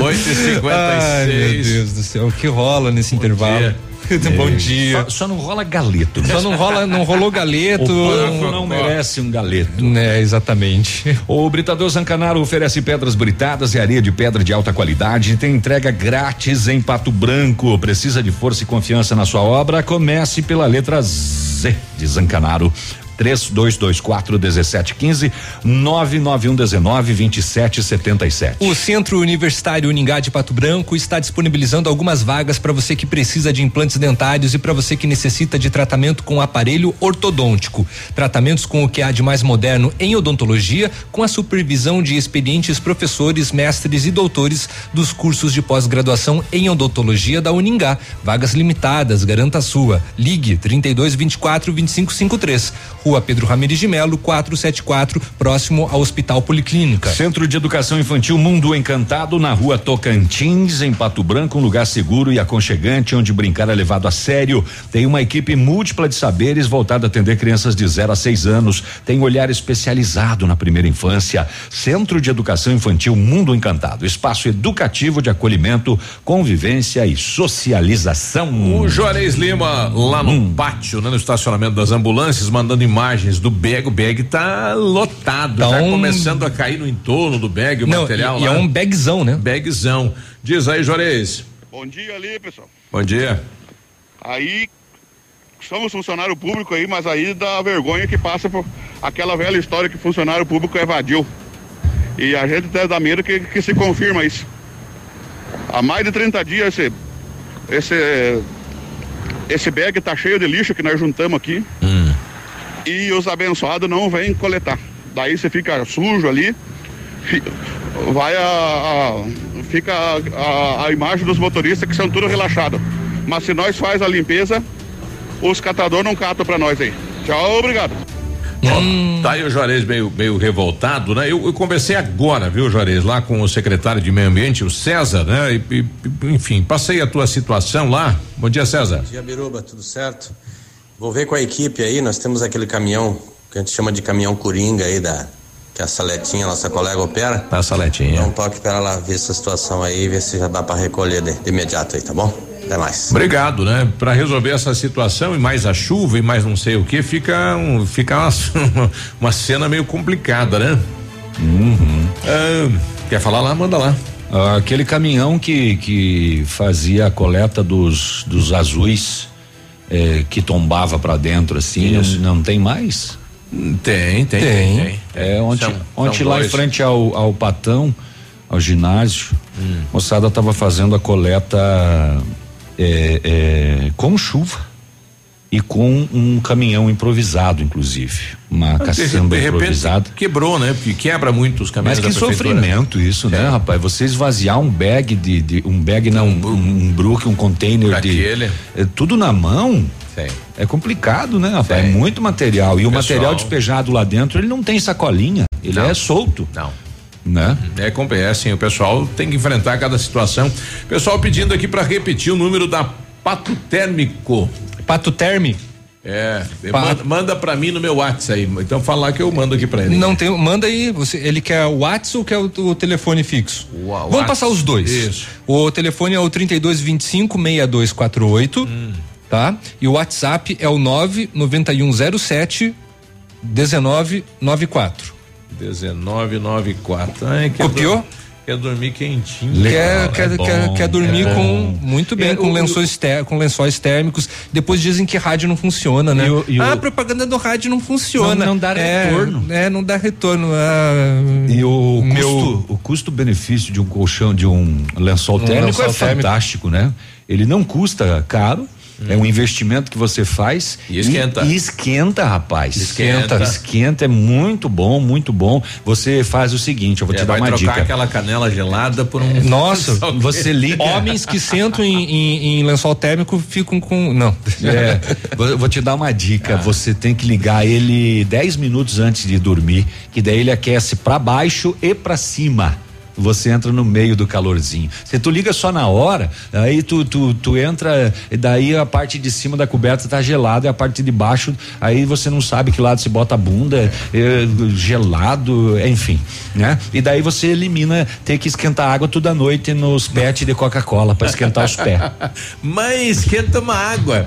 8 e 56 Ai, meu Deus do céu, o que rola nesse intervalo? Bom dia. Só, só não rola galeto. Só não rola, não rolou galeto. O não merece um galeto. É, exatamente. O Britador Zancanaro oferece pedras britadas e areia de pedra de alta qualidade e tem entrega grátis em Pato Branco. Precisa de força e confiança na sua obra? Comece pela letra Z de Zancanaro. 3224 1715 991 19 27 77. O Centro Universitário Uningá de Pato Branco está disponibilizando algumas vagas para você que precisa de implantes dentários e para você que necessita de tratamento com aparelho ortodôntico. Tratamentos com o que há de mais moderno em odontologia, com a supervisão de experientes professores, mestres e doutores dos cursos de pós-graduação em odontologia da Uningá. Vagas limitadas, garanta a sua. Ligue 32 24 25 53. Rua Pedro Ramirez de Melo, 474, próximo ao Hospital Policlínica. Centro de Educação Infantil Mundo Encantado, na rua Tocantins, em Pato Branco, um lugar seguro e aconchegante onde brincar é levado a sério. Tem uma equipe múltipla de saberes voltada a atender crianças de 0 a 6 anos. Tem olhar especializado na primeira infância. Centro de Educação Infantil Mundo Encantado, espaço educativo de acolhimento, convivência e socialização. O Juarez Lima, lá no Hum. pátio, né, no estacionamento das ambulâncias, mandando imagens do bag. O bag tá lotado, Tá já um- começando a cair no entorno do bag, o Não, material e- e lá. é um bagzão, né? Bagzão. Diz aí, Juarez. Bom dia ali, pessoal. Bom dia. Aí, somos funcionário público aí, mas aí dá vergonha que passa por aquela velha história que funcionário público evadiu. E a gente até dá medo que, que se confirma isso. Há mais de 30 dias esse, esse, esse bag tá cheio de lixo que nós juntamos aqui. E os abençoados não vêm coletar. Daí você fica sujo ali. vai a, a- fica a, a- a imagem dos motoristas que são tudo relaxados. Mas se nós faz a limpeza, os catadores não catam pra nós aí. Tchau, obrigado. Ó, Tá aí o Juarez meio, meio revoltado, né? Eu, eu conversei agora, viu, Juarez, lá com o secretário de Meio Ambiente, o César, né? E, e, enfim, passei a tua situação lá. Bom dia, César. Bom dia, Biruba, tudo certo? Vou ver com a equipe aí, nós temos aquele caminhão que a gente chama de caminhão coringa aí da que a Saletinha, nossa colega opera. A Saletinha. Dá um toque para ela ver essa situação aí, ver se já dá para recolher de, de imediato aí, tá bom? Até mais. Obrigado, né? Para resolver essa situação e mais a chuva e mais não sei o que, fica um, fica uma, uma cena meio complicada, né? Ah, quer falar lá? Manda lá. Ah, Aquele caminhão que, que fazia a coleta dos, dos azuis eh, que tombava pra dentro assim, não, não tem mais? Tem, tem, tem. tem. É, ontem, São- ontem são lá em dois. frente ao, ao Patão, ao ginásio, Hum. moçada tava fazendo a coleta é, é, com chuva e com um caminhão improvisado, inclusive. Uma Ah, De, caçamba de repente improvisada. quebrou, né? Porque quebra muito os caminhões Mas que sofrimento isso, né, rapaz? Você esvaziar um bag de, de- um bag não, um, um brook, um container Pra de aquele. é, tudo na mão. Sim. É complicado, né, rapaz? É muito material e o Pessoal- material despejado lá dentro, ele não tem sacolinha, ele é solto. Não. Né? É, é assim, o pessoal tem que enfrentar cada situação. Pessoal pedindo aqui para repetir o número da Pato Térmico. Pato Termi? É, manda, manda para mim no meu WhatsApp aí. Então fala lá que eu mando aqui para ele. Não tem, manda aí, você, ele quer o WhatsApp ou quer o, o telefone fixo? Vamos WhatsApp. passar os dois. Isso. O telefone é o 3225 6248, tá? E o WhatsApp é o 99107 1994. 1994. Ai, Copiou? Quer dormir quentinho. Quer, quer, É quer, bom, quer dormir é com muito bem, É, com o- lençóis, ter- com lençóis térmicos. Depois dizem que rádio não funciona, né? ah, a propaganda do rádio não funciona. Não- não dá É, retorno. É, não dá retorno. Ah, E o meu- custo, o custo-benefício de um colchão, de um lençol Um térmico lençol é térmico. fantástico, né? Ele não custa caro. É um investimento que você faz E esquenta. E, esquenta, rapaz. Esquenta. Esquenta, é muito bom, muito bom. Você faz o seguinte, eu vou É, te dar vai uma trocar dica. aquela canela gelada por um. Nossa, Só que- você liga. Homens que sentam em, em- em lençol térmico ficam com. Não. É, vou, vou te dar uma dica. Você tem que ligar ele 10 minutos antes de dormir, que daí ele aquece pra baixo e pra cima. Você entra no meio do calorzinho. Se tu liga só na hora, aí tu, tu, tu entra, e daí a parte de cima da coberta tá gelada e a parte de baixo, aí você não sabe que lado se bota a bunda, é, gelado, enfim, né? E daí você elimina ter que esquentar água toda noite nos pets de Coca-Cola para esquentar os pés. Mãe, esquenta uma água.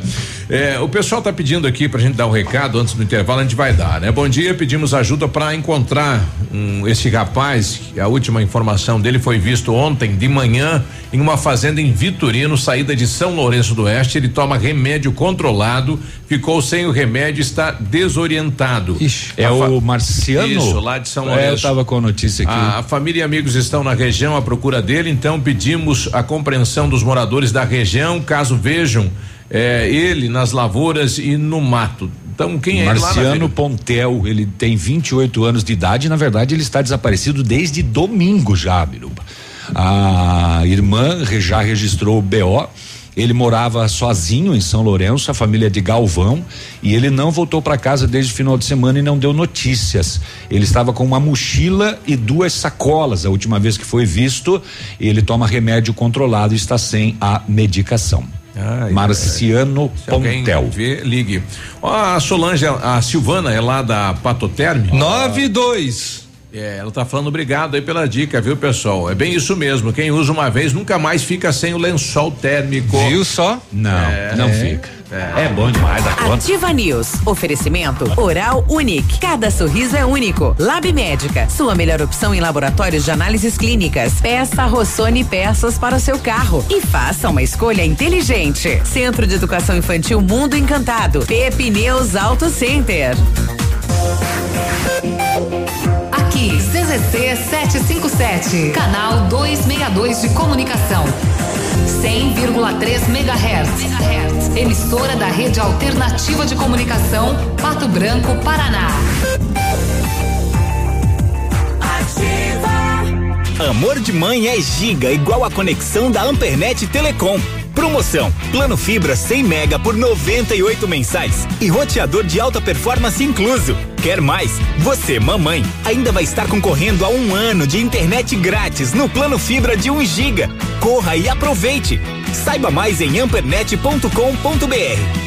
É, o pessoal tá pedindo aqui pra gente dar o recado antes do intervalo, a gente vai dar, né? Bom dia, pedimos ajuda para encontrar um, esse rapaz, a última informação dele foi visto ontem de manhã em uma fazenda em Vitorino, saída de São Lourenço do Oeste, ele toma remédio controlado, ficou sem o remédio, está desorientado. É A fa- o Marciano? Isso, lá de São É, Lourenço. eu tava com a notícia aqui. A, a família e amigos estão na região à procura dele, então pedimos a compreensão dos moradores da região, caso vejam eh, ele nas lavouras e no mato. Então, quem é lá na Marciano? Pontel, ele tem 28 anos de idade e, na verdade, ele está desaparecido desde domingo já, Biruba. A irmã já registrou o BO. Ele morava sozinho em São Lourenço, a família de Galvão, e ele não voltou para casa desde o final de semana e não deu notícias. Ele estava com uma mochila e duas sacolas. A última vez que foi visto, ele toma remédio controlado e está sem a medicação. Ah, Marciano alguém Pontel. vê, ligue. Ó, a Solange, a Silvana é lá da Patoterme. 92. É, ela tá falando obrigado aí pela dica, viu, pessoal? É bem isso mesmo. Quem usa uma vez nunca mais fica sem o lençol térmico. Viu só? Não, É. não fica. É. bom demais da conta. Ativa News. Oferecimento Oral Unique. Cada sorriso é único. Lab Médica. Sua melhor opção em laboratórios de análises clínicas. Peça Rossoni peças para o seu carro. E faça uma escolha inteligente. Centro de Educação Infantil Mundo Encantado. Pepineus Auto Center. CZC 757, canal 262 de comunicação. 100,3 MHz. Emissora da Rede Alternativa de Comunicação, Pato Branco, Paraná. Amor de mãe é giga igual a conexão da Ampernet Telecom. Promoção: plano fibra 100 mega por 98 mensais e roteador de alta performance incluso. Quer mais? Você, mamãe, ainda vai estar concorrendo a um ano de internet grátis no plano fibra de 1 giga. Corra e aproveite. Saiba mais em ampernet.com.br.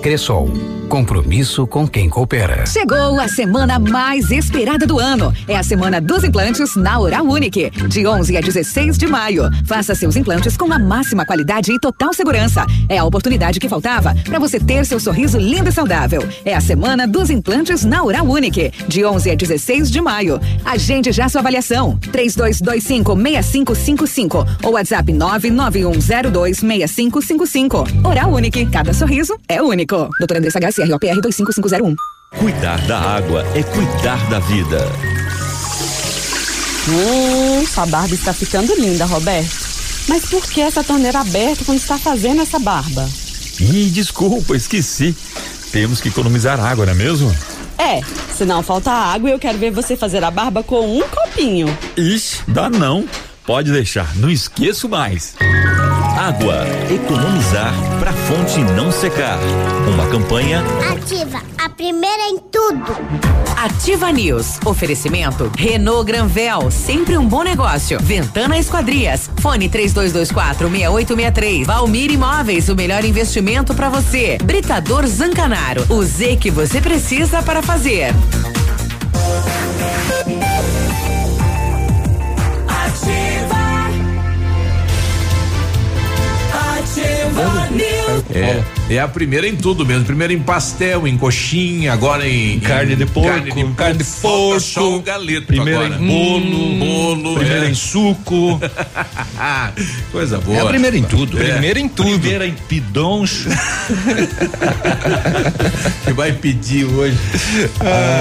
Cressol. Compromisso com quem coopera. Chegou a semana mais esperada do ano. É a semana dos implantes na Oral Unique. De 11 a 16 de maio. Faça seus implantes com a máxima qualidade e total segurança. É a oportunidade que faltava para você ter seu sorriso lindo e saudável. É a semana dos implantes na Oral Unique. De 11 a 16 de maio. Agende já sua avaliação. 3225-6555 ou WhatsApp 991026555. Oral Unique. Cada sorriso é único. Doutora Andressa H. CROPR 25501. Cuidar da água é cuidar da vida. Hum, sua barba está ficando linda, Roberto. Mas por que essa torneira aberta quando está fazendo essa barba? Ih, desculpa, esqueci. Temos que economizar água, não é mesmo? É, senão falta água e eu quero ver você fazer a barba com um copinho. Ixi, dá não. Pode deixar, não esqueço mais. Água, economizar para fonte não secar. Uma campanha Ativa, a primeira em tudo. Ativa News. Oferecimento Renault Granvel, sempre um bom negócio. Ventana Esquadrias. Fone 3224 6863. Valmir Imóveis, o melhor investimento para você. Britador Zancanaro. O Z que você precisa para fazer. Ativa News. É, é a primeira em tudo mesmo. Primeiro em pastel, em coxinha, agora em Carne de porco, carne de, carne de Falta Só o galeto Primeiro agora. em bolo, bolo, primeiro é. em suco. Coisa boa. É a primeira em tudo. É. Primeira em tudo. Primeira em pidoncho. que vai pedir hoje.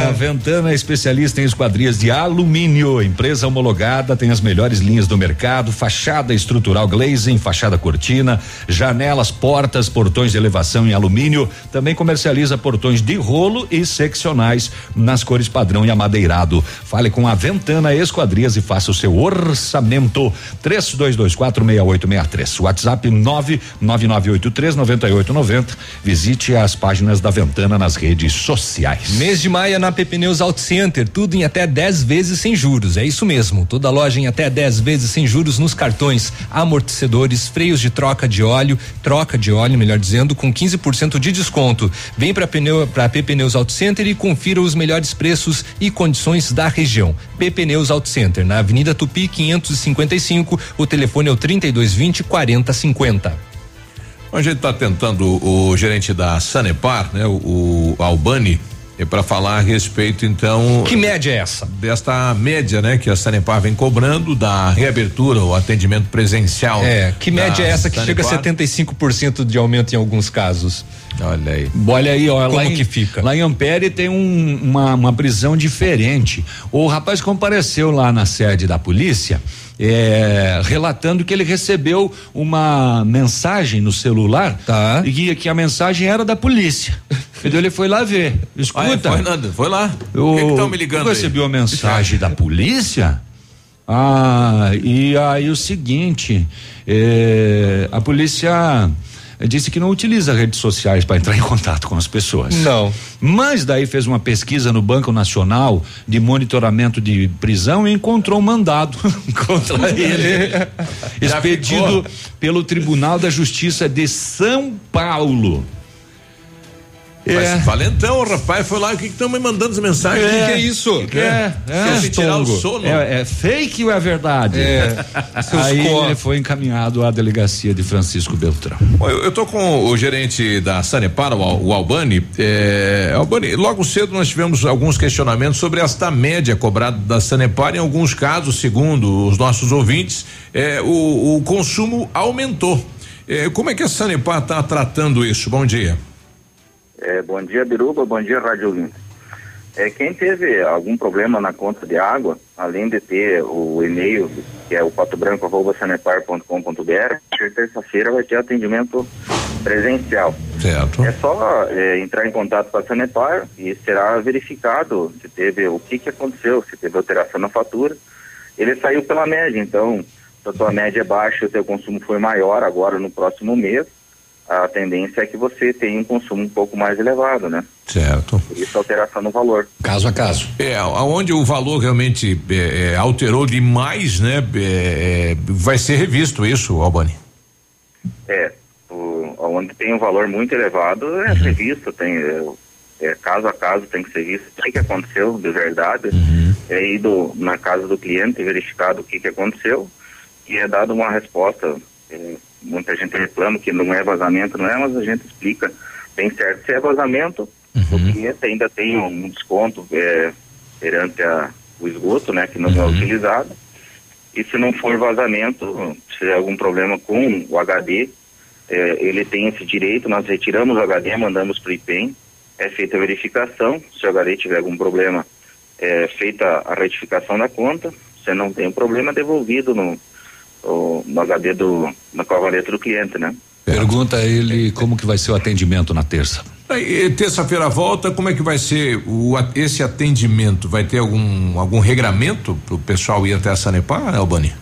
A Ventana é especialista em esquadrias de alumínio, empresa homologada, tem as melhores linhas do mercado, fachada estrutural glazing, fachada cortina, janelas, portas, portões de elevação em alumínio, também comercializa portões de rolo e seccionais nas cores padrão e amadeirado. Fale com a Ventana Esquadrias e faça o seu orçamento. 32246863. WhatsApp 999839890. Visite as páginas da Ventana nas redes sociais. Mês de maio na Pepneus Auto Center, tudo em até 10 vezes sem juros. É isso mesmo. Toda loja em até 10 vezes sem juros nos cartões, amortecedores, freios de troca de óleo, troca de óleo, melhor dizendo, com 15% de desconto. Vem para pneu para Pepneus Auto Center e confira os melhores preços e condições da região. Pepneus Auto Center, na Avenida Tupi 555, o telefone é o 3220 4050. A gente está tentando o, o gerente da Sanepar, né, o, o Albani, é para falar a respeito então. Que média é essa? Desta média, né, que a Sanepar vem cobrando da reabertura, o atendimento presencial. É, que média é essa que chega a Sanepar? 75% de aumento em alguns casos? Olha aí. Olha aí, ó, Como lá em, que fica? Lá em Ampere tem um- uma, uma prisão diferente. O rapaz compareceu lá na sede da polícia, é, relatando que ele recebeu uma mensagem no celular Tá. e que, que a mensagem era da polícia. Então ele foi lá ver. Escuta. Ah, foi, nada, foi lá. O que estão me ligando eu recebi uma mensagem da polícia. Ah, e aí o seguinte, eh, a polícia disse que não utiliza redes sociais para entrar em contato com as pessoas. Não. Mas daí fez uma pesquisa no Banco Nacional de monitoramento de prisão e encontrou um mandado contra ele. expedido pelo Tribunal da Justiça de São Paulo. Mas valentão, rapaz foi lá, o que estão me mandando as mensagens? É. O que, que é isso? Que é? Quer me tirar o sono? É, é fake ou é verdade? É. Aí cor- ele foi encaminhado à delegacia de Francisco Beltrão. Bom, eu, eu tô com o gerente da Sanepar, o, o Albani. É, Albani, logo cedo nós tivemos alguns questionamentos sobre esta média cobrada da Sanepar. Em alguns casos, segundo os nossos ouvintes, é, o, o consumo aumentou. É, como é que a Sanepar está tratando isso? Bom dia. É, bom dia, Biruba. Bom dia, Rádio Ouvinte. É, quem teve algum problema na conta de água, além de ter o e-mail, que é o patobranco.sanepar.com.br, terça-feira vai ter atendimento presencial. Certo. É só é, entrar em contato com a Sanepar e será verificado se teve o que, que aconteceu, se teve alteração na fatura. Ele saiu pela média, então, se a tua média é baixa e o teu consumo foi maior agora no próximo mês, a tendência é que você tenha um consumo um pouco mais elevado, né? Certo. Por isso a alteração no valor. Caso a caso. É, aonde o valor realmente é, é, alterou demais, né? é, é, vai ser revisto isso, Albani. É, o, onde tem um valor muito elevado é revisto, tem é, é, caso a caso tem que ser visto o que, que aconteceu de verdade, é ido na casa do cliente verificado o que, que aconteceu e é dado uma resposta. é, muita gente reclama que não é vazamento, não é, mas a gente explica. Bem certo se é vazamento, o cliente ainda tem um desconto é, perante a, o esgoto, né, que não é utilizado. E se não for vazamento, se tiver algum problema com o HD, eh, ele tem esse direito, nós retiramos o HD, mandamos para o IPEM, é feita a verificação, se o HD tiver algum problema, é feita a retificação da conta, se não tem um problema, é devolvido no, o- no HD do, na cavaleta do cliente, né? Pergunta a ele como que vai ser o atendimento na terça. Terça-feira volta, como é que vai ser o, esse atendimento? Vai ter algum, algum regramento para o pessoal ir até a Sanepar, Albani?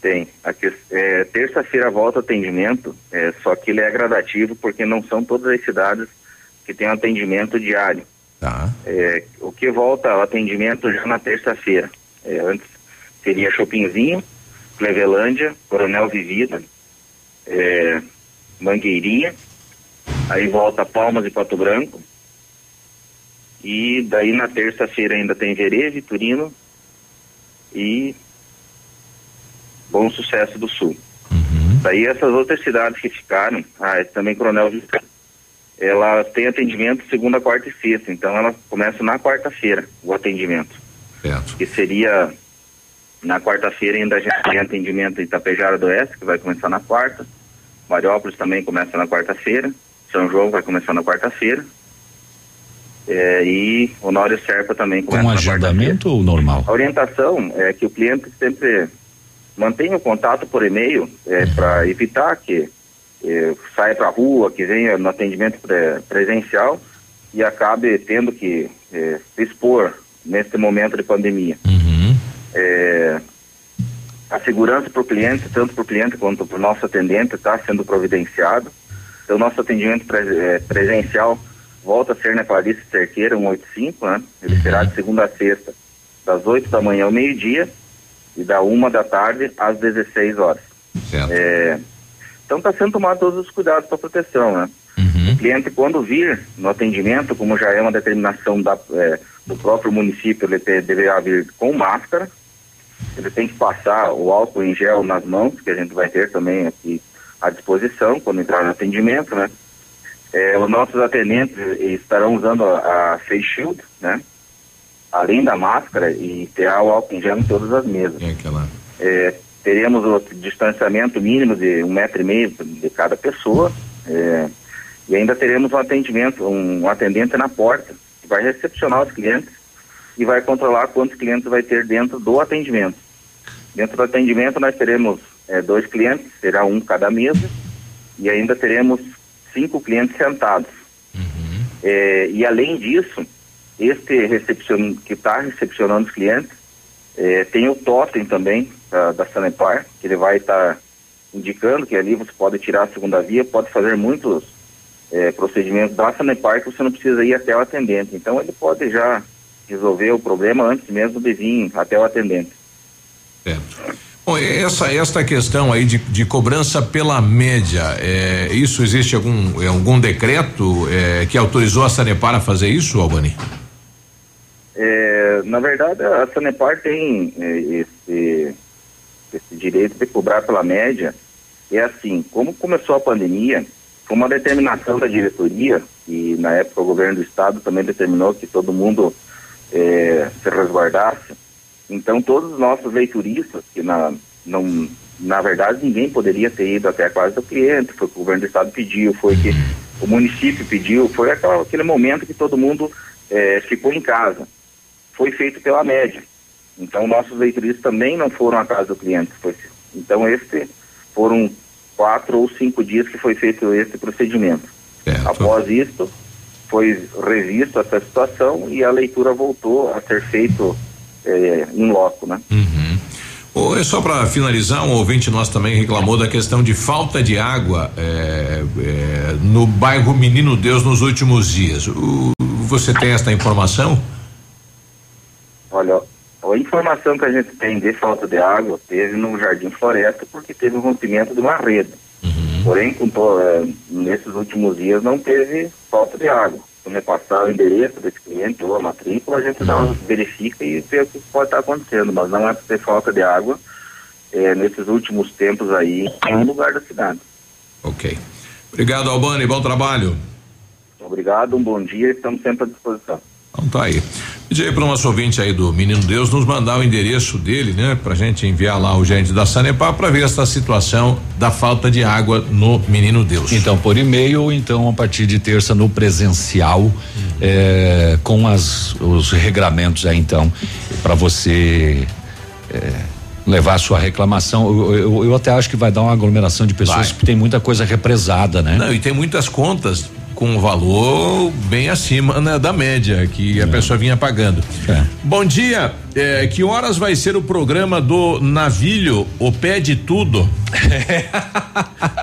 Tem. A que- é, Terça-feira volta o atendimento, é, só que ele é gradativo porque não são todas as cidades que têm um atendimento diário. Tá. É, o que volta ao atendimento já na terça-feira. É, antes seria Chopinzinho, Clevelândia, Coronel Vivida, é, Mangueirinha, aí volta Palmas e Pato Branco. E daí na terça-feira ainda tem Verê, Vitorino e Bom Sucesso do Sul. Daí essas outras cidades que ficaram, ah, é também Coronel Vivida, ela tem atendimento segunda, quarta e sexta, então ela começa na quarta-feira o atendimento. Certo. Que seria na quarta-feira ainda a gente tem atendimento em Itapejara do Oeste, que vai começar na quarta. Mariópolis também começa na quarta-feira. São João vai começar na quarta-feira. É, e Honório Serpa também começa Com na quarta-feira. agendamento ou normal? A orientação é que o cliente sempre mantenha o contato por e-mail é, para evitar que eh, saia para a rua, que venha no atendimento pre- presencial e acabe tendo que se expor nesse momento de pandemia. É, a segurança para o cliente, tanto para o cliente quanto para o nosso atendente, está sendo providenciado. Então, nosso atendimento pre- eh, presencial volta a ser na Clarice Cerqueira 185, né? Ele será de segunda a sexta, das 8 da manhã ao meio-dia e da uma da tarde às 16 horas. É, então está sendo tomado todos os cuidados para proteção, né? O cliente quando vir no atendimento, como já é uma determinação da, é, do próprio município, ele deverá vir com máscara, ele tem que passar o álcool em gel nas mãos, que a gente vai ter também aqui à disposição quando entrar no atendimento, né? É, os nossos atendentes estarão usando a, a face shield, né? Além da máscara e terá o álcool em gel em todas as mesas. É, teremos o distanciamento mínimo de um metro e meio de cada pessoa é, e ainda teremos um atendimento, um atendente na porta que vai recepcionar os clientes e vai controlar quantos clientes vai ter dentro do atendimento. Dentro do atendimento nós teremos é, dois clientes, será um cada mesa e ainda teremos cinco clientes sentados. É, e além disso, este recepcion, que está recepcionando os clientes é, tem o totem também da, da Sanepar, que ele vai estar tá indicando que ali você pode tirar a segunda via, pode fazer muitos é, procedimentos da Sanepar que você não precisa ir até o atendente. Então ele pode já resolver o problema antes mesmo de vir até o atendente. É. Bom, essa esta questão aí de, de cobrança pela média, é, isso existe algum é, algum decreto é, que autorizou a Sanepar a fazer isso, Albani? É, na verdade, a Sanepar tem é, esse, esse direito de cobrar pela média. É assim, como começou a pandemia, foi uma determinação da diretoria e na época o governo do estado também determinou que todo mundo é, se resguardasse. Então todos os nossos leituristas, que na, não, na verdade ninguém poderia ter ido até a casa do cliente, foi o que o governo do estado pediu, foi que o município pediu, foi aquela, aquele momento que todo mundo é, ficou em casa. Foi feito pela média. Então nossos leituristas também não foram à casa do cliente. Foi, então este foram quatro ou cinco dias que foi feito esse procedimento. Após isso, foi revisto essa situação e a leitura voltou a ser feito é, em loco, né? Uhum. Oh, é só para finalizar, um ouvinte nosso também reclamou da questão de falta de água é, é, no bairro Menino Deus nos últimos dias. O, você tem esta informação? Olha, a informação que a gente tem de falta de água teve no Jardim Floresta porque teve o um rompimento de uma rede. Uhum. Porém, com é, nesses últimos dias não teve falta de água me passar o endereço desse cliente ou a matrícula, a gente dá, verifica e vê o que pode estar acontecendo, mas não é por ter falta de água é, nesses últimos tempos aí em um lugar da cidade. Ok. Obrigado, Albani, bom trabalho. Obrigado, um bom dia, estamos sempre à disposição. Então tá aí. Pedi aí para o nosso ouvinte aí do Menino Deus nos mandar o endereço dele, né? Pra gente enviar lá o gente da Sanepar para ver essa situação da falta de água no Menino Deus. Então, por e-mail ou então a partir de terça no presencial, uhum. é, com as, os regramentos aí então, para você. É, levar a sua reclamação. Eu, eu, eu, até acho que vai dar uma aglomeração de pessoas, vai. porque tem muita coisa represada, né? Não, e tem muitas contas com um valor bem acima né, da média que é. a pessoa vinha pagando. É. Bom dia, é, que horas vai ser o programa do Navilho, o pé de tudo?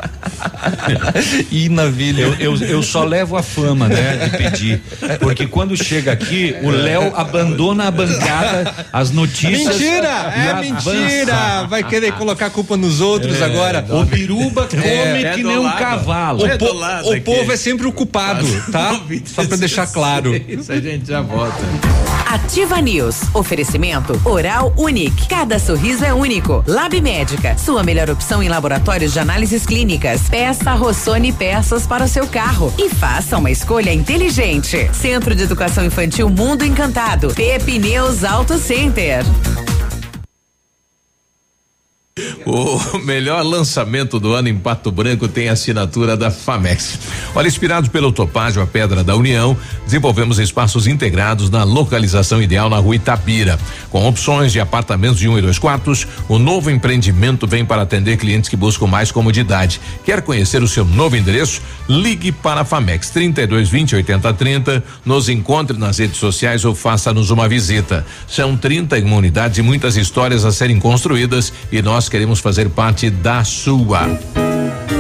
e Navilho, eu, eu, eu, só levo a fama, né, de pedir, porque quando chega aqui, o Léo abandona a bancada, as notícias. Mentira, é mentira, vai querer colocar a culpa nos outros é, agora. O Biruba come é, que nem um cavalo. O, po, o povo é sempre o culpado, tá? Só pra deixar claro. Isso a gente já volta. Ativa News. Oferecimento Oral Unique. Cada sorriso é único. Lab Médica. Sua melhor opção em laboratórios de análises clínicas. Peça Rossoni peças para o seu carro e faça uma escolha inteligente. Centro de Educação Infantil Mundo Encantado. Pepe News Auto Center. O melhor lançamento do ano em Pato Branco tem assinatura da Famex. Olha, inspirados pelo Topázio, a Pedra da União, desenvolvemos espaços integrados na localização ideal na rua Itapira. Com opções de apartamentos de um e dois quartos, o novo empreendimento vem para atender clientes que buscam mais comodidade. Quer conhecer o seu novo endereço? Ligue para a Famex 32 20 80 30, nos encontre nas redes sociais ou faça-nos uma visita. São 30 unidades e muitas histórias a serem construídas e nós queremos fazer parte da sua.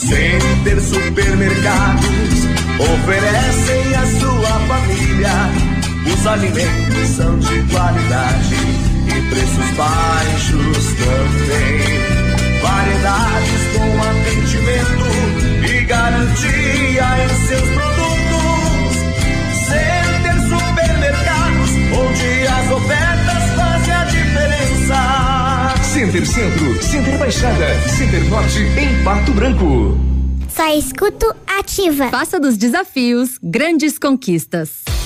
Center Supermercados oferecem à sua família. Os alimentos são de qualidade e preços baixos também. Variedades com atendimento e garantia em seus produtos. Center Supermercados, onde as ofertas a. Center Centro, Center Baixada, Center Norte, em Pato Branco. Só escuto ativa. Faça dos desafios grandes conquistas.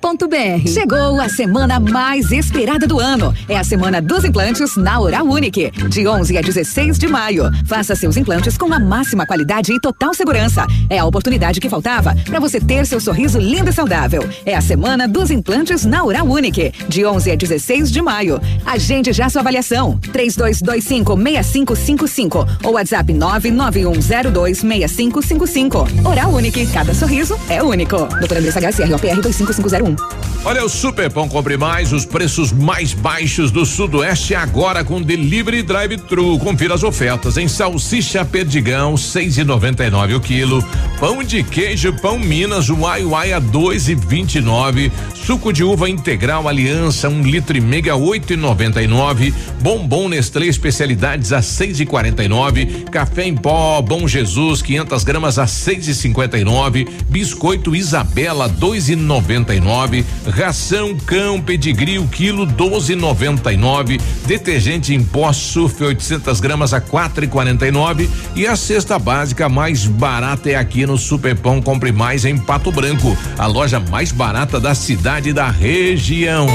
façamedicina.com Chegou a semana mais esperada do ano. É a semana dos implantes na Oral Unique. De 11 a 16 de maio. Faça seus implantes com a máxima qualidade e total segurança. É a oportunidade que faltava para você ter seu sorriso lindo e saudável. É a semana dos implantes na Oral Unique. De 11 a 16 de maio. Agende já sua avaliação. 3225-6555 ou WhatsApp 991026555. Oral Unique. Cada sorriso é único. Doutora Andressa Garcia, ROPR 25501. Olha o Super Pão Compre Mais, os preços mais baixos do Sudoeste agora com delivery drive-thru. Confira as ofertas em salsicha perdigão, seis e noventa e nove o quilo. Pão de queijo, pão Minas, uai uai a dois e vinte e nove. Suco de uva integral Aliança, um litro e meio a oito e noventa e nove. Bombom Nestlé especialidades a seis e quarenta e nove. Café em pó Bom Jesus, 500 gramas a seis e cinquenta e nove. Biscoito Isabela, dois e noventa e nove. Ração cão pedigree o quilo 12,99. Detergente em pó surf 800 gramas a 4,49 e, e a cesta básica mais barata é aqui no Superpão Compre Mais em Pato Branco, a loja mais barata da cidade e da região.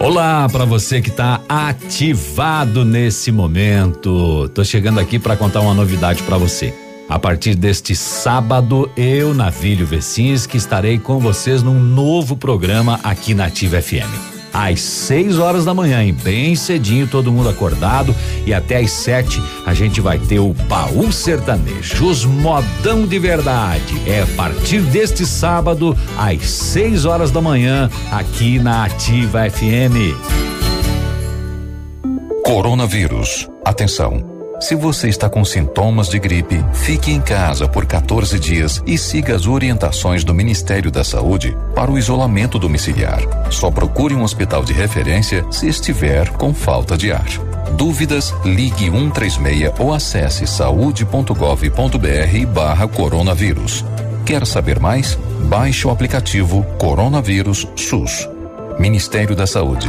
Olá para você que está ativado nesse momento. Tô chegando aqui para contar uma novidade para você. A partir deste sábado, eu, Navílio Vecinski, estarei com vocês num novo programa aqui na Ativa FM. Às 6 horas da manhã, hein? bem cedinho, todo mundo acordado, e até às 7 a gente vai ter o Baú Sertanejo, os modão de verdade. É a partir deste sábado, às 6 horas da manhã, aqui na Ativa FM. Coronavírus. Atenção. Se você está com sintomas de gripe, fique em casa por 14 dias e siga as orientações do Ministério da Saúde para o isolamento domiciliar. Só procure um hospital de referência se estiver com falta de ar. Dúvidas? Ligue 136 ou acesse saúde.gov.br barra coronavírus. Quer saber mais? Baixe o aplicativo Coronavírus SUS. Ministério da Saúde.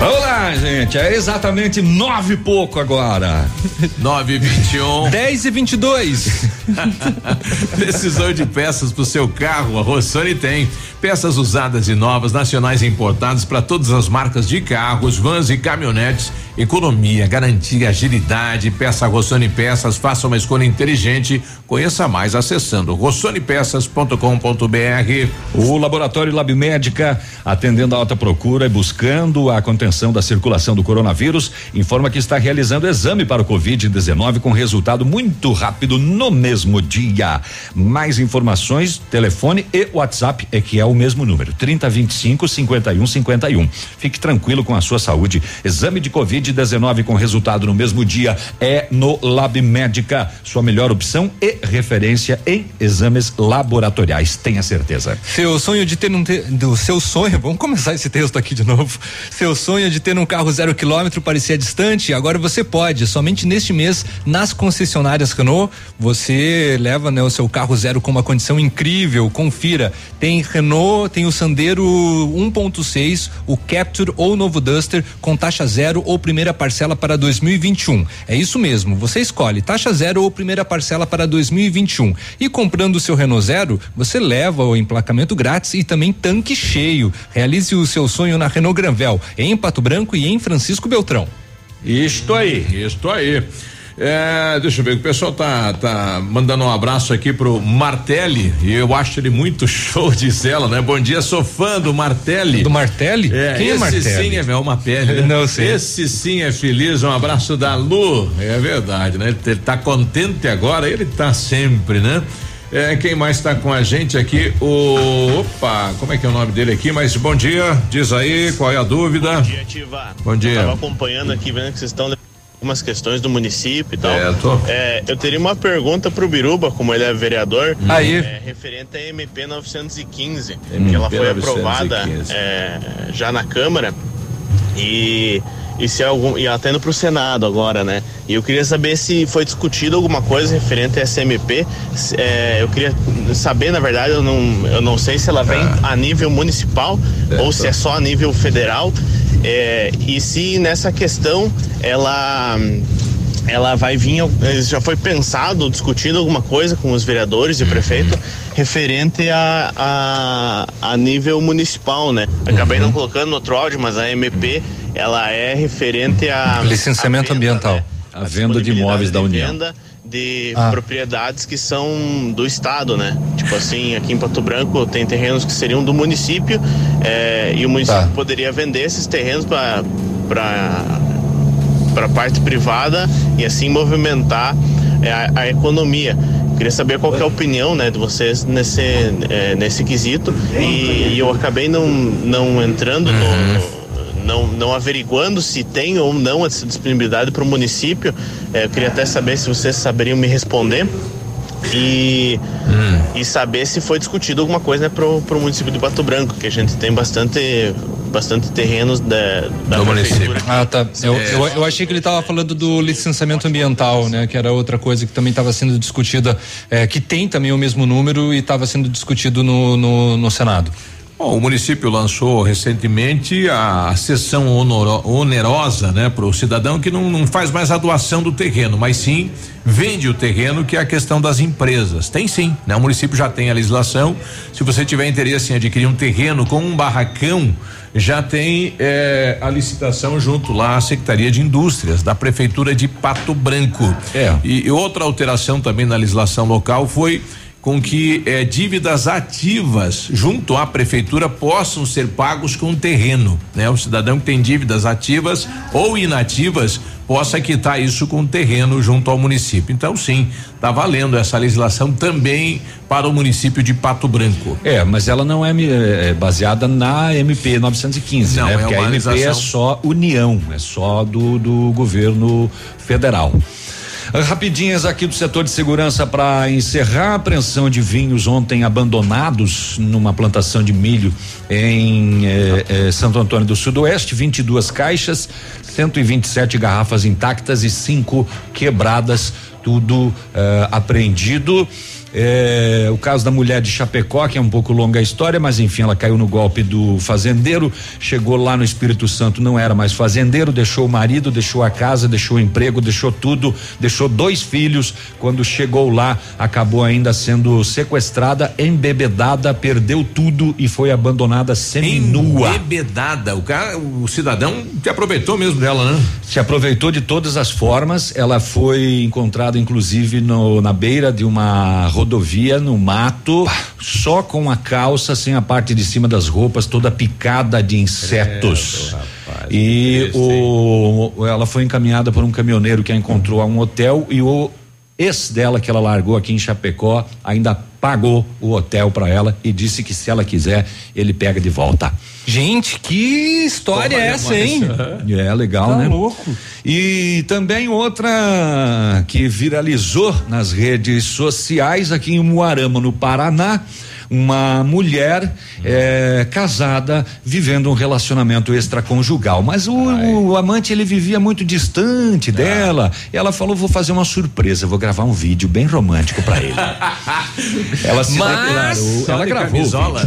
Olá, gente. É exatamente nove e pouco agora. Nove e vinte e um. Dez e vinte e dois. Precisou de peças para o seu carro? A Rossoni tem. Peças usadas e novas, nacionais e importadas para todas as marcas de carros, vans e caminhonetes. Economia, garantia, agilidade. Peça Rossoni Peças. Faça uma escolha inteligente. Conheça mais acessando rossonepeças.com.br. O Laboratório Lab Médica, atendendo a alta procura e buscando a contenção da circulação do coronavírus, informa que está realizando exame para o Covid-19 com resultado muito rápido no mesmo dia. Mais informações, telefone e WhatsApp é que é o mesmo número: 3025 5151. Fique tranquilo com a sua saúde. Exame de Covid-19 com resultado no mesmo dia é no Lab Médica, sua melhor opção e referência em exames laboratoriais. Tenha certeza. Seu sonho de ter um te, do seu sonho, vamos começar esse texto aqui de novo. Seu sonho de ter um carro zero quilômetro parecia distante, agora você pode. Somente neste mês, nas concessionárias Renault, você leva né, o seu carro zero com uma condição incrível. Confira. Tem Renault, tem o Sandero 1.6, o Capture ou o novo Duster com taxa zero ou primeira parcela para 2021. É isso mesmo. Você escolhe taxa zero ou primeira parcela para 2021. E comprando o seu Renault Zero, você leva o emplacamento grátis e também tanque cheio. Realize o seu sonho na Renault Granvel, em Pato Branco e em Francisco Beltrão. Isto aí. Isto aí. É, deixa eu ver, o pessoal tá, tá mandando um abraço aqui pro Martelli, e eu acho ele muito show, diz ela, né? Bom dia, sou fã do Martelli. Do Martelli? É, Quem é esse Martelli? sim é, é uma pele. né? Não sei. Esse sim é feliz, um abraço da Lu, é verdade, né? Ele tá contente agora, ele tá sempre, né? É, quem mais está com a gente aqui? O. Opa, como é que é o nome dele aqui? Mas bom dia, diz aí, qual é a dúvida? Bom dia, Tiva. Bom dia. Eu tava acompanhando aqui, vendo que vocês estão algumas questões do município e tal. Certo. É, eu teria uma pergunta pro Biruba, como ele é vereador. Aí. É, referente à MP 915, que MP ela foi 915. aprovada é, já na Câmara. E. E se algum. E tá indo pro Senado agora, né? E eu queria saber se foi discutido alguma coisa referente a essa MP. É, eu queria saber, na verdade, eu não, eu não sei se ela vem a nível municipal ou se é só a nível federal. É, e se nessa questão ela ela vai vir, eh, já foi pensado, discutido alguma coisa com os vereadores e o prefeito referente a, a, a nível municipal, né? Acabei não colocando no outro áudio, mas a MP, ela é referente a... Licenciamento ambiental. A venda de imóveis da União. venda de Ah. propriedades que são do estado, né? Tipo assim, aqui em Pato Branco tem terrenos que seriam do município eh, e o município Tá. poderia vender esses terrenos para para parte privada e assim movimentar eh, a, a economia. Queria saber qual é a opinião né, de vocês nesse, eh, nesse quesito e, e eu acabei não, não entrando no, não, não averiguando se tem ou não essa disponibilidade para o município. Eh, eu queria até saber se vocês saberiam me responder. E, e saber se foi discutido alguma coisa né, pro, pro município de Pato Branco, que a gente tem bastante, bastante terrenos da, da Do município. Ah, tá. Eu, É. eu, eu achei que ele estava falando do licenciamento ambiental, né? Que era outra coisa que também estava sendo discutida, eh, que tem também o mesmo número e estava sendo discutido no, no, no Senado. Bom, o município lançou recentemente a sessão honoro- onerosa, né, para o cidadão que não, não faz mais a doação do terreno, mas sim vende o terreno, que é a questão das empresas. Tem sim, né? O município já tem a legislação. Se você tiver interesse em adquirir um terreno com um barracão, já tem eh, a licitação junto lá à Secretaria de Indústrias da Prefeitura de Pato Branco. É. E, e outra alteração também na legislação local foi com que eh, dívidas ativas junto à prefeitura possam ser pagos com terreno, né? O cidadão que tem dívidas ativas ou inativas possa quitar isso com terreno junto ao município. Então, sim, está valendo essa legislação também para o município de Pato Branco. É, mas ela não é, é, baseada na MP 915, Não, né? é Porque a MP é só União, é só do, do governo federal. Rapidinhas aqui do setor de segurança para encerrar. A apreensão de vinhos ontem abandonados numa plantação de milho em eh, eh, Santo Antônio do Sudoeste, 22 caixas, 127 garrafas intactas e cinco quebradas, tudo eh, apreendido. É, o caso da mulher de Chapecó, que é um pouco longa a história, mas enfim, ela caiu no golpe do fazendeiro, chegou lá no Espírito Santo, não era mais fazendeiro, deixou o marido, deixou a casa, deixou o emprego, deixou tudo, deixou dois filhos. Quando chegou lá, acabou ainda sendo sequestrada, embebedada, perdeu tudo e foi abandonada seminua. Embebedada, o cara, o cidadão se aproveitou mesmo dela, né? Se aproveitou de todas as formas. Ela foi encontrada, inclusive, no- na beira de uma rodovia, no mato, só com a calça, sem a parte de cima das roupas, toda picada de insetos. e o, ela foi encaminhada por um caminhoneiro que a encontrou a um hotel e o ex dela que ela largou aqui em Chapecó ainda pagou o hotel para ela e disse que se ela quiser ele pega de volta. Gente, que história é essa, hein? É legal, Tá né? louco. E também outra que viralizou nas redes sociais aqui em Muarama, no Paraná. Uma mulher eh, casada vivendo um relacionamento extraconjugal, mas o, o amante ele vivia muito distante dela. E ela falou: vou fazer uma surpresa, vou gravar um vídeo bem romântico para ele. ela se Mas- declarou, ela gravou.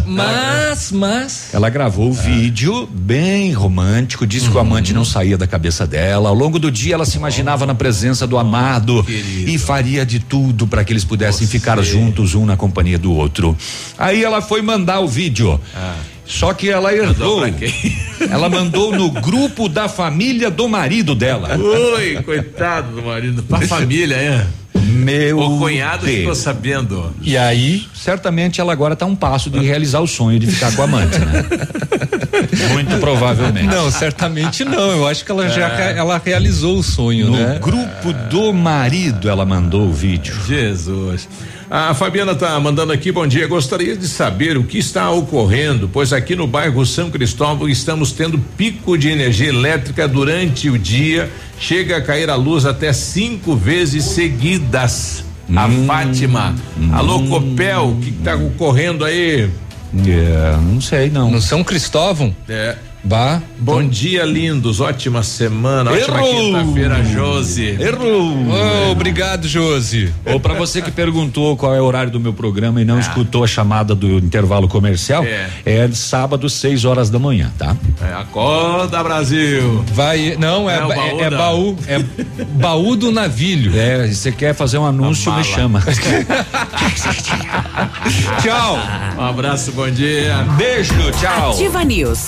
Mas, mas. Ela gravou o vídeo bem romântico, disse que o amante não saía da cabeça dela. Ao longo do dia ela se imaginava na presença do amado e faria de tudo para que eles pudessem ficar juntos, um na companhia do outro. Aí ela foi mandar o vídeo. Só que ela errou. Ela mandou no grupo da família do marido dela. Oi, coitado do marido. Pra família, é. Meu O cunhado Deus. ficou sabendo. E aí, certamente ela agora está um passo de realizar o sonho de ficar com a amante, né? Muito provavelmente. Não, certamente não. Eu acho que ela já É. re- ela realizou o sonho, No né? grupo do marido ela mandou o vídeo. Jesus. A Fabiana tá mandando aqui, bom dia. Gostaria de saber o que está ocorrendo, pois aqui no bairro São Cristóvão estamos tendo pico de energia elétrica durante o dia. Chega a cair a luz até cinco vezes seguidas. A Fátima. Alô, Copel, o que está ocorrendo aí? É, não sei, não. No São Cristóvão? É. Bah. Bom dia, lindos. Ótima semana. Ótima Errou. quinta-feira, Josi. Errou. Oh, obrigado, Josi. Ou para você que perguntou qual é o horário do meu programa e não escutou a chamada do intervalo comercial, É. é, sábado, 6 horas da manhã, tá? É, acorda, Brasil. Vai, não, é, É ba- baú é, é baú, é baú do navilho. É, se você quer fazer um anúncio, me chama. Tchau. Um abraço, bom dia. Beijo, tchau. Ativa News.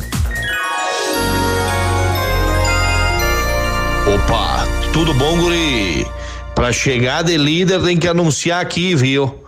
Opa, tudo bom, guri? Pra chegar de líder tem que anunciar aqui, viu?